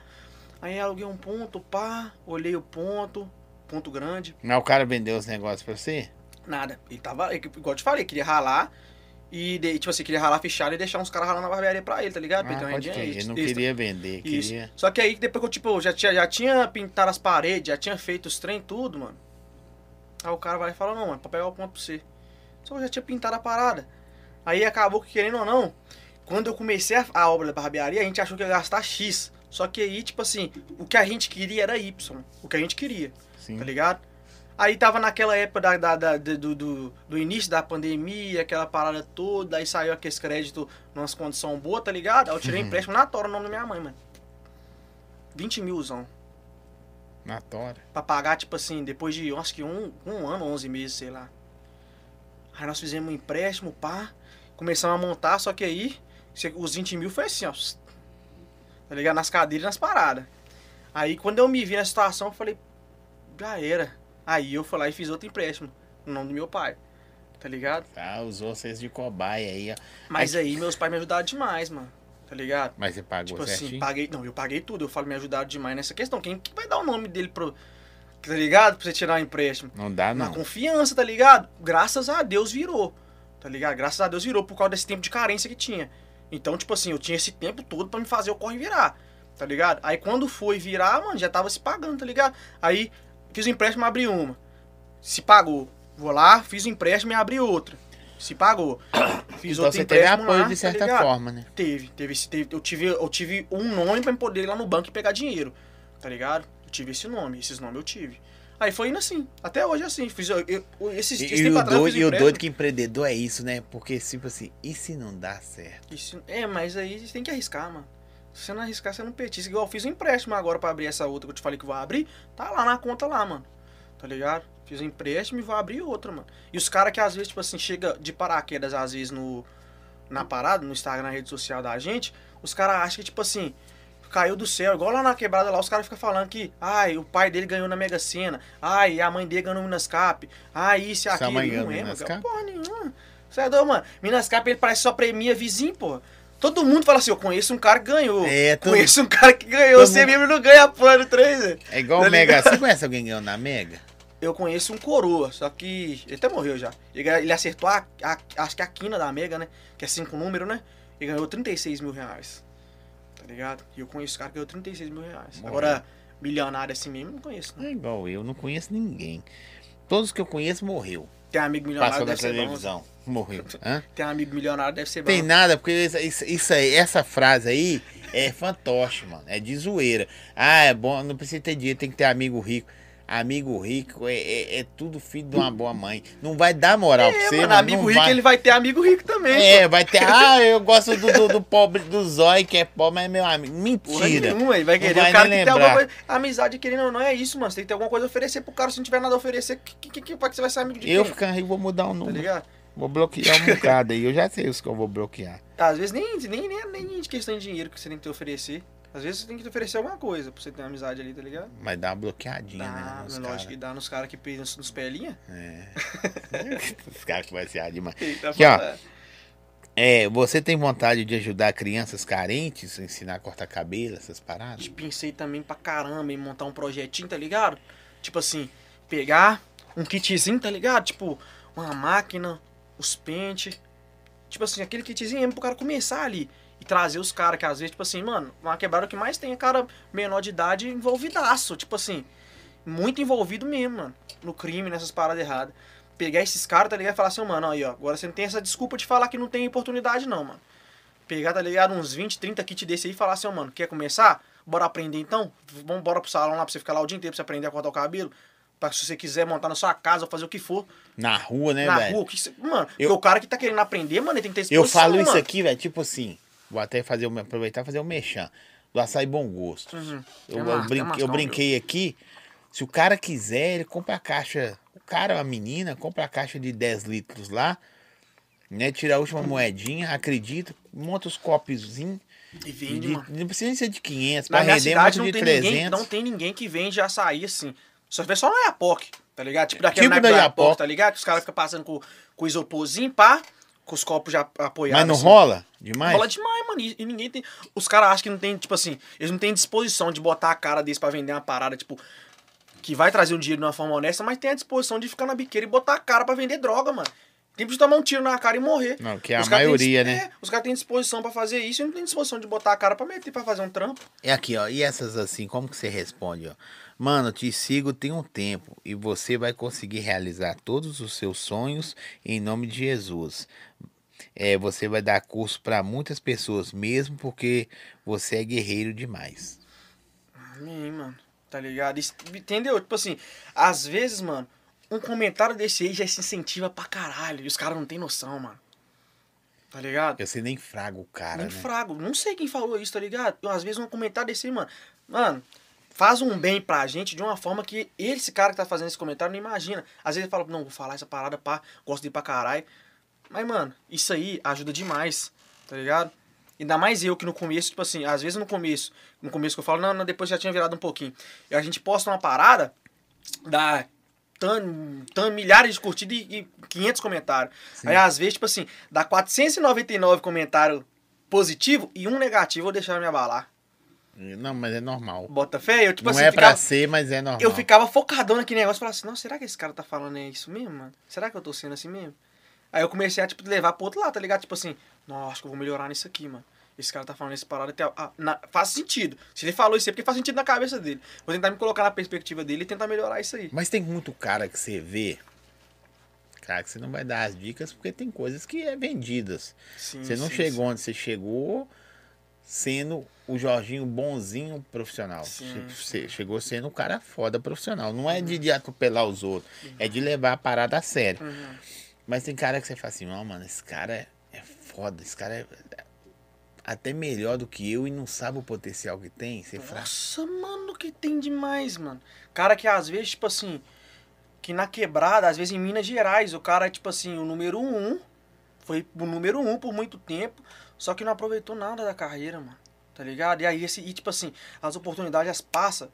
Aí aluguei um ponto, pá, olhei o ponto, ponto grande, Mas o cara vendeu os negócios pra você? nada. Ele tava, igual eu te falei, queria ralar e, de- tipo assim, queria ralar fechado e deixar uns caras ralando na barbearia pra ele, tá ligado? Ah, pode crer. Ele não extra. queria vender, Isso. queria. Só que aí depois que eu, tipo, já tinha, já tinha pintado as paredes, já tinha feito os trem tudo, mano. Aí o cara vai e fala, não, mano, pra pegar o ponto pra você. Só que eu já tinha pintado a parada. Aí acabou que, querendo ou não, quando eu comecei a, a obra da barbearia, a gente achou que ia gastar X. Só que aí, tipo assim, o que a gente queria era Y. O que a gente queria, Sim. tá ligado? Aí tava naquela época da, da- da- do, do, do início da pandemia, aquela parada toda, aí saiu aqueles créditos numa condição boa, tá ligado? Aí eu tirei empréstimo na tora o nome da minha mãe, mano. 20 milzão. Na tora. Pra pagar, tipo assim, depois de, acho que um, um ano, 11 meses, sei lá. Aí nós fizemos um empréstimo, pá. Começamos a montar, só que aí, os 20 mil foi assim, ó. Tá ligado? Nas cadeiras e nas paradas. Aí quando eu me vi na situação, eu falei, já era. Aí eu fui lá e fiz outro empréstimo, no nome do meu pai. Tá ligado? Tá, usou vocês de cobaia aí, ó. Mas aí meus pais me ajudaram demais, mano. Tá ligado? Mas você pagou Tipo certinho? assim, paguei. Não, eu paguei tudo. Eu falo, me ajudaram demais nessa questão. Quem que vai dar o nome dele pro. Tá ligado? Pra você tirar um empréstimo? Não dá, Na não. confiança, tá ligado? Graças a Deus virou. Tá ligado? Graças a Deus virou por causa desse tempo de carência que tinha. Então, tipo assim, eu tinha esse tempo todo pra me fazer o corre virar. Tá ligado? Aí quando foi virar, mano, já tava se pagando, tá ligado? Aí fiz o empréstimo abri uma. Se pagou. Vou lá, fiz o empréstimo e abri outra. Se pagou. Fiz Então você teve apoio lá, de tá certa ligado? forma, né? Teve, teve, teve eu, tive, eu tive um nome pra eu poder ir lá no banco e pegar dinheiro, tá ligado? Eu tive esse nome, esses nomes eu tive. Aí foi indo assim, até hoje é assim. Fiz, eu, eu, esses, E, esse e o, atrás doido, e o doido que empreendedor é isso, né? Porque, tipo assim, e se não dá certo? Isso- é, mas aí tem que arriscar, mano. Se você não arriscar, você não petisca. Igual eu fiz um empréstimo agora pra abrir essa outra que eu te falei que vou abrir. Tá lá na conta lá, mano. Tá ligado? Fiz um empréstimo e vou abrir outra, mano. E os caras que às vezes, tipo assim, chega de paraquedas, às vezes, no, na parada, no Instagram, na rede social da gente, os caras acham que, tipo assim, caiu do céu. Igual lá na quebrada lá, os caras ficam falando que, ai, o pai dele ganhou na Mega Sena. Ai, a mãe dele ganhou no Minascap. Ai, isso e aquilo. Não é, mano. Porra nenhuma. Você é doido, mano. Minascap, ele parece só premia vizinho, porra. Todo mundo fala assim, eu conheço um cara que ganhou. É, todo- Conheço um cara que ganhou. todo Você mundo- mesmo não ganha pano, três, velho. É igual Tá o Mega. Você conhece alguém ganhando na Mega? Eu conheço um coroa, só que ele até morreu já. Ele, ele acertou a, a- acho que a quina da Mega, né? Que é cinco números, né? E ganhou 36 mil reais. Tá ligado? E eu conheço o cara que ganhou 36 mil reais. Morreu. Agora, milionário assim mesmo, não conheço. Não. É igual eu, não conheço ninguém. Todos que eu conheço morreu. Tem amigo milionário, Passou deve ser bom. televisão. Morreu. Hã? Tem amigo milionário, deve ser bom. Tem nada, porque isso- isso aí, essa frase aí é fantoche, mano. É de zoeira. Ah, é bom, não precisa ter dinheiro, tem que ter amigo rico. Amigo rico é, é, é tudo filho de uma boa mãe. Não vai dar moral pra É, você, mano, mano, amigo não rico, vai. ele vai ter amigo rico também. É, pô. vai ter. Ah, eu gosto do, do, do pobre do zóio que é pobre, mas é meu amigo. Porra Mentira. nenhuma, ele vai Não querer. vai o cara nem tem alguma coisa. Amizade, querendo ou não, é isso, mano. Você tem que ter alguma coisa a oferecer pro cara. Se não tiver nada a oferecer, que, que, que, que, que você vai ser amigo de Eu quem? ficando rico, vou mudar o Tá número. ligado? vou bloquear um bocado aí. Eu já sei os que eu vou bloquear. Às vezes nem, nem, nem, nem de questão de dinheiro que você tem que te oferecer. Às vezes você tem que te oferecer alguma coisa pra você ter uma amizade ali, tá ligado? Mas dá uma bloqueadinha, Dá, né? Nos lógico cara. que dá nos caras que pensam nos pelinha. É. os caras que vai ser demais. Aqui, ó. É, você tem vontade de ajudar crianças carentes, ensinar a cortar cabelo, essas paradas? Pensei também pra caramba em montar um projetinho, tá ligado? Tipo assim, pegar um kitzinho, tá ligado? Tipo, uma máquina, os pentes. Tipo assim, aquele kitzinho mesmo pro cara começar ali. E trazer os caras que às vezes, tipo assim, mano, uma quebrada que mais tem é cara menor de idade envolvidaço. Tipo assim, muito envolvido mesmo, mano. No crime, nessas paradas erradas. Pegar esses caras, tá ligado? E falar assim, mano, aí, ó, agora você não tem essa desculpa de falar que não tem oportunidade, não, mano. Pegar, tá ligado? Uns 20, 30 kits desse aí e falar assim, ó, mano, quer começar? Bora aprender então? Vamos bora pro salão lá pra você ficar lá o dia inteiro pra você aprender a cortar o cabelo? Pra se você quiser montar na sua casa ou fazer o que for. Na rua, né, na velho? rua, o que Mano, Eu- o cara que tá querendo aprender, mano, ele tem que ter Eu disposição, falo isso mano. aqui, velho, tipo assim, vou até fazer, o- aproveitar e fazer o mexão. Do açaí bom gosto. Uhum. Eu, É eu brin- é massa, eu calma, brinquei aqui, se o cara quiser, ele compra a caixa, o cara, a menina, compra a caixa de 10 litros lá, né, tira a última moedinha, acredita, monta os copinhos, E vende, de, não precisa ser de 500, Na pra render cidade não de tem, 300. ninguém, não tem ninguém que vende açaí assim. Só vê só no Iapoc, tá ligado? Tipo daquele Tipo da Iapoc. Tá ligado? Que os caras ficam passando com, com o isoporzinho, pá, com os copos já apoiados. Mas não assim. rola demais? Rola demais, mano. E, ninguém tem. Os caras acham que não tem, tipo assim, eles não têm disposição de botar a cara desse pra vender uma parada, tipo, que vai trazer um dinheiro de uma forma honesta, mas tem a disposição de ficar na biqueira e botar a cara pra vender droga, mano. Tem de tomar um tiro na cara e morrer. Não, que é a Os têm maioria, dis- né? é, os caras têm disposição pra fazer isso e não tem disposição de botar a cara pra meter pra fazer um trampo. É aqui, ó. E essas assim, como que você responde, ó? Mano, te sigo tem um tempo e você vai conseguir realizar todos os seus sonhos em nome de Jesus. É, você vai dar curso para muitas pessoas mesmo porque você é guerreiro demais. Amém, mano. Tá ligado? Isso- entendeu? Tipo assim, às vezes, mano, um comentário desse aí já se incentiva pra caralho. E os caras não tem noção, mano. Tá ligado? Você nem fraga o cara, Nem né? frago. Não sei quem falou isso, tá ligado? Eu, às vezes um comentário desse aí, mano. Mano, faz um bem pra gente de uma forma que esse cara que tá fazendo esse comentário não imagina. Às vezes ele fala, não, vou falar essa parada, pá, gosto de ir pra caralho. Mas, mano, isso aí ajuda demais, tá ligado? Ainda mais eu que no começo, tipo assim, às vezes no começo, no começo que eu falo, não, não depois já tinha virado um pouquinho. E a gente posta uma parada, dá tan, tan, milhares de curtidas e, e 500 comentários. Aí às vezes, tipo assim, dá 499 comentários positivos e um negativo eu deixava me abalar. Não, mas é normal. Bota fé, eu tipo não assim, é ficava, pra ser, mas é normal. eu ficava focadão naquele negócio, falava assim, não, será que esse cara tá falando é isso mesmo, mano? Será que eu tô sendo assim mesmo? Aí eu comecei a, tipo, levar pro outro lado, tá ligado? Tipo assim, nossa, acho que eu vou melhorar nisso aqui, mano. Esse cara tá falando essa parada, até, ah, na- faz sentido. Se ele falou isso aí, é porque faz sentido na cabeça dele. Vou tentar me colocar na perspectiva dele e tentar melhorar isso aí. Mas tem muito cara que você vê, cara, que você não vai dar as dicas porque tem coisas que é vendidas. Sim, Você não sim, chegou onde você chegou sendo o Jorginho bonzinho profissional. Sim, chegou sendo um cara foda profissional. Não é de, de atropelar os outros, é de levar a parada a sério. Uhum. Mas tem cara que você fala assim, não, mano, esse cara é, é foda, esse cara é até melhor do que eu e não sabe o potencial que tem. Você fala, Nossa, mano, que tem demais, mano. Cara que às vezes, tipo assim, que na quebrada, às vezes em Minas Gerais, o cara é, tipo assim, o número um, foi o número um por muito tempo, só que não aproveitou nada da carreira, mano. Tá ligado? E aí, esse, e, tipo assim, as oportunidades as passam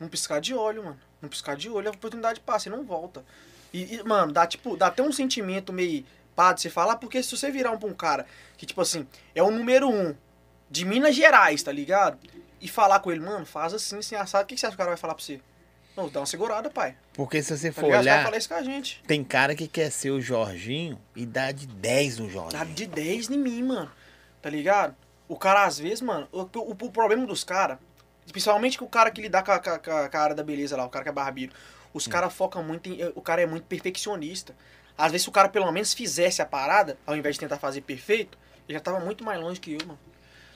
num piscar de olho, mano. Num piscar de olho, a oportunidade passa e não volta. E, e, mano, dá, tipo, dá até um sentimento meio pá de você falar, porque se você virar um pra um cara que, tipo assim, é o número um de Minas Gerais, tá ligado? E falar com ele, mano, faz assim, assim, assado, o que que você acha que o cara vai falar pra você? Não, dá uma segurada, pai. Porque se você Tá for ligado? Olhar, falam isso com a gente. tem cara que quer ser o Jorginho e dá de 10 no Jorginho. Dá de 10 em mim, mano. Tá ligado? O cara, às vezes, mano, o, o, o problema dos caras, principalmente com o cara que lidar com a, com, a, com a área da beleza lá, o cara que é barbeiro, os caras focam muito em. O cara é muito perfeccionista. Às vezes, se o cara pelo menos fizesse a parada, ao invés de tentar fazer perfeito, ele já tava muito mais longe que eu, mano.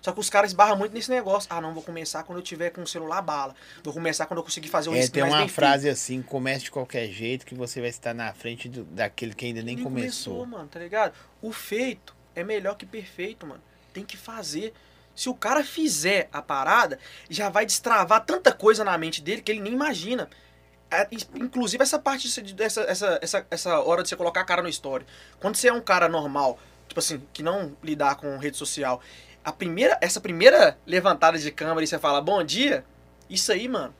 Só que os caras esbarram muito nesse negócio. Ah, não, vou começar quando eu tiver com o celular bala. Vou começar quando eu conseguir fazer o É, tem uma frase feito. assim, comece de qualquer jeito que você vai estar na frente do- daquele que ainda nem, começou. mano, tá ligado? O feito é melhor que perfeito, mano. Tem que fazer. Se o cara fizer a parada, já vai destravar tanta coisa na mente dele que ele nem imagina. É, Inclusive essa parte de- dessa essa, essa, essa hora de você colocar a cara no story. Quando você é um cara normal, tipo assim, que não lidar com rede social, a primeira, essa primeira levantada de câmera e você fala bom dia, isso aí, mano,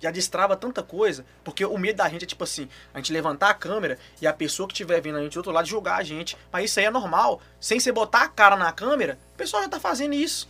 já destrava tanta coisa. Porque o medo da gente é tipo assim, a gente levantar a câmera e a pessoa que estiver vendo a gente do outro lado julgar a gente. Mas isso aí é normal. Sem você botar a cara na câmera, o pessoal já tá fazendo isso.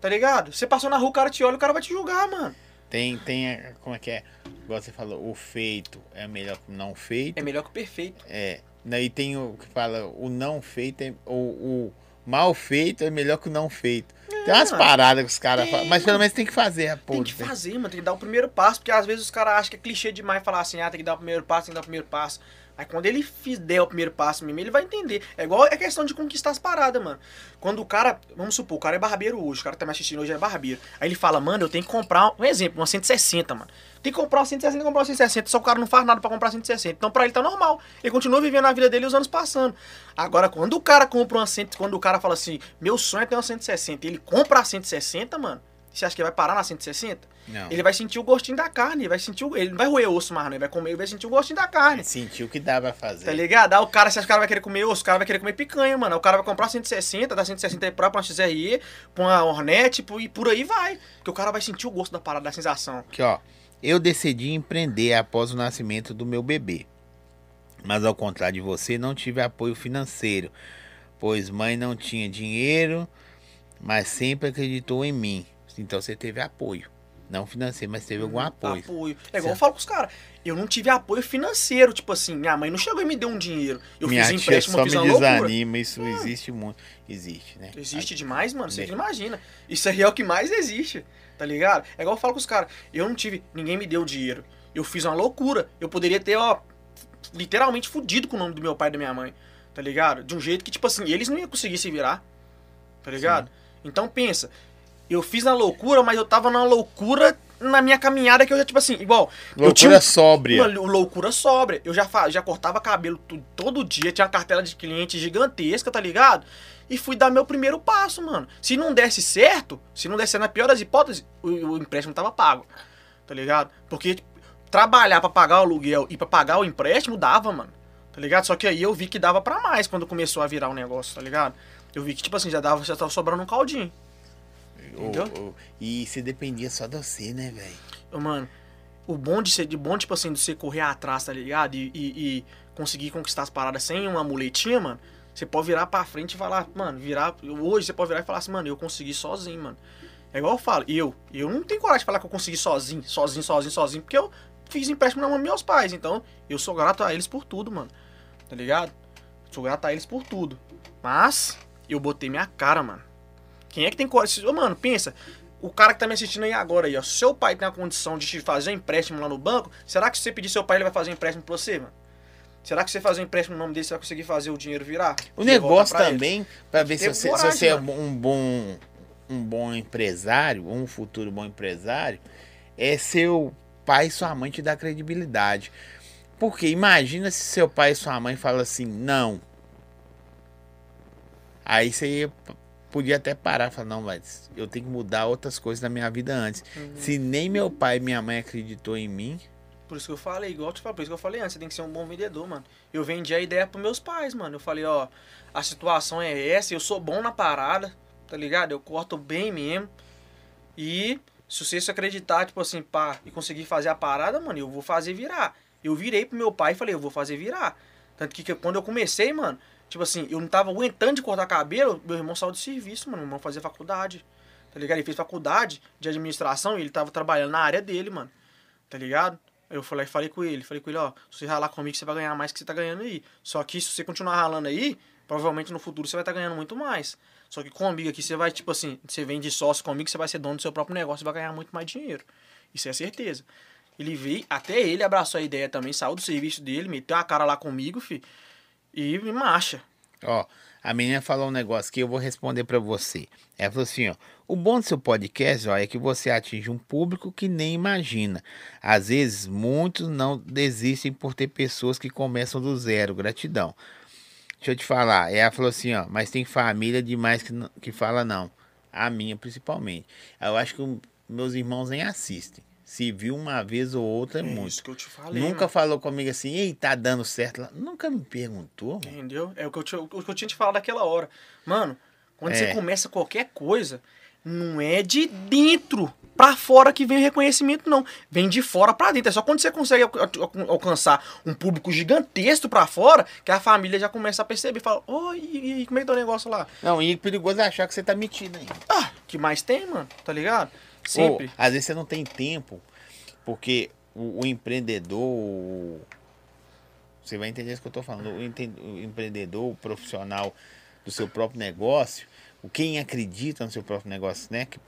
Tá ligado? Você passou na rua, o cara te olha, o cara vai te julgar, mano. Tem, tem, a- como é que é? Igual você falou, o feito é melhor que o não feito. É melhor que o perfeito. É. Daí tem o que fala, o não feito, é, o, o mal feito é melhor que o não feito. tem umas paradas que os caras falam, mas pelo menos tem que fazer a porra. Tem que fazer, mano. Tem que dar o primeiro passo, porque às vezes os caras acham que é clichê demais falar assim, ah, tem que dar o primeiro passo, tem que dar o primeiro passo. Aí quando ele fizer o primeiro passo mesmo, ele vai entender. É igual a questão de conquistar as paradas, mano. Quando o cara, vamos supor, o cara é barbeiro hoje, o cara tá me assistindo hoje é barbeiro. Aí ele fala, mano, eu tenho que comprar, um exemplo, uma 160, mano. Tem que comprar uma 160, tem que comprar uma 160, só o cara não faz nada pra comprar 160. Então pra ele tá normal. Ele continua vivendo a vida dele os anos passando. Agora, quando o cara compra uma 100, quando o cara fala assim, meu sonho é ter uma 160, e ele compra a 160, mano, você acha que vai parar na 160? Não. Ele vai sentir o gostinho da carne, ele vai sentir o... Ele não vai roer osso mais, não. Ele vai comer, ele vai sentir o gostinho da carne. Sentiu que dá pra fazer. Tá ligado? Aí o cara, se o cara vai querer comer osso, o cara vai querer comer picanha, mano. O cara vai comprar 160, dá 160 aí pra uma XRE, pra uma Hornet, tipo, e por aí vai. Porque o cara vai sentir o gosto da parada, da sensação. Aqui, ó. Eu decidi empreender após o nascimento do meu bebê. Mas ao contrário de você, não tive apoio financeiro, pois mãe não tinha dinheiro, mas sempre acreditou em mim. Então você teve apoio. Não financeiro, mas teve algum apoio. Apoio. É igual eu falo pros caras. Eu não tive apoio financeiro, tipo assim, minha mãe não chegou e me deu um dinheiro. Eu Minha fiz empréstimo, só fiz me desanima, isso existe muito. Existe, né? Existe demais, mano. Você não imagina. Isso aí é o que mais existe, tá ligado? É igual eu falo com os caras. Eu não tive. Ninguém me deu dinheiro. Eu fiz uma loucura. Eu poderia ter, ó, literalmente fudido com o nome do meu pai e da minha mãe. Tá ligado? De um jeito que, tipo assim, eles não iam conseguir se virar. Tá ligado? Então pensa. Eu fiz na loucura, mas eu tava na loucura na minha caminhada que eu já, tipo assim, igual. eu Loucura tinha um- sóbria. uma loucura sóbria. Eu já, já cortava cabelo todo dia, tinha uma cartela de cliente gigantesca, tá ligado? E fui dar meu primeiro passo, mano. Se não desse certo, se não desse certo, na pior das hipóteses, o, o empréstimo tava pago. Tá ligado? Porque tipo, trabalhar pra pagar o aluguel e pra pagar o empréstimo dava, mano. Tá ligado? Só que aí eu vi que dava pra mais quando começou a virar o negócio, tá ligado? Eu vi que, tipo assim, já dava, já tava sobrando um caldinho. Entendeu? O- o- e se dependia só de você, né, velho? Mano, o bom de ser, de bom, tipo assim, de você correr atrás, tá ligado? E, e- e conseguir conquistar as paradas sem uma muletinha, mano. Você pode virar pra frente e falar, mano, virar. Hoje você pode virar e falar assim, mano, eu consegui sozinho, mano. É igual eu falo, eu. Eu não tenho coragem de falar que eu consegui sozinho, sozinho, sozinho, sozinho, porque eu fiz empréstimo na mão dos meus pais. Então, eu sou grato a eles por tudo, mano. Tá ligado? Sou grato a eles por tudo. Mas, eu botei minha cara, mano. Quem é que tem coragem? Ô, Mano, pensa. O cara que tá me assistindo aí agora aí, ó. Se seu pai tem a condição de te fazer um empréstimo lá no banco, será que se você pedir seu pai, ele vai fazer um empréstimo pra você, mano? Será que você fazer um empréstimo no nome dele, você vai conseguir fazer o dinheiro virar? O negócio também, pra ver se você, se coragem, você é um bom, um bom empresário, um futuro bom empresário, é seu pai e sua mãe te dar credibilidade. Porque imagina se seu pai e sua mãe falam assim, não. Aí você ia- podia até parar e falar, não, mas eu tenho que mudar outras coisas na minha vida antes. Uhum. Se nem meu pai e minha mãe acreditou em mim, Por isso que eu falei, igual eu te falei, por isso que eu falei antes, você tem que ser um bom vendedor, mano. Eu vendi a ideia pros meus pais, mano. Eu falei, ó, a situação é essa, eu sou bom na parada, tá ligado? Eu corto bem mesmo. E se você se acreditar, tipo assim, pá, e conseguir fazer a parada, mano, eu vou fazer virar. Eu virei pro meu pai e falei, eu vou fazer virar. Tanto que, que quando eu comecei, mano, tipo assim, eu não tava aguentando de cortar cabelo, meu irmão saiu do serviço, mano. Meu irmão fazia faculdade. Tá ligado? Ele fez faculdade de administração e ele tava trabalhando na área dele, mano. Tá ligado? Eu falei, falei com ele, falei com ele, ó, se você ralar comigo, você vai ganhar mais que você tá ganhando aí. Só que se você continuar ralando aí, provavelmente no futuro você vai estar ganhando muito mais. Só que comigo aqui você vai, tipo assim, você vem de sócio comigo, você vai ser dono do seu próprio negócio, você vai ganhar muito mais dinheiro. Isso é certeza. Ele veio, até ele abraçou a ideia também, saiu do serviço dele, meteu a cara lá comigo, fi, e marcha. Ó, A menina falou um negócio que eu vou responder pra você. Ela falou assim, ó. O bom do seu podcast, ó, é que você atinge um público que nem imagina. Às vezes, muitos não desistem por ter pessoas que começam do zero. Gratidão. Deixa eu te falar. Ela falou assim, ó. Mas tem família demais que, não- que fala não. A minha, principalmente. Eu acho que meus irmãos nem assistem. Se viu uma vez ou outra, é, É muito. isso que eu te falei. Nunca mano. falou comigo assim, ei, tá dando certo lá. Nunca me perguntou. mano. Entendeu? É o que, eu, te- o que eu tinha te falado naquela hora. Mano, quando É. você começa qualquer coisa, não é de dentro pra fora que vem o reconhecimento, não. Vem de fora pra dentro. É só quando você consegue al- al- alcançar um público gigantesco pra fora que a família já começa a perceber. Fala, oi, e aí, como é que tá o negócio lá? Não, e é perigoso achar que você tá metido aí. Ah, que mais tem, mano? Tá ligado? Sempre. Ou, às vezes você não tem tempo, porque o, o empreendedor. o- Você vai entender isso que eu tô falando. O, enten- o empreendedor, o profissional do seu próprio negócio, o quem acredita no seu próprio negócio, né? Que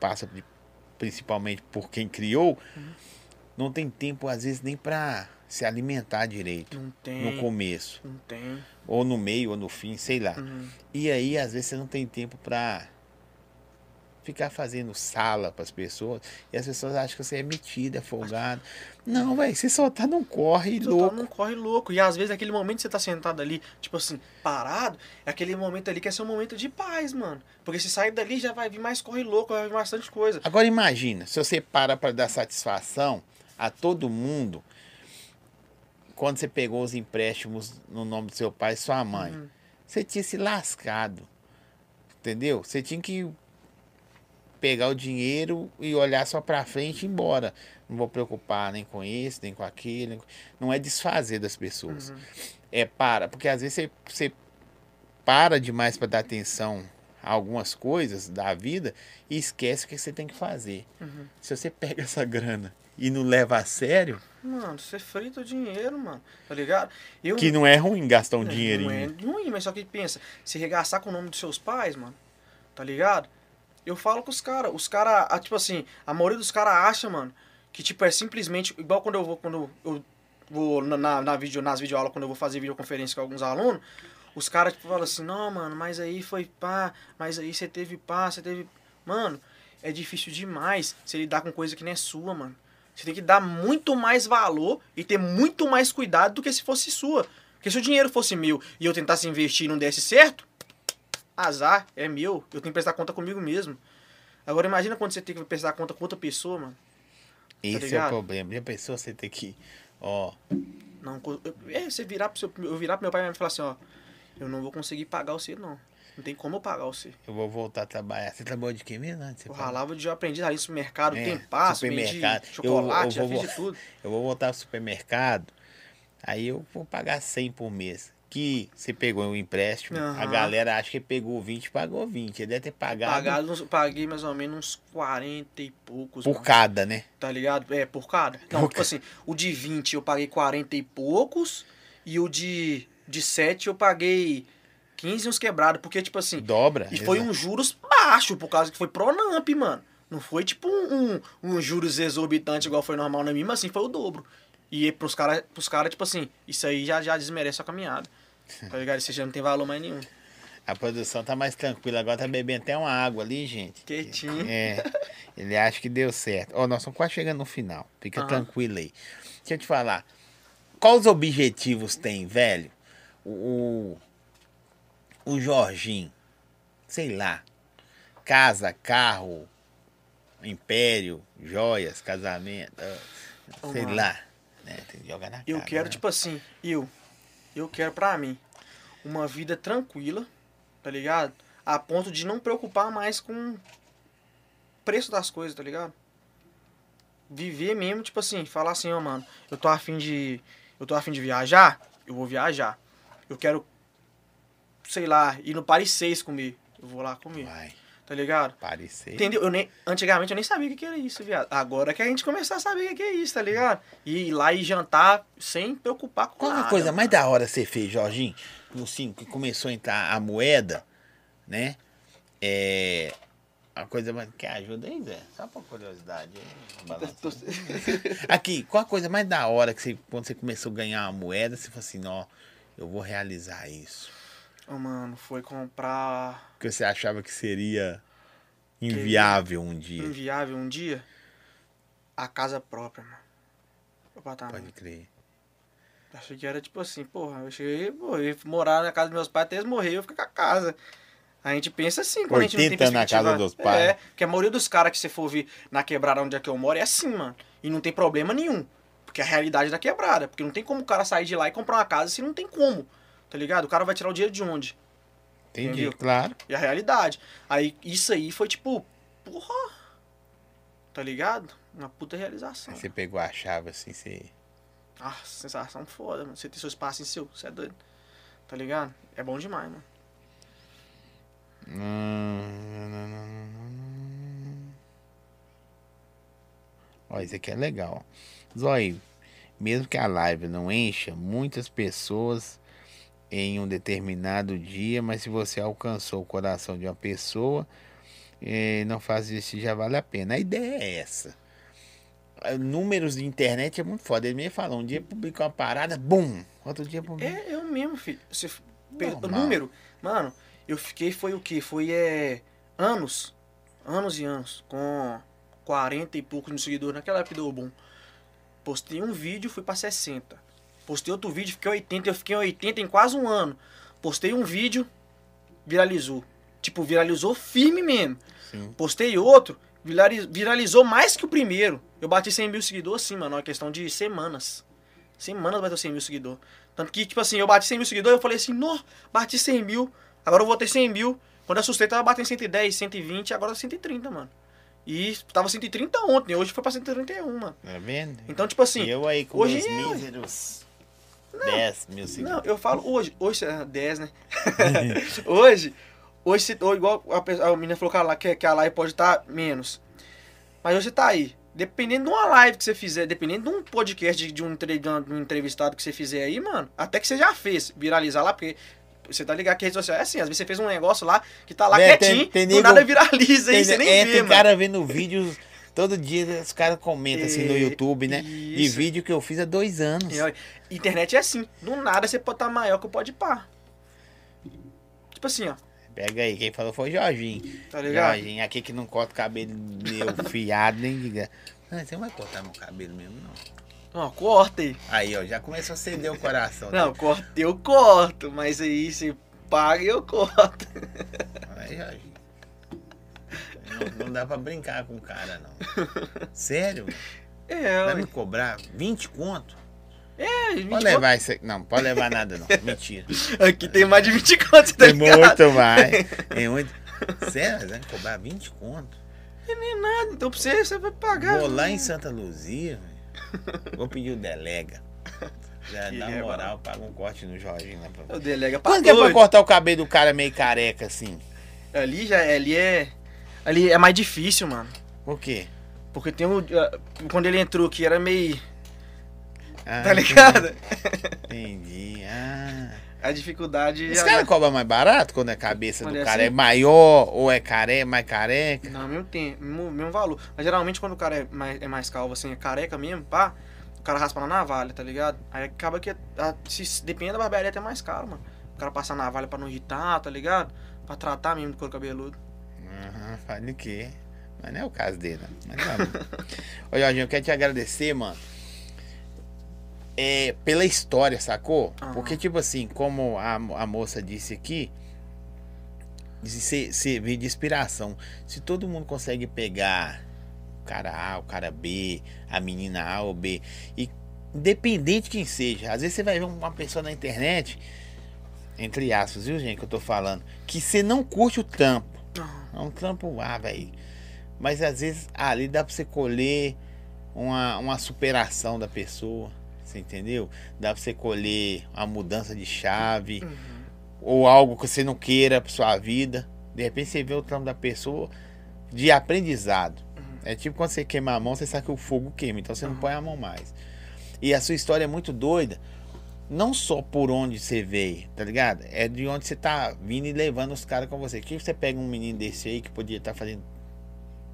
passa de- principalmente por quem criou, não tem tempo, às vezes, nem pra se alimentar direito Não tem. no começo. Não tem. Ou no meio, ou no fim, sei lá. Uhum. E aí, às vezes, você não tem tempo pra ficar fazendo sala pras pessoas. E as pessoas acham que você é metido, é folgado. Não, velho, você só tá num corre Você tá louco. num corre louco. E às vezes aquele momento que você tá sentado ali, tipo assim, parado, é aquele momento ali que é seu momento de paz, mano. Porque se sair dali já vai vir mais corre louco, vai vir bastante coisa. Agora imagina, se você para pra dar satisfação a todo mundo, quando você pegou os empréstimos no nome do seu pai e sua mãe, Uhum. você tinha se lascado. Entendeu? Você tinha que pegar o dinheiro e olhar só pra frente e ir embora. Não vou preocupar nem com esse, nem com com- Não é desfazer das pessoas. Uhum. É para, porque às vezes você, você para demais para dar atenção a algumas coisas da vida e esquece o que você tem que fazer. Uhum. Se você pega essa grana e não leva a sério, Mano, você frita o dinheiro, mano. Tá ligado? Eu, que não é ruim gastar um Não, dinheirinho. Não é ruim, mas só que pensa, se regaçar com o nome dos seus pais, mano, tá ligado? Eu falo com os caras, os caras, tipo assim, a maioria dos caras acha, mano, que tipo é simplesmente, igual quando eu vou, quando eu vou na, na, vídeo, nas videoaulas, quando eu vou fazer videoconferência com alguns alunos, os caras tipo, falam assim, não, mano, mas aí foi pá, mas aí você teve pá, você teve. Mano, é difícil demais você lidar com coisa que não é sua, mano. Você tem que dar muito mais valor e ter muito mais cuidado do que se fosse sua. Porque se o dinheiro fosse meu e eu tentasse investir e não desse certo, azar, é meu. Eu tenho que prestar conta comigo mesmo. Agora imagina quando você tem que prestar conta com outra pessoa, mano. Esse é o problema. Já pensou você ter que. Ó, Não, eu- é, você virar pro seu, eu virar pro meu pai e falar assim, ó, eu não vou conseguir pagar você, não. Não tem como eu pagar você. eu vou voltar a trabalhar. Você trabalhou de quê mesmo antes? Eu ralava de eu aprendi ali no supermercado, É, tem passo, supermercado. vendi Eu- chocolate, eu já vou- fiz de tudo. Eu vou voltar pro supermercado, aí eu vou pagar 100 por mês. Que você pegou um empréstimo, a Aham. galera acha que pagou 20, pagou 20. Ele deve ter pagado, Pagado, paguei mais ou menos uns 40 e poucos. por mano. cada, né? Tá ligado? É, por cada? Não, Por tipo assim, o de 20 eu paguei 40 e poucos. E o de, de 7 eu paguei 15 e uns quebrados. Porque, tipo assim, Dobra. e foi exato. um juros baixo, por causa que foi Pronamp, mano. Não foi tipo um, um, um juros exorbitante igual foi normal na minha, mas assim, foi o dobro. E pros caras, pros cara, tipo assim, isso aí já, já desmerece a caminhada. Tá ligado? Isso já não tem valor mais nenhum. A produção tá mais tranquila. Agora tá bebendo até uma água ali, gente. Quietinho. É. Ele acha que deu certo. Ó, nós estamos quase chegando no final. Fica Aham. tranquilo aí. Deixa eu te falar. Quais objetivos tem, velho? O, o, o Jorginho. Sei lá. Casa, carro, império, joias, casamento. Sei lá. Né, Tem que jogar na Eu cara, quero, né? tipo assim, eu. Eu quero pra mim uma vida tranquila, tá ligado? A ponto de não preocupar mais com o preço das coisas, tá ligado? Viver mesmo, tipo assim, falar assim, ó, mano, eu tô afim de. Eu tô afim de viajar, eu vou viajar. Eu quero, sei lá, ir no Paris 6 comer. Eu vou lá comer, Vai, tá ligado? parecer. Entendeu? Eu nem, antigamente eu nem sabia o que que era isso, viado. Agora que a gente começar a saber o que que é isso, tá ligado? E ir lá e jantar sem preocupar com Qual nada. a coisa mais mano. da hora você fez, Jorginho? No 5, que começou a entrar a moeda, né? É. A coisa mais. Quer ajuda aí, Zé? Só por curiosidade. Aqui, qual a coisa mais da hora que você, quando você começou a ganhar uma moeda, você falou assim, ó, eu vou realizar isso. Ô, mano, foi comprar Que você achava que seria inviável um dia. inviável um dia a casa própria, mano. O apartamento. Pode crer. Achei que era tipo assim, porra, eu cheguei, pô, eu ia morar na casa dos meus pais até eles morrerem, eu ficar com a casa. A gente pensa assim, quando a gente não tem 80 na casa dos pais. É, porque a maioria dos caras que você for ver na quebrada onde é que eu moro é assim, mano. E não tem problema nenhum. Porque é a realidade da quebrada. Porque não tem como o cara sair de lá e comprar uma casa se não tem como. Tá ligado? O cara vai tirar o dinheiro de onde? Entendi, Entendeu? claro. E a realidade. Aí isso aí foi tipo, porra. Tá ligado? Uma puta realização. Aí você pegou a chave assim, você. Ah, sensação foda, mano. Você ter seu espaço em seu, você é doido. Tá ligado? É bom demais, mano. Ó, isso aqui é legal. Zói, mesmo que a live não encha, muitas pessoas em um determinado dia, mas se você alcançou o coração de uma pessoa, eh, não faz isso já vale a pena. A ideia é essa. Números de internet é muito foda. Ele me falou, um dia publica uma parada, bum! Outro dia publica. É, eu mesmo, filho. Você, o número, mano, eu fiquei, foi o quê? Foi é, anos, anos e anos, com 40 e poucos no seguidor naquela época do boom. Postei um vídeo, fui pra 60. Postei outro vídeo, fiquei 80, eu fiquei 80 em quase um ano. Postei um vídeo, viralizou. Tipo, viralizou firme mesmo. Sim. Postei outro, virali- viralizou mais que o primeiro. Eu bati 100 mil seguidores, sim, mano. É questão de semanas. Semanas bateu 100 mil seguidores. Tanto que, tipo assim, eu bati 100 mil seguidores, eu falei assim, nó, bati 100 mil, agora eu vou ter 100 mil. Quando eu assustei, tava batendo 110, 120, agora 130, mano. E tava 130 ontem, hoje foi pra 131, mano. Tá vendo? Então, tipo assim, e eu aí com hoje meus é- míseros 10 mil seguidores. Não, eu falo hoje. Hoje é 10, né? hoje, hoje, ou igual a, pe- a menina falou que a, que, que a live pode estar menos. Mas hoje tá aí. Dependendo de uma live que você fizer, dependendo de um podcast de, de um, de um- entrevistado que você fizer aí, mano, até que você já fez, viralizar lá, porque você tá ligado que a rede social é assim, às vezes você fez um negócio lá que tá lá tem- quietinho, tem do nego- nada viraliza aí, Tem, você nem é, vê, tem mano. cara vendo vídeos todo dia, os caras comentam assim no YouTube, né? De isso. vídeo que eu fiz há dois anos. E, Internet é assim, do nada você pode estar maior que o pode pá. Tipo assim, ó, Pega aí, quem falou foi o Jorginho. tá ligado? Jorginho, aqui que não corta o cabelo meu fiado, nem diga. Ah, você não vai cortar meu cabelo mesmo, não. Ó, corta aí. Aí, ó, já começou a acender o coração. Não, corto, eu corto, mas aí você paga e eu corto. Aí, Jorginho. Não, não dá pra brincar com o cara, não. Sério? É, Vai me cobrar 20 conto? é 20 Pode levar isso aqui. Não, pode levar nada, não. Mentira. conto. Aqui tem mais de 20 contos, tá Tem muito mais. Tem muito. Sério, vai me cobrar 20 conto? Nada, então pra você, você vai pagar. Vou lá em Santa Luzia, velho. vou pedir o delega. Já Que é moral, paga um corte no Jorginho lá pra O delega pra Quando que é pra cortar o cabelo do cara meio careca assim? Ali já ali é. Ali é mais difícil, mano. Por quê? Porque tem um. ah, Quando ele entrou aqui era meio. Ah, Tá ligado? Entendi. Ah. A dificuldade. Os já- caras cobram mais barato quando a cabeça Quando do é cara é assim? maior ou é care, mais careca? Não, mesmo tempo, mesmo, mesmo valor. Mas geralmente quando o cara é mais, é mais calvo, assim, é careca mesmo, pá, o cara raspa na navalha, tá ligado? Aí acaba que, a, se, dependendo da barbearia, é até mais caro, mano. O cara passar na navalha pra não irritar, tá ligado? Pra tratar mesmo do couro cabeludo. Aham, faz o quê? Mas não é o caso dele, não. Mas bom. Ô, Jorginho, eu quero te agradecer, mano. É, pela história, sacou? Aham. Porque, tipo assim, como a, a moça disse aqui, se servir de inspiração. Se todo mundo consegue pegar o cara A, o cara B, a menina A ou B, e independente quem seja, às vezes você vai ver uma pessoa na internet, entre aspas, viu, gente, que eu tô falando, que você não curte o tampo. É um trampo A, velho. Mas às vezes ali dá pra você colher uma, uma superação da pessoa. Você entendeu? Dá pra você colher uma mudança de chave. Ou algo que você não queira pra sua vida. De repente você vê o trampo da pessoa de aprendizado. É tipo quando você queima a mão, você sabe que o fogo queima. Então você não Uhum. põe a mão mais. E a sua história é muito doida. Não só por onde você veio, tá ligado? É de onde você tá vindo e levando os caras com você. Que você pega um menino desse aí que podia estar fazendo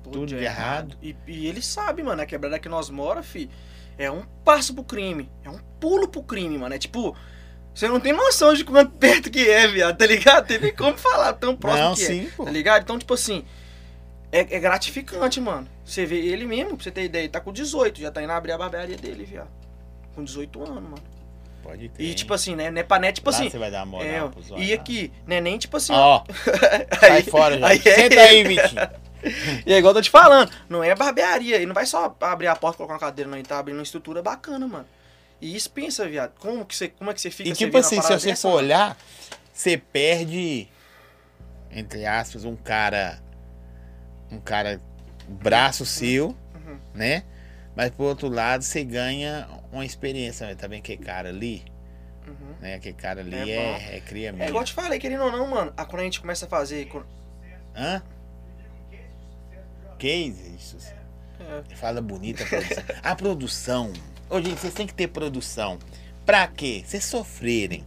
tudo de errado. E, e ele sabe, mano, a quebrada que nós mora, fi, é um passo pro crime. É um pulo pro crime, mano. É tipo, Você não tem noção de quanto perto que é, viado, tá ligado? Tem nem como falar tão próximo Não, que sim, é, pô. tá ligado? Então, tipo assim, é, é gratificante, mano. Você vê ele mesmo, pra você ter ideia, ele tá com 18, já tá indo abrir a barbearia dele, viado. Com 18 anos, mano. Pode crer. E, tipo assim, né, não é pra net, tipo Lá assim... você vai dar uma É, moral pros e aqui, né, nem tipo assim... Ó, sai aí- fora, já. aí é Senta aí, Vitinho. E é igual eu tô te falando, não é barbearia. Ele não vai só abrir a porta e colocar uma cadeira, não. Ele tá abrindo uma estrutura bacana, mano. E isso pensa, viado. Como que você, como é que você fica E tipo assim, se você dessa, for olhar, você perde, entre aspas, um cara. Um cara braço seu, Uhum. né? Mas por outro lado, você ganha uma experiência. né? Tá vendo aquele cara ali? Uhum. Né? Aquele cara ali É é, é, cria É mesmo. igual eu te falei, querendo ou não, mano. ah, Quando a gente começa a fazer. quando- Hã? Case? Isso. É, Fala bonita a produção. A produção. Ô, gente, vocês têm que ter produção. Pra quê? Vocês sofrerem.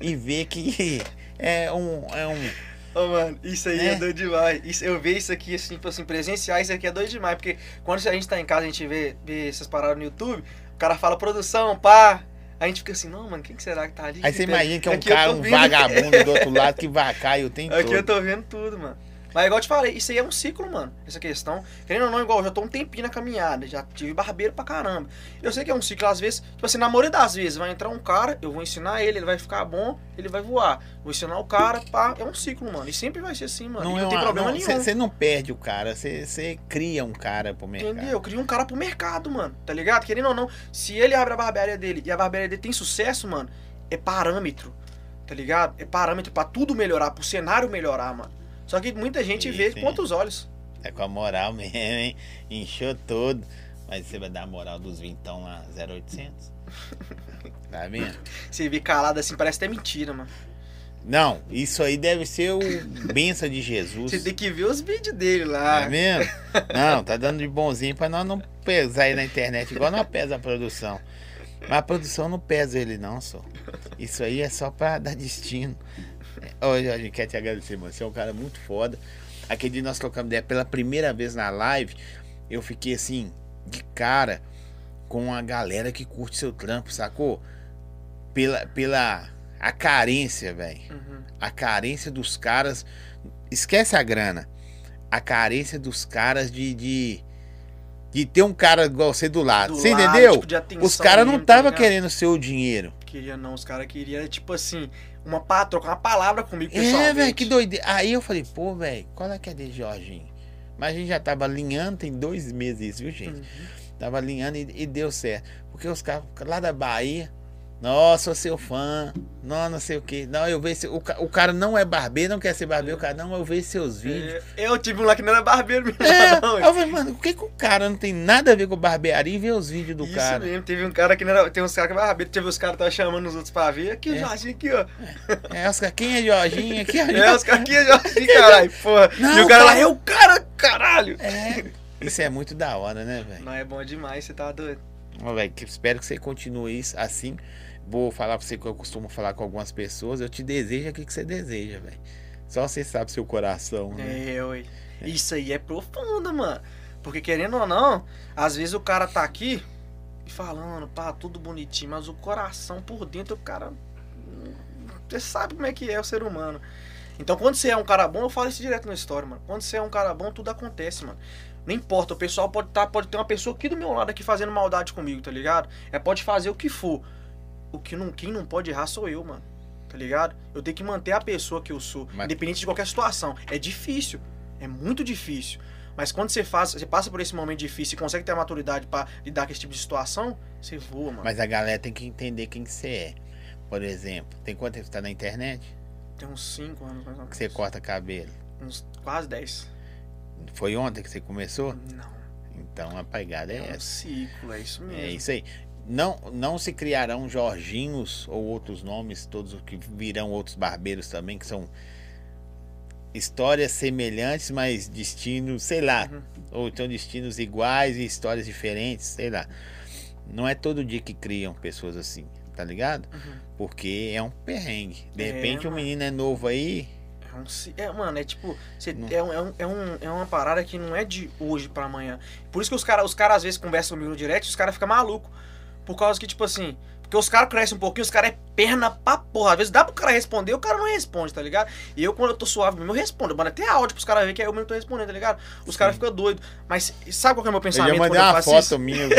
E ver que é um. É um Ô, mano, isso aí é, É. doido demais. Isso, eu ver isso aqui, assim, tipo assim, presenciar isso aqui é doido demais. Porque quando a gente tá em casa, a gente vê, vê essas paradas no YouTube, o cara fala produção, pá. A gente fica assim, não, mano, quem que será que tá ali? Aí você imagina que é um Aqui eu cara, um vagabundo do outro lado que vacaia o tempo Aqui eu todo. tô vendo tudo, mano. Mas igual eu te falei, isso aí é um ciclo, mano. Essa questão. Querendo ou não, igual, eu já tô um tempinho na caminhada, já tive barbeiro pra caramba. Eu sei que é um ciclo, às vezes, tipo assim, na maioria das vezes, vai entrar um cara, eu vou ensinar ele, ele vai ficar bom, ele vai voar. Vou ensinar o cara, pá, é um ciclo, mano. E sempre vai ser assim, mano. Não, E é não tem uma- problema não, nenhum. Você não perde o cara, você você cria um cara pro mercado. Entendeu? Eu crio um cara pro mercado, mano. Tá ligado? Querendo ou não, se ele abre a barbearia dele e a barbearia dele tem sucesso, mano, é parâmetro. Tá ligado? É parâmetro pra tudo melhorar, pro cenário melhorar, mano. Só que muita gente Sim, vê sim. com outros olhos. É com a moral mesmo, hein? Inchou todo. Mas você vai dar a moral dos vintão lá, 0800? Tá vendo? Você vê calado assim, parece até mentira, mano. Não, isso aí deve ser o benção de Jesus. Você tem que ver os vídeos dele lá. Tá vendo? Não, tá dando de bonzinho pra nós não pesar aí na internet, igual nós pesa a produção. Mas a produção não pesa ele não, só. Isso aí é só pra dar destino. Ô, Jorge, quer te agradecer, mano. Você é um cara muito foda. Aquele dia nós trocamos ideia pela primeira vez na live. Eu fiquei assim, de cara com a galera que curte seu trampo, sacou? Pela, pela a carência, velho Uhum. a carência dos caras. Esquece a grana. A carência dos caras de. de, de ter um cara igual você do lado. Do você lado, entendeu? tipo, Os caras não tá estavam ligado? querendo seu dinheiro. Queria não, os caras queriam, tipo assim, uma pa- trocar uma palavra comigo, É, velho, que doideira. Aí eu falei, pô, velho, qual é que é de Jorginho? Mas a gente já tava alinhando, tem dois meses isso, viu, gente? Uhum. Tava alinhando e, e deu certo. Porque os caras lá da Bahia. Nossa, seu fã. Não, não sei o que. Não, eu vejo. O, o cara não é barbeiro, não quer ser barbeiro. O cara, não, eu vejo seus vídeos. É, Eu tive um lá que não era barbeiro mesmo, É, não. eu falei, mano, por que, que o cara não tem nada a ver com barbearia e vê os vídeos do Isso cara? mesmo, teve um cara que não era. Tem uns caras que é barbeiro, teve os caras que estavam chamando os outros pra ver. Aqui, o É. Jorginho aqui, ó. É, os caras, quem é Jorginho? Aqui, É, os caras aqui, o Jorginho, caralho, porra. Não, e o cara lá, cara. é o cara, caralho. É, isso é muito da hora, né, velho? Não, é bom demais, você tá doido. Ó, velho, Espero que você continue isso assim. Vou falar pra você que eu costumo falar com algumas pessoas. Eu te desejo aquilo que você deseja, velho. Só você sabe seu coração, né? É, ué. Isso aí é profundo, mano. Porque querendo ou não, às vezes o cara tá aqui e falando, pá, tudo bonitinho, mas o coração por dentro, o cara. Você sabe como é que é o ser humano. Então quando você é um cara bom, eu falo isso direto na história, mano. Quando você é um cara bom, tudo acontece, mano. Não importa, o pessoal pode, tá, pode ter uma pessoa aqui do meu lado aqui fazendo maldade comigo, tá ligado? É pode fazer o que for. O que não, quem não pode errar sou eu, mano. Tá ligado? Eu tenho que manter a pessoa que eu sou, Mas- independente de qualquer situação. É difícil. É muito difícil. Mas quando você faz, você passa por esse momento difícil e consegue ter a maturidade pra lidar com esse tipo de situação, você voa, mano. Mas a galera tem que entender quem que você é. Por exemplo, tem quanto tempo você tá na internet? Tem uns 5 anos mais ou menos. Que você corta cabelo. Uns quase 10. Foi ontem que você começou? Não. Então a pegada é É um essa. ciclo, é isso mesmo. É isso aí. Não, não se criarão Jorginhos ou outros nomes, todos que virão outros barbeiros também, que são histórias semelhantes, mas destinos, sei lá, Uhum. ou então destinos iguais e histórias diferentes, sei lá. Não é todo dia que criam pessoas assim, tá ligado? Uhum. Porque é um perrengue. De É, repente um mano. menino é novo aí, É, um, é, mano, é tipo, você- Não. é, um, é, um, é, um- é uma parada que não é de hoje pra amanhã. Por isso que os caras os cara, às vezes conversam comigo no direct e os caras ficam malucos. Por causa que, tipo assim, porque os caras crescem um pouquinho, os caras é perna pra porra. Às vezes dá pro cara responder, o cara não responde, tá ligado? E eu, quando eu tô suave mesmo, eu respondo. Mano, até áudio pros caras verem que é eu mesmo tô respondendo, tá ligado? Os caras ficam doidos. Mas sabe qual que é o meu Eu pensamento já quando mandei eu uma faço foto isso? minha.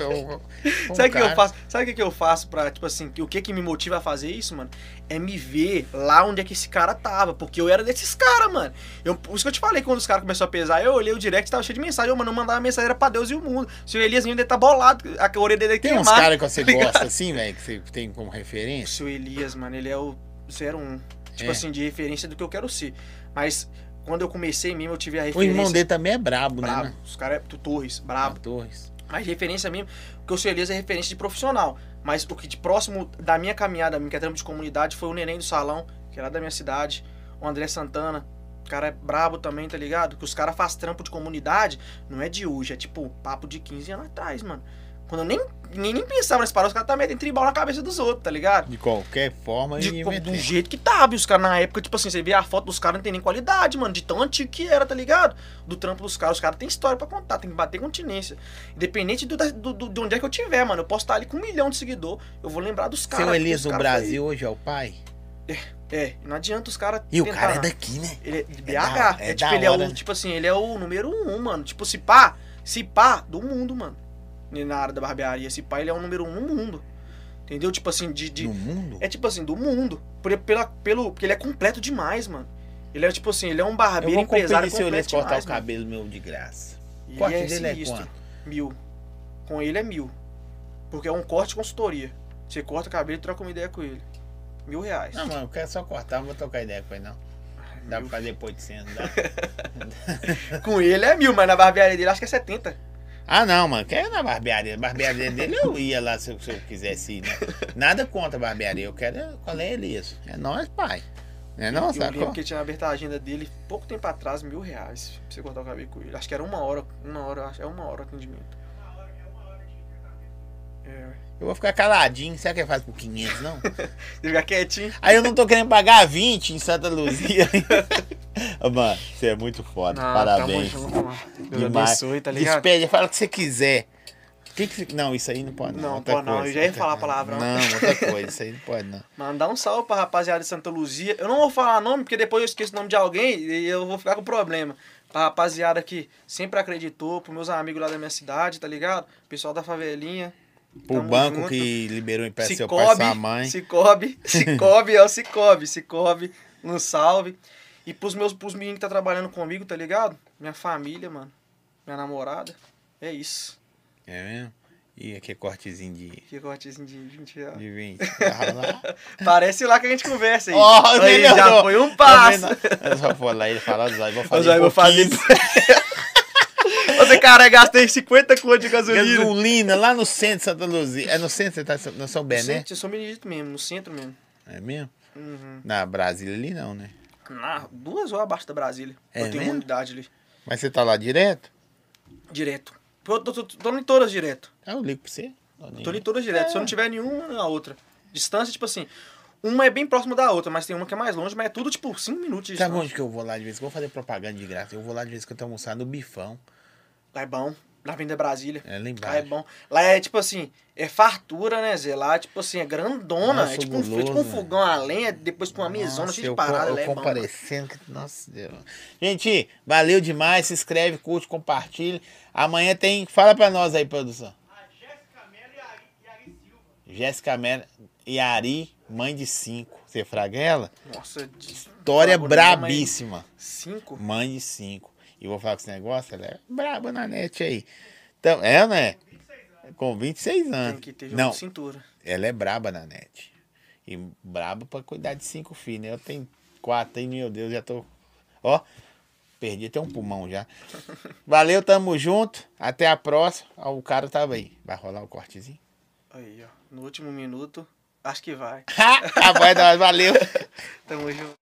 eu Sabe o que eu faço? Sabe o que eu faço pra, tipo assim, o que que me motiva a fazer isso, mano? É me ver lá onde é que esse cara tava. Porque eu era desses caras, mano. Eu, por isso que eu te falei, quando os caras começaram a pesar, eu olhei o direct tava cheio de mensagem. Eu, mano, eu mandava mensagem, era pra Deus e o mundo. Se o Elias ainda tá bolado, a orelha dele Tem uns queimar, caras que você tá gosta assim, velho, que você tem como O referência? seu Elias, mano, ele é o 01. Tipo É. assim, de referência do que eu quero ser. Mas quando eu comecei mesmo, eu tive a O referência. irmão dele também é brabo, né? brabo. né? Os caras é Torres, brabo. Ah, Torres. Mas referência mesmo, porque o seu Elias é referência de profissional. Mas o que de próximo da minha caminhada, que é trampo de comunidade, foi o Neném do Salão, que é lá da minha cidade. O André Santana. O cara é brabo também, tá ligado? Que os caras fazem trampo de comunidade, não é de hoje, é tipo papo de 15 anos atrás, mano. Quando eu nem, nem, nem pensava nesse parada, os caras tá metendo tribal na cabeça dos outros, tá ligado? De qualquer forma, De, ele co- ia do jeito que tava. E os caras na época, tipo assim, você vê a foto dos caras, não tem nem qualidade, mano. De tão antigo que era, tá ligado? Do trampo dos caras. Os caras têm história pra contar, tem que bater continência. Independente do, do- do- de onde é que eu tiver, mano. Eu posso estar ali com um milhão de seguidor. Eu vou lembrar dos caras. Seu Elias no Brasil hoje é o pai? foi- É, não adianta os caras. E o tentar- cara é daqui, né? Ele é de BH. É da- É, é tipo, ele é o. né? Tipo assim, ele é o número um, mano. Tipo, se pá, se pá, do mundo, mano. Na área da barbearia. Se pá, ele é o número um no mundo. Entendeu? Tipo assim, de. de- No mundo? é tipo assim, do mundo. Por, pela, pelo, porque ele é completo demais, mano. Ele é tipo assim, ele é um Eu barbeiro vou empresário se completo cortar demais, o mano. cabelo meu de graça. E corte é dele é sinistro. quanto? Mil. Com ele é mil. Porque é um corte de consultoria. Você corta o cabelo e troca uma ideia com ele. Mil reais. Não, mano, eu quero só cortar, não vou trocar ideia com ele, não. Dá Mil. pra fazer depois de cento, dá. Com ele é mil, mas na barbearia dele acho que é 70. Ah, não, mano, quero ir na barbearia. A barbearia dele eu ia lá se, eu- se eu quisesse ir, né? Nada contra a barbearia, eu quero. Qual é Elias? É nós, pai. É não, eu sacou? lembro que tinha aberto a agenda dele pouco tempo atrás, mil reais. Pra você cortar o cabelo com ele. Acho que era uma hora. Uma hora, acho- é uma hora o atendimento. É, Eu vou ficar caladinho. Será que ele faz por 500, não? você fica quietinho. Aí eu não tô querendo pagar 20 em Santa Luzia. Mano, você é muito foda. Não, Parabéns. Tamo junto, mano. Deus abençoe, tá ligado? Despede, fala o que você quiser. Que que... Não, isso aí não pode não. Não, pode não, coisa, eu já ia outra falar coisa. palavrão. Não, outra coisa, isso aí não pode não. Mandar um salve pra rapaziada de Santa Luzia. Eu não vou falar nome, porque depois eu esqueço o nome de alguém e eu vou ficar com problema. Pra rapaziada que sempre acreditou, pros meus amigos lá da minha cidade, tá ligado? Pessoal da favelinha. Pro Tamo banco junto. que liberou empréstimo seu pai sua mãe. Cicobi, Cicobi é o Cicobi, Cicobi, um salve. E pros meus pros meninos que tá trabalhando comigo, tá ligado? Minha família, mano. Minha namorada. É isso. É mesmo? E aqui é cortezinho de, Que cortezinho de 20 reais. de 20. Vai lá. Parece lá que a gente conversa aí. Ó, aí já foi um Tá passo. Eu só for lá e ele fala, Zói, vou fazer um vou fazer. Você, cara, gastei 50 conto de gasolina. Gasolina lá no centro de Santa Luzia. É no centro, você tá no São No Bené? centro, eu sou menino mesmo, no centro mesmo. É mesmo? Uhum. Na Brasília ali não, né? Na, duas horas abaixo da Brasília. É eu tenho mesmo? uma unidade ali. Mas você tá lá direto? Direto. Eu tô, tô, tô em todas direto. Ah, eu ligo pra você. Tô em todas direto. Se eu não tiver nenhuma, na outra. Distância, tipo assim. Uma é bem próxima da outra, mas tem uma que é mais longe, mas é tudo tipo 5 minutos de Sabe distância. onde que eu vou lá de vez em quando? Vou fazer propaganda de graça. Eu vou lá de vez em quando almoçar no bifão. Lá é bom. Na Avenida Brasília. É lá Lá é embaixo. bom. Lá é tipo assim, é fartura, né, Zé? Lá, tipo assim, é grandona. Nossa, é tipo um, é tipo um guloso, fogão a lenha, depois com uma mesona cheia de eu, parada. lá eu é bom, mano. comparecendo. que- Nossa Deus. Gente, valeu demais. Se inscreve, curte, compartilha. Amanhã tem. Fala pra nós aí, produção. Jéssica Mello e Ari, mãe de cinco. Você fraga ela? Nossa, de- História brabíssima. cinco? Mãe de cinco. E vou falar com esse negócio, ela é braba na net aí. Então, é, né? Com 26 Tem anos. que ter jogo Não, de cintura. ela é braba na net. E braba pra cuidar de cinco filhos, né? Eu tenho quatro aí, meu Deus, já tô. Ó, perdi até um pulmão já. Valeu, tamo junto. Até a próxima. Ó, o cara tava aí. Vai rolar o cortezinho? Aí, ó. No último minuto, acho que vai. Ha! Rapaz, valeu. Tamo junto.